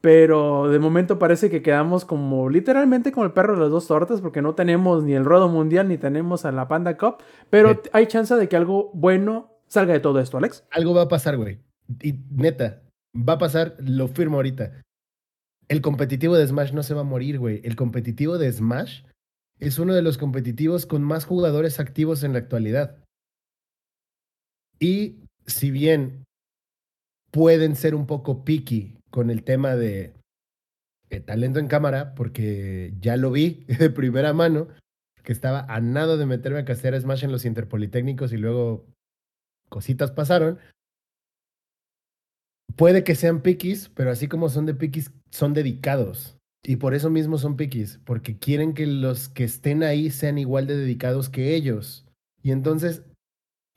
Pero de momento parece que quedamos como literalmente como el perro de las dos tortas porque no tenemos ni el Rodo Mundial ni tenemos a la Panda Cup. Pero hay chance de que algo bueno salga de todo esto, Alex. Algo va a pasar, güey. Y neta, va a pasar, lo firmo ahorita. El competitivo de Smash no se va a morir, güey. El competitivo de Smash es uno de los competitivos con más jugadores activos en la actualidad. Y si bien pueden ser un poco picky con el tema de talento en cámara, porque ya lo vi de primera mano, que estaba a nada de meterme a castear Smash en los interpolitécnicos y luego cositas pasaron. Puede que sean piquis, pero así como son de piquis, son dedicados. Y por eso mismo son piquis, porque quieren que los que estén ahí sean igual de dedicados que ellos. Y entonces,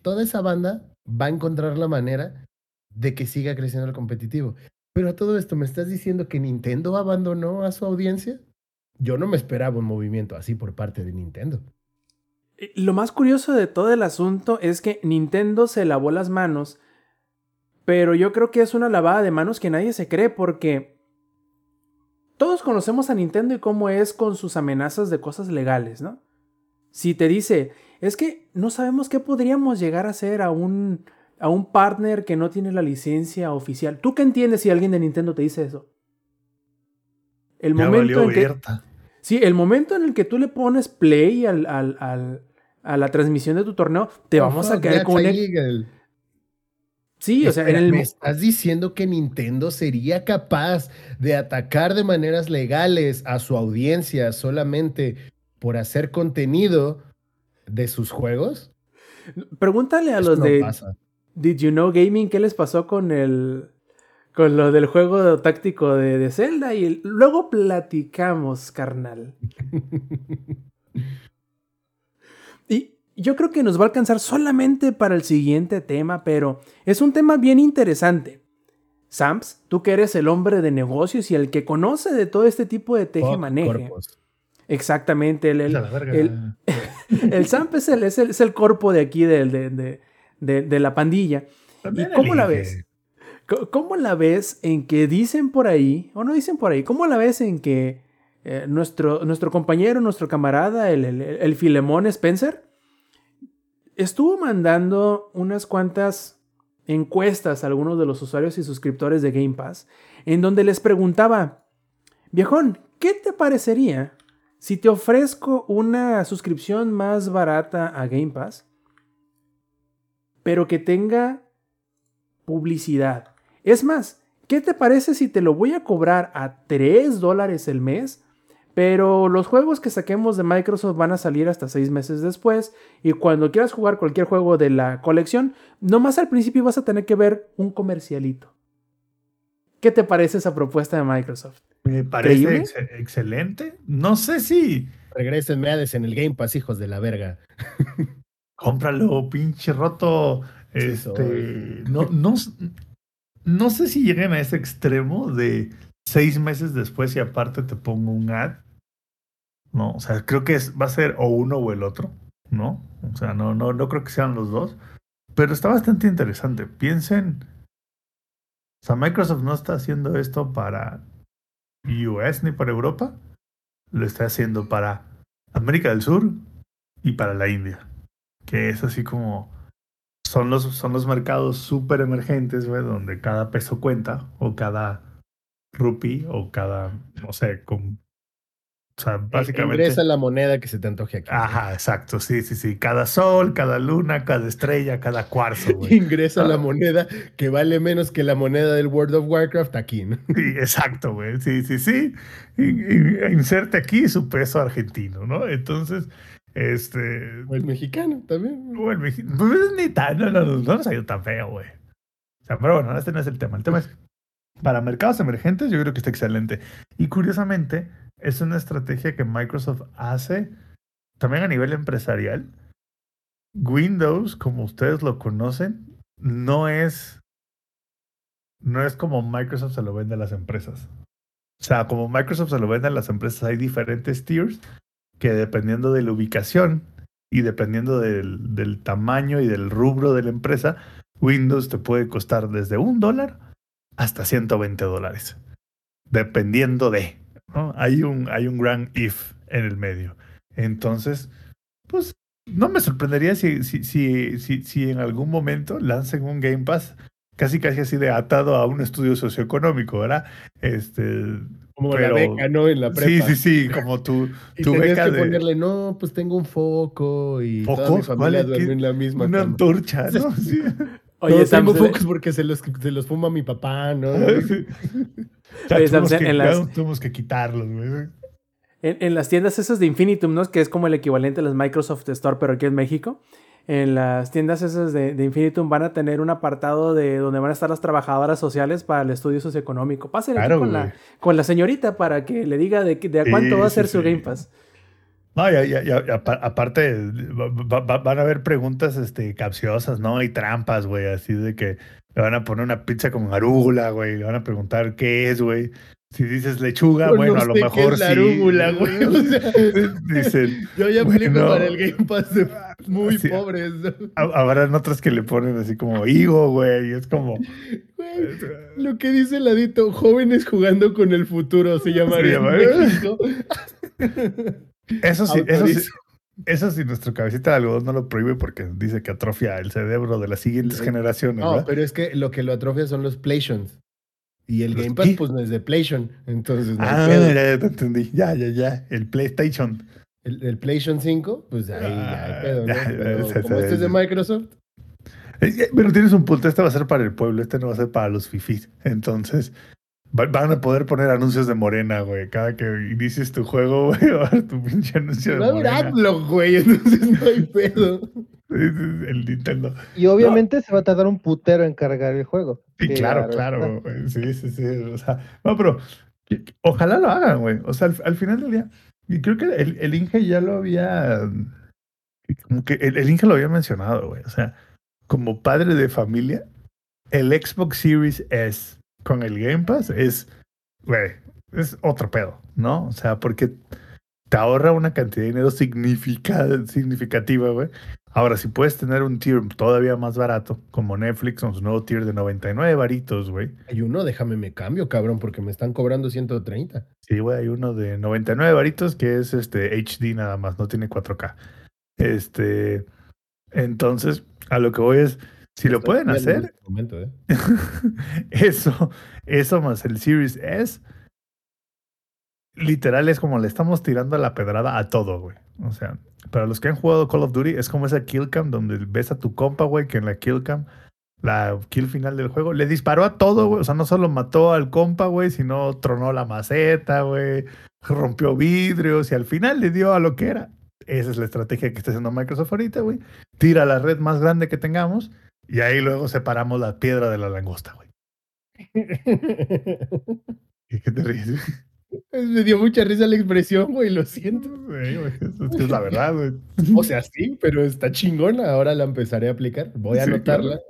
toda esa banda va a encontrar la manera de que siga creciendo el competitivo. Pero a todo esto, ¿me estás diciendo que Nintendo abandonó a su audiencia? Yo no me esperaba un movimiento así por parte de Nintendo. Eh, lo más curioso de todo el asunto es que Nintendo se lavó las manos, pero yo creo que es una lavada de manos que nadie se cree porque todos conocemos a Nintendo y cómo es con sus amenazas de cosas legales, ¿no? Si te dice, es que no sabemos qué podríamos llegar a hacer a un a un partner que no tiene la licencia oficial. ¿Tú qué entiendes si alguien de Nintendo te dice eso? El momento en que, sí, el momento en el que tú le pones play al, a la transmisión de tu torneo, te vamos a quedar con el... Sí, o sea, en el... me estás diciendo que Nintendo sería capaz de atacar de maneras legales a su audiencia solamente por hacer contenido de sus juegos. Pregúntale a los de Did You Know Gaming, ¿qué les pasó con el con lo del juego táctico de, de Zelda? Y luego platicamos, carnal. y yo creo que nos va a alcanzar solamente para el siguiente tema, pero es un tema bien interesante. Sams, tú que eres el hombre de negocios y el que conoce de todo este tipo de teje-maneje. Exactamente, el, el, el, el, SAMP es el, es el, es el corpo de aquí del, de, de, la pandilla. ¿Y cómo la ves? ¿Cómo la ves en que dicen por ahí, o no dicen por ahí, cómo la ves en que eh, nuestro, nuestro compañero, nuestro camarada, el, el, Filemón Spencer, estuvo mandando unas cuantas encuestas a algunos de los usuarios y suscriptores de Game Pass, en donde les preguntaba, viejón, ¿qué te parecería si te ofrezco una suscripción más barata a Game Pass? Pero que tenga publicidad. Es más, ¿qué te parece si te lo voy a cobrar a 3 dólares el mes? Pero los juegos que saquemos de Microsoft van a salir hasta 6 meses después. Y cuando quieras jugar cualquier juego de la colección, nomás al principio vas a tener que ver un comercialito. ¿Qué te parece esa propuesta de Microsoft? Me parece excelente. No sé si. Regresen Hades en el Game Pass, hijos de la verga. cómpralo, pinche roto. Este, no, no, no sé si lleguen a ese extremo de seis meses después y aparte te pongo un ad. No, o sea, creo que va a ser o uno o el otro, ¿no? O sea, no, no, no creo que sean los dos. Pero está bastante interesante. Piensen. O sea, Microsoft no está haciendo esto para US ni para Europa. Lo está haciendo para América del Sur y para la India que es así como son los, son los mercados súper emergentes, güey, donde cada peso cuenta, o cada rupee, o cada, no sé, con, o sea, básicamente. Ingresa la moneda que se te antoje aquí. Ajá, exacto, sí, sí, sí. Cada sol, cada luna, cada estrella, cada cuarzo, güey. Ingresa la ah. moneda que vale menos que la moneda del World of Warcraft aquí, ¿no? Sí, exacto, güey. Sí, sí, sí. inserte aquí su peso argentino, ¿no? Entonces, este. O el mexicano también. O el mexicano. Pues ni tan, no, no, no, no nos ha ido tan feo, güey. O sea, pero bueno, este no es el tema. El tema es. Para mercados emergentes, yo creo que está excelente. Y curiosamente, es una estrategia que Microsoft hace también a nivel empresarial. Windows, como ustedes lo conocen, no es. No es como Microsoft se lo vende a las empresas. O sea, como Microsoft se lo vende a las empresas, hay diferentes tiers que dependiendo de la ubicación y dependiendo del, tamaño y del rubro de la empresa, Windows te puede costar desde un dólar hasta 120 dólares. Dependiendo de. Hay, un, hay un gran if en el medio. Entonces, pues no me sorprendería si, si, si, si, si en algún momento lancen un Game Pass casi casi así de atado a un estudio socioeconómico, ¿verdad? Este, como la beca, ¿no? En la prepa. Sí, sí, sí, como tú. y tu beca que ponerle, no, pues tengo un foco y toda mi familia duerme en la misma Una antorcha, ¿no? Sí. Oye, no, tengo focos porque se los, se los fuma mi papá, ¿no? Sí. Oye, tuvimos, que, en las... tuvimos que quitarlos, güey. En, en, las tiendas esas de Infinitum, ¿no? Que es como el equivalente a las Microsoft Store, pero aquí en México. En las tiendas esas de, de, Infinitum van a tener un apartado de donde van a estar las trabajadoras sociales para el estudio socioeconómico. Pásenle Claro, con, la, con la señorita para que le diga de, de a cuánto Sí, va a sí, ser su sí. Game Pass. No, ya, ya, ya, ya, apa- aparte, va- va- va- van a haber preguntas este, capciosas, ¿no? Y trampas, güey, así de que le van a poner una pizza con arúgula, güey, le van a preguntar qué es, güey. Si dices lechuga, bueno, no a lo sé qué mejor es la sí. arúgula, güey. O sea, Dicen, yo ya Bueno, aplico para el Game Pass de muy pobres. habrán otras que le ponen así como higo, güey, es como... Güey, lo que dice el ladito, jóvenes jugando con el futuro, se llamaría. Eso sí, eso sí, eso sí, nuestro cabecita de algodón no lo prohíbe porque dice que atrofia el cerebro de las siguientes generaciones, No, ¿verdad? pero es que lo que lo atrofia son los PlayStations. Y el ¿Los Game Pass, qué? pues no es de PlayStation. Entonces, no Ah, ya te entendí. Ya, ya, ya. El PlayStation. El, el PlayStation 5, pues ahí ya hay pedo, ¿no? Ah, ya, Pero ya, como ya, este es de. Microsoft, Pero tienes un punto. Este va a ser para el pueblo. Este no va a ser para los fifís. Entonces, va- van a poder poner anuncios de Morena, güey. Cada que inicies tu juego, güey, va a haber tu pinche anuncio de Morena. Adblock, güey, entonces no hay pedo. El Nintendo. Y obviamente se va a tardar un putero en cargar el juego. Sí, claro, claro. güey. Sí, sí, sí. O sea, no, pero ojalá lo hagan, güey. O sea, al, al final del día. Y creo que el, el Inge ya lo había. Como que el, Inge lo había mencionado, güey. O sea, como padre de familia, el Xbox Series S con el Game Pass es, güey, es otro pedo, ¿no? O sea, porque te ahorra una cantidad de dinero significa- significativa, güey. Ahora, si puedes tener un tier todavía más barato, como Netflix con su nuevo tier de 99 varitos, güey. Hay uno, déjame me cambio, cabrón, porque me están cobrando 130. Sí, güey, hay uno de 99 varitos que es este HD nada más, no tiene 4K. Este, entonces, a lo que voy es, si lo pueden hacer, este momento, ¿eh? eso, eso más el Series S, literal es como le estamos tirando la pedrada a todo, güey. O sea, para los que han jugado Call of Duty, es como esa kill cam donde ves a tu compa, güey, que en la kill cam, la kill final del juego, le disparó a todo, güey. O sea, no solo mató al compa, güey, sino tronó la maceta, güey, rompió vidrios y al final le dio a lo que era. Esa es la estrategia que está haciendo Microsoft ahorita, güey. Tira la red más grande que tengamos y ahí luego separamos la piedra de la langosta, güey. ¿Y qué te ríes? Me dio mucha risa la expresión, güey, lo siento. Sí, güey, Es que es la verdad, güey. O sea, sí, pero está chingona. Ahora la empezaré a aplicar. Voy a Sí, anotarla. claro.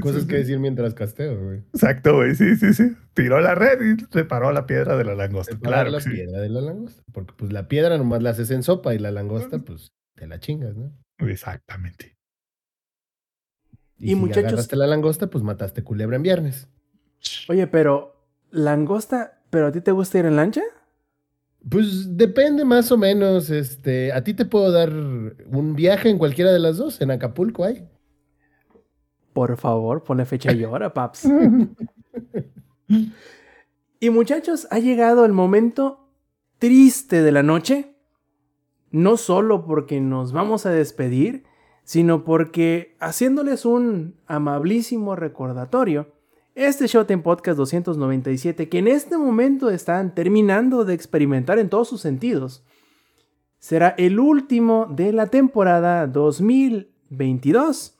Cosas Sí, que sí. decir mientras casteo, güey. Exacto, güey. Sí, sí, sí. Tiró la red y separó la piedra de la langosta. Claro la que sí. piedra de la langosta. Porque pues la piedra nomás la haces en sopa y la langosta, pues te la chingas, ¿no? Exactamente. Y si muchachos- agarraste la langosta, pues mataste culebra en viernes. Oye, pero langosta, ¿pero a ti te gusta ir en lancha? Pues depende más o menos. Este, a ti te puedo dar un viaje en cualquiera de las dos. En Acapulco hay. Por favor, ponle fecha y hora, paps. Y muchachos, ha llegado el momento triste de la noche. No solo porque nos vamos a despedir, sino porque haciéndoles un amabilísimo recordatorio, este Showtime Podcast 297, que en este momento están terminando de experimentar en todos sus sentidos, será el último de la temporada 2022.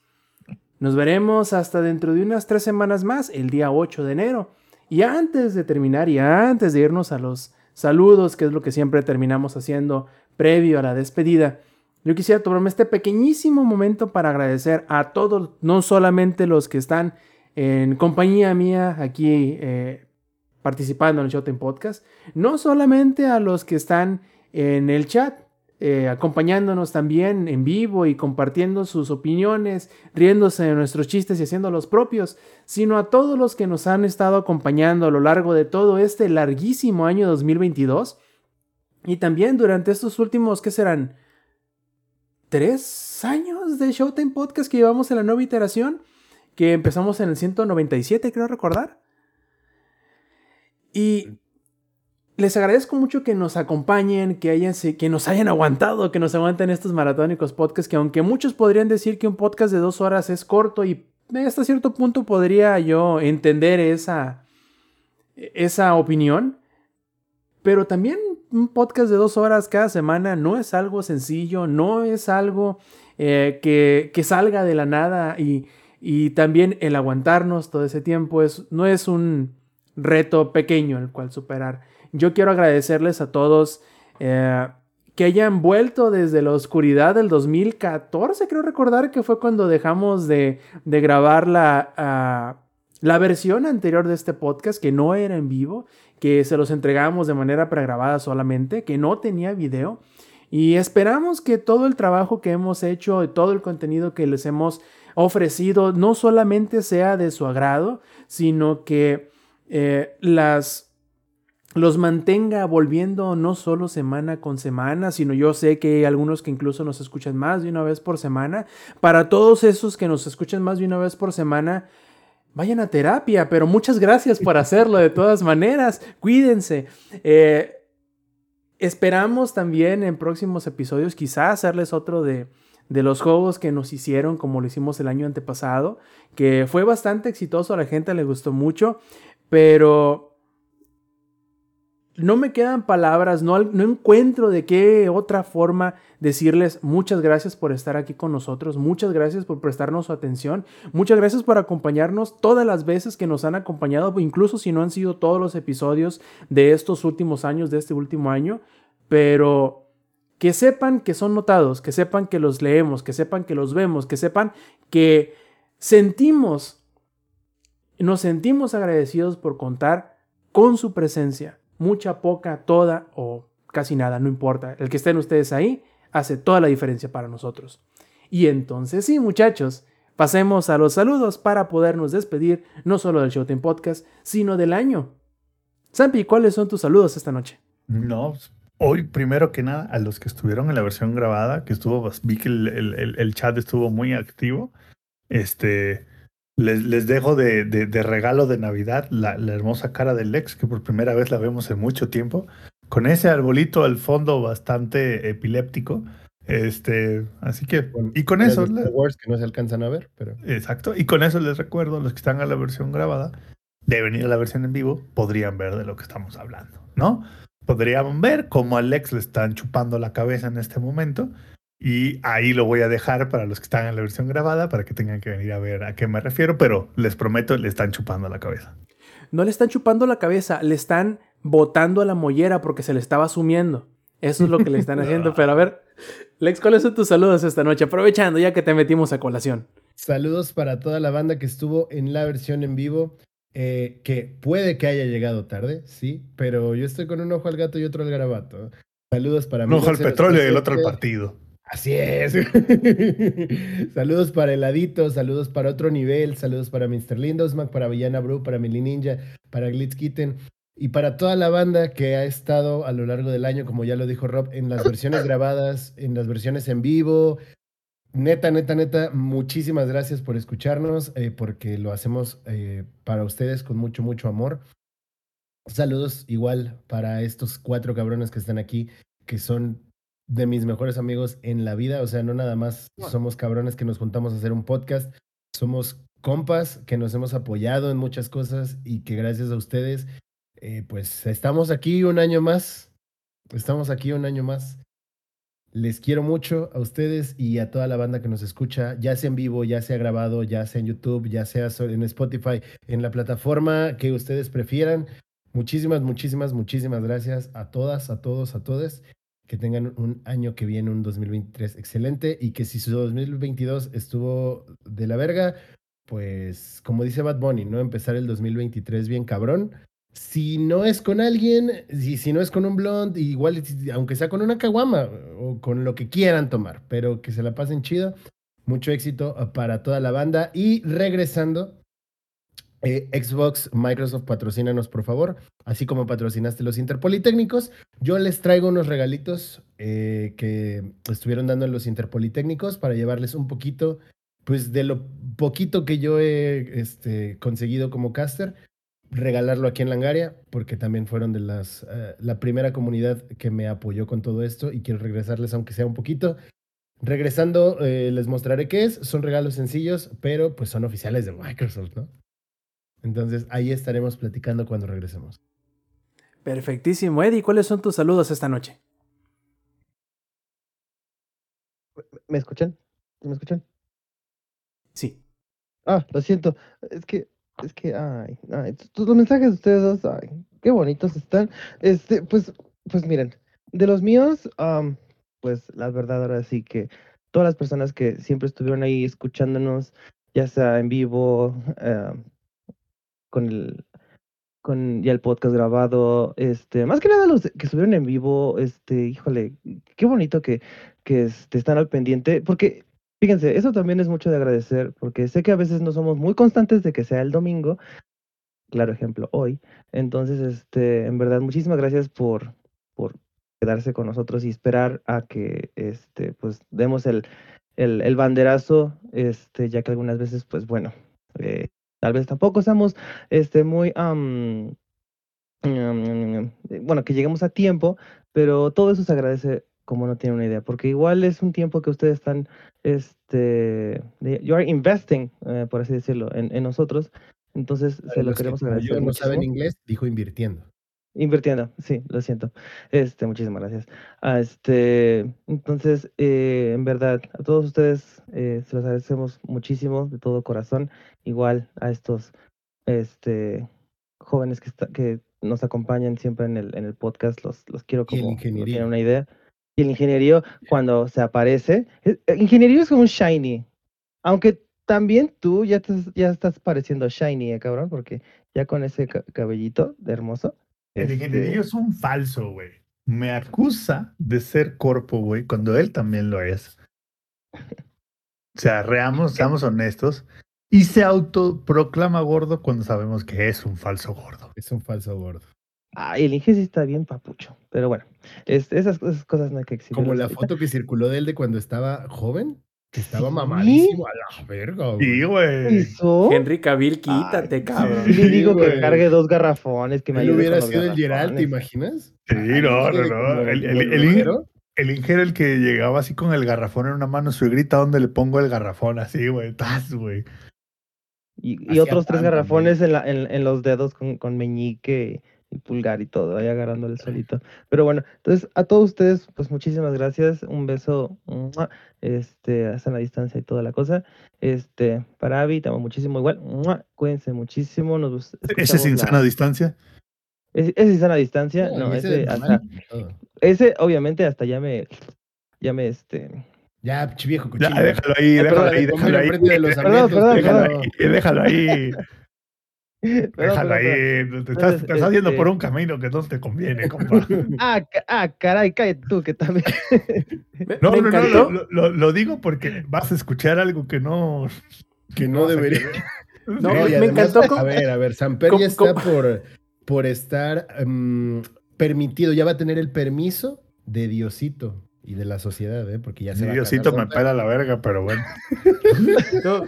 Nos veremos hasta dentro de unas tres semanas más, el día 8 de enero. Y antes de terminar y antes de irnos a los saludos, que es lo que siempre terminamos haciendo previo a la despedida, yo quisiera tomarme este pequeñísimo momento para agradecer a todos, no solamente los que están en compañía mía aquí eh, participando en el Showtime Podcast, no solamente a los que están en el chat, eh, acompañándonos también en vivo y compartiendo sus opiniones, riéndose de nuestros chistes y haciendo los propios, sino a todos los que nos han estado acompañando a lo largo de todo este larguísimo año 2022 y también durante estos últimos, ¿qué serán? ¿Tres años de Showtime Podcast que llevamos en la nueva iteración? Que empezamos en el 197, creo recordar. Y les agradezco mucho que nos acompañen, que, hayan, que nos hayan aguantado, que nos aguanten estos maratónicos podcasts, que aunque muchos podrían decir que un podcast de dos horas es corto y hasta cierto punto podría yo entender esa, esa opinión, pero también un podcast de dos horas cada semana no es algo sencillo, no es algo eh, que, que, salga de la nada y, y, también el aguantarnos todo ese tiempo es, no es un reto pequeño el cual superar. Yo quiero agradecerles a todos eh, que hayan vuelto desde la oscuridad del 2014, creo recordar que fue cuando dejamos de, de grabar la, uh, la versión anterior de este podcast, que no era en vivo, que se los entregamos de manera pregrabada solamente, que no tenía video. Y esperamos que todo el trabajo que hemos hecho todo el contenido que les hemos ofrecido no solamente sea de su agrado, sino que eh, las los mantenga volviendo no solo semana con semana, sino yo sé que hay algunos que incluso nos escuchan más de una vez por semana. Para todos esos que nos escuchan más de una vez por semana, vayan a terapia, pero muchas gracias por hacerlo de todas maneras. Cuídense. Eh, esperamos también en próximos episodios quizás hacerles otro de, de los juegos que nos hicieron como lo hicimos el año antepasado, que fue bastante exitoso, a la gente le gustó mucho, pero no me quedan palabras, no, no, encuentro de qué otra forma decirles muchas gracias por estar aquí con nosotros, muchas gracias por prestarnos su atención, muchas gracias por acompañarnos todas las veces que nos han acompañado, incluso si no han sido todos los episodios de estos últimos años, de este último año, pero que sepan que son notados, que sepan que los leemos, que sepan que los vemos, que sepan que sentimos, nos sentimos agradecidos por contar con su presencia mucha, poca, toda o casi nada, no importa. El que estén ustedes ahí hace toda la diferencia para nosotros. Y entonces sí, muchachos, pasemos a los saludos para podernos despedir no solo del Showtime Podcast, sino del año. Sampi, ¿cuáles son tus saludos esta noche? No, hoy primero que nada a los que estuvieron en la versión grabada, que estuvo, vi que el, el chat estuvo muy activo. Este, les, les dejo de, de, regalo de Navidad la, la, hermosa cara del Lex, que por primera vez la vemos en mucho tiempo, con ese arbolito al fondo bastante epiléptico. Este, así que, y con eso. Wars que no se alcanzan a ver, pero. Exacto, y con eso les recuerdo, los que están a la versión grabada, de venir a la versión en vivo, podrían ver de lo que estamos hablando, ¿no? Podrían ver cómo a Lex le están chupando la cabeza en este momento y ahí lo voy a dejar para los que están en la versión grabada para que tengan que venir a ver a qué me refiero, pero les prometo, le están chupando la cabeza. No le están chupando la cabeza, le están botando a la mollera porque se le estaba sumiendo. Eso es lo que le están haciendo. Pero a ver, Lex, ¿cuáles son tus saludos esta noche? Aprovechando ya que te metimos a colación. Saludos para toda la banda que estuvo en la versión en vivo, eh, que puede que haya llegado tarde, sí, pero yo estoy con un ojo al gato y otro al garabato. Saludos para mí. Un ojo al petróleo y el otro al partido. Así es. saludos para Heladito, saludos para otro nivel, saludos para Mr. Lindosmack, para Villana Brew, para Mili Ninja, para Glitz Kitten y para toda la banda que ha estado a lo largo del año, como ya lo dijo Rob, en las versiones grabadas, en las versiones en vivo. Neta, neta, neta, muchísimas gracias por escucharnos, eh, porque lo hacemos eh, para ustedes con mucho, mucho amor. Saludos igual para estos cuatro cabrones que están aquí, que son de mis mejores amigos en la vida. O sea, no nada más somos cabrones que nos juntamos a hacer un podcast. Somos compas que nos hemos apoyado en muchas cosas y que gracias a ustedes, eh, pues estamos aquí un año más. Estamos aquí un año más. Les quiero mucho a ustedes y a toda la banda que nos escucha, ya sea en vivo, ya sea grabado, ya sea en YouTube, ya sea en Spotify, en la plataforma que ustedes prefieran. Muchísimas, muchísimas, muchísimas gracias a todas, a todos, a todos que tengan un año que viene, un 2023 excelente y que si su 2022 estuvo de la verga, pues como dice Bad Bunny, ¿no? Empezar el 2023 bien cabrón. Si no es con alguien, si, si no es con un blond, igual, aunque sea con una caguama o con lo que quieran tomar, pero que se la pasen chido. Mucho éxito para toda la banda. Y regresando, eh, Xbox, Microsoft, patrocínanos por favor, así como patrocinaste los Interpolitécnicos. Yo les traigo unos regalitos eh, que estuvieron dando en los Interpolitécnicos para llevarles un poquito, pues de lo poquito que yo he este, conseguido como caster, regalarlo aquí en Langaria, porque también fueron de las, eh, la primera comunidad que me apoyó con todo esto y quiero regresarles aunque sea un poquito. Regresando, les mostraré qué es. Son regalos sencillos, pero pues son oficiales de Microsoft, ¿no? Entonces ahí estaremos platicando cuando regresemos. Perfectísimo. Eddie, ¿cuáles son tus saludos esta noche? ¿Me escuchan? ¿Me escuchan? Sí. Ah, lo siento. Es que, es que, ay, ay, tus- los mensajes de ustedes dos, ay, qué bonitos están. Este, pues, pues miren, de los míos, am, pues la verdad ahora sí que todas las personas que siempre estuvieron ahí escuchándonos, ya sea en vivo, am, con el, con ya el podcast grabado, este, más que nada los que estuvieron en vivo, este, híjole, qué bonito que, que este, están al pendiente, porque Fíjense, eso también es mucho de agradecer, porque sé que a veces no somos muy constantes de que sea el domingo, claro ejemplo, hoy. Entonces, este, en verdad, muchísimas gracias por, por quedarse con nosotros y esperar a que, este, pues, demos el, el, el banderazo, este, ya que algunas veces, pues, bueno, eh, tal vez tampoco seamos, este, muy, mm, bueno, que lleguemos a tiempo, pero todo eso se agradece como no tiene una idea, porque igual es un tiempo que ustedes están, este, you are investing, eh, por así decirlo, en, en nosotros, entonces se lo que queremos como agradecer yo no muchísimo. saben inglés, dijo invirtiendo. Invirtiendo, sí, lo siento. Este, muchísimas gracias. Ah, este, entonces, eh, en verdad, a todos ustedes eh, se los agradecemos muchísimo de todo corazón. Igual a estos, este, jóvenes que, está- que nos acompañan siempre en el, en el podcast, los, los quiero el como tienen una idea. Y el ingeniería cuando se aparece, eh, eh, ingeniería es como un shiny, aunque también tú ya, te- ya estás pareciendo shiny, eh, cabrón, porque ya con ese ca- cabellito de hermoso. El este, ingenierillo es un falso, güey. Me acusa de ser corpo, güey, cuando él también lo es. O sea, reamos, seamos honestos. Y se autoproclama gordo cuando sabemos que es un falso gordo. Es un falso gordo. Ay, el Inge sí está bien papucho. Pero bueno, este, esas, esas cosas no hay que exhibir. Como la foto que circuló de él de cuando estaba joven, estaba Sí. mamadísimo a la verga, Y, güey. güey. ¿Hizo? Henry Cavill, quítate, Ay, cabrón. Y le digo Sí, que güey. cargue dos garrafones, que me Él hubiera sido el Geralt, ¿te imaginas? Sí, no, no, no. El, el, el, el Inge era el que llegaba así con el garrafón en una mano, su grita donde le pongo el garrafón, así, güey. Tas, güey. Y, y otros tres garrafones en, la, en, en los dedos con, con meñique y pulgar y todo, ahí agarrando el solito. Pero bueno, entonces a todos ustedes, pues muchísimas gracias. Un beso este, hasta la distancia y toda la cosa. Este, para Avi, te amo muchísimo igual. Cuídense muchísimo. Nos Ese es escuchamos sin la- sana distancia. Ese, ese es sana distancia. No, y ese, de hasta, ese obviamente hasta ya me, ya me, este, Ya, viejo Ya, cochino. déjalo ahí, déjalo ahí, déjalo ahí. enfrente de los Perdón, sarmientos, perdón, Déjalo déjalo. ahí, déjalo ahí. Déjalo ahí. Te estás, te estás yendo este- por un camino que no te conviene, compa. Ah, ah, caray, cállate tú que también. No, no, no, lo, lo- lo digo porque vas a escuchar algo que no. Que no debería. No, No, y me además, encantó A ver, a ver, Samper ya está por, por estar em, permitido, ya va a tener el permiso de Diosito y de la sociedad, ¿eh? Porque ya se Diosito me pela la verga, pero bueno. No,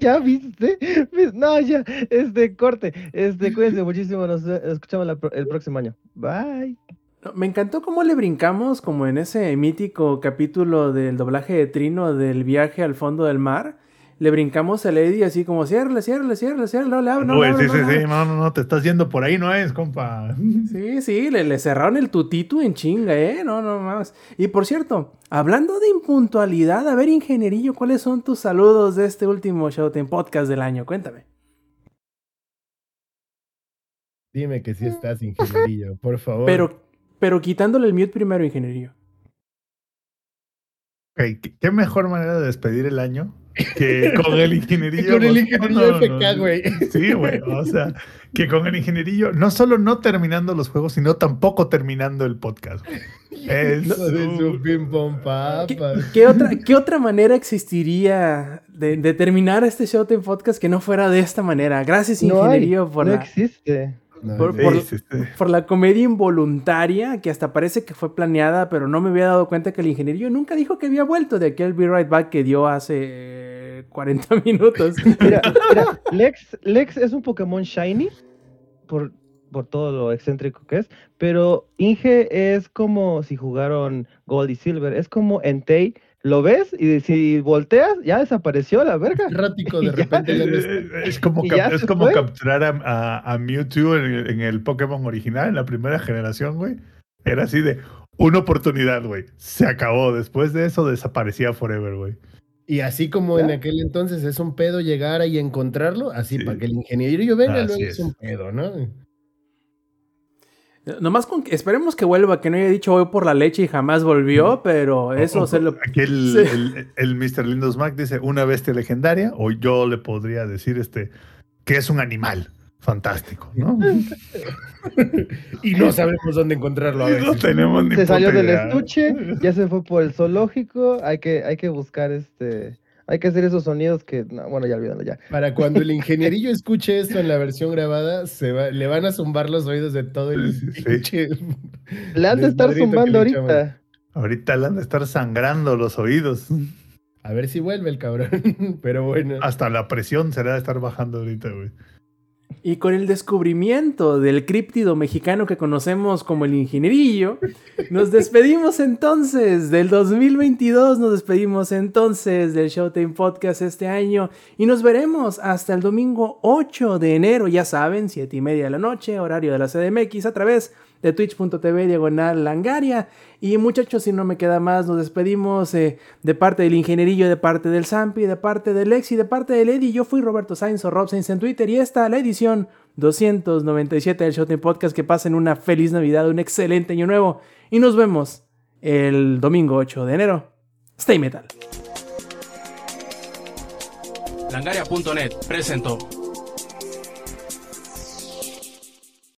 ya viste. Vis- No, ya, este corte. Este, cuídense muchísimo. Nos escuchamos la pro- el próximo año. Bye. No, Me encantó cómo le brincamos, como en ese mítico capítulo del doblaje de Trino del viaje al fondo del mar. Le brincamos a Lady así como, ciérrale, ciérrale, ciérrale, ciérrale, no le abro, no abro, sí, no sí, sí, abro". no, no, no, te estás yendo por ahí, no es, compa. Sí, sí, le, le cerraron el tutito en chinga, ¿eh? No, no más. Y por cierto, hablando de impuntualidad, a ver, ingenierillo, ¿cuáles son tus saludos de este último Showtime Podcast del año? Cuéntame. Dime que sí estás, ingenierillo, por favor. Pero, pero quitándole el mute primero, ingenierillo. ¿Qué- ¿Qué mejor manera de despedir el año que con el ingenierillo? Con el ingenierillo FK, no. güey. Sí, güey. O sea, que con el ingenierillo, no solo no terminando los juegos, sino tampoco terminando el podcast. güey. Es Hijo de su pom ¿Qué, papas. qué otra, qué otra manera existiría de, de terminar este Showtime Podcast que no fuera de esta manera? Gracias, No hay, ingenierillo, por, no la, existe. Por- Sí, por- sí, sí. por la comedia involuntaria que hasta parece que fue planeada, pero no me había dado cuenta que el ingenierillo nunca dijo que había vuelto de aquel Be Right Back que dio hace eh, 40 minutos. Mira, mira, Lex, Lex es un Pokémon Shiny por, por todo lo excéntrico que es, pero Inge es como si jugaron Gold y Silver, es como Entei lo ves y si volteas, ya desapareció la verga. Errático, de repente ya no está. Es como, cap- es como capturar a, a, a Mewtwo en el, en el Pokémon original, en la primera generación, güey. Era así de una oportunidad, güey. Se acabó. Después de eso desaparecía forever, güey. Y así como en aquel entonces es un pedo llegar ahí y encontrarlo, así Sí. para que el ingeniero venga, Así luego es es. un pedo, ¿no? Nomás con que esperemos que vuelva, que no haya dicho voy por la leche y jamás volvió, pero eso O- se o- lo... Aquí el, Sí. el, el Mr. Lindos Mac dice una bestia legendaria, o yo le podría decir este que es un animal fantástico, ¿no? Y no sabemos dónde encontrarlo a no veces. tenemos ni Se salió del estuche, ya se fue por el zoológico. Hay que, hay que buscar este. Hay que hacer esos sonidos que. no, bueno, ya olvídalo ya. Para cuando el ingenierillo escuche esto en la versión grabada, se va- le van a zumbar los oídos de todo el Sí, sí. pinche Le han de estar zumbando ahorita. Ahorita le han de estar sangrando los oídos. A ver si vuelve el cabrón. Pero bueno. Hasta la presión será de estar bajando ahorita, güey. Y con el descubrimiento del críptido mexicano que conocemos como el ingenierillo, nos despedimos entonces del 2022, nos despedimos entonces del Showtime Podcast este año y nos veremos hasta el domingo 8 de enero, ya saben, 7 y media de la noche, horario de la CDMX, a través de twitch.tv diagonal langaria. Y muchachos, si no me queda más, nos despedimos eh, de parte del ingenierillo, de parte del Zampi, de parte del Lexi, de parte del Eddie. Yo fui Roberto Sainz o Rob Sainz en Twitter y esta la edición 297 del Showtime Podcast. Que pasen una feliz Navidad, un excelente año nuevo y nos vemos el domingo 8 de enero. Stay metal. Langaria.net presentó.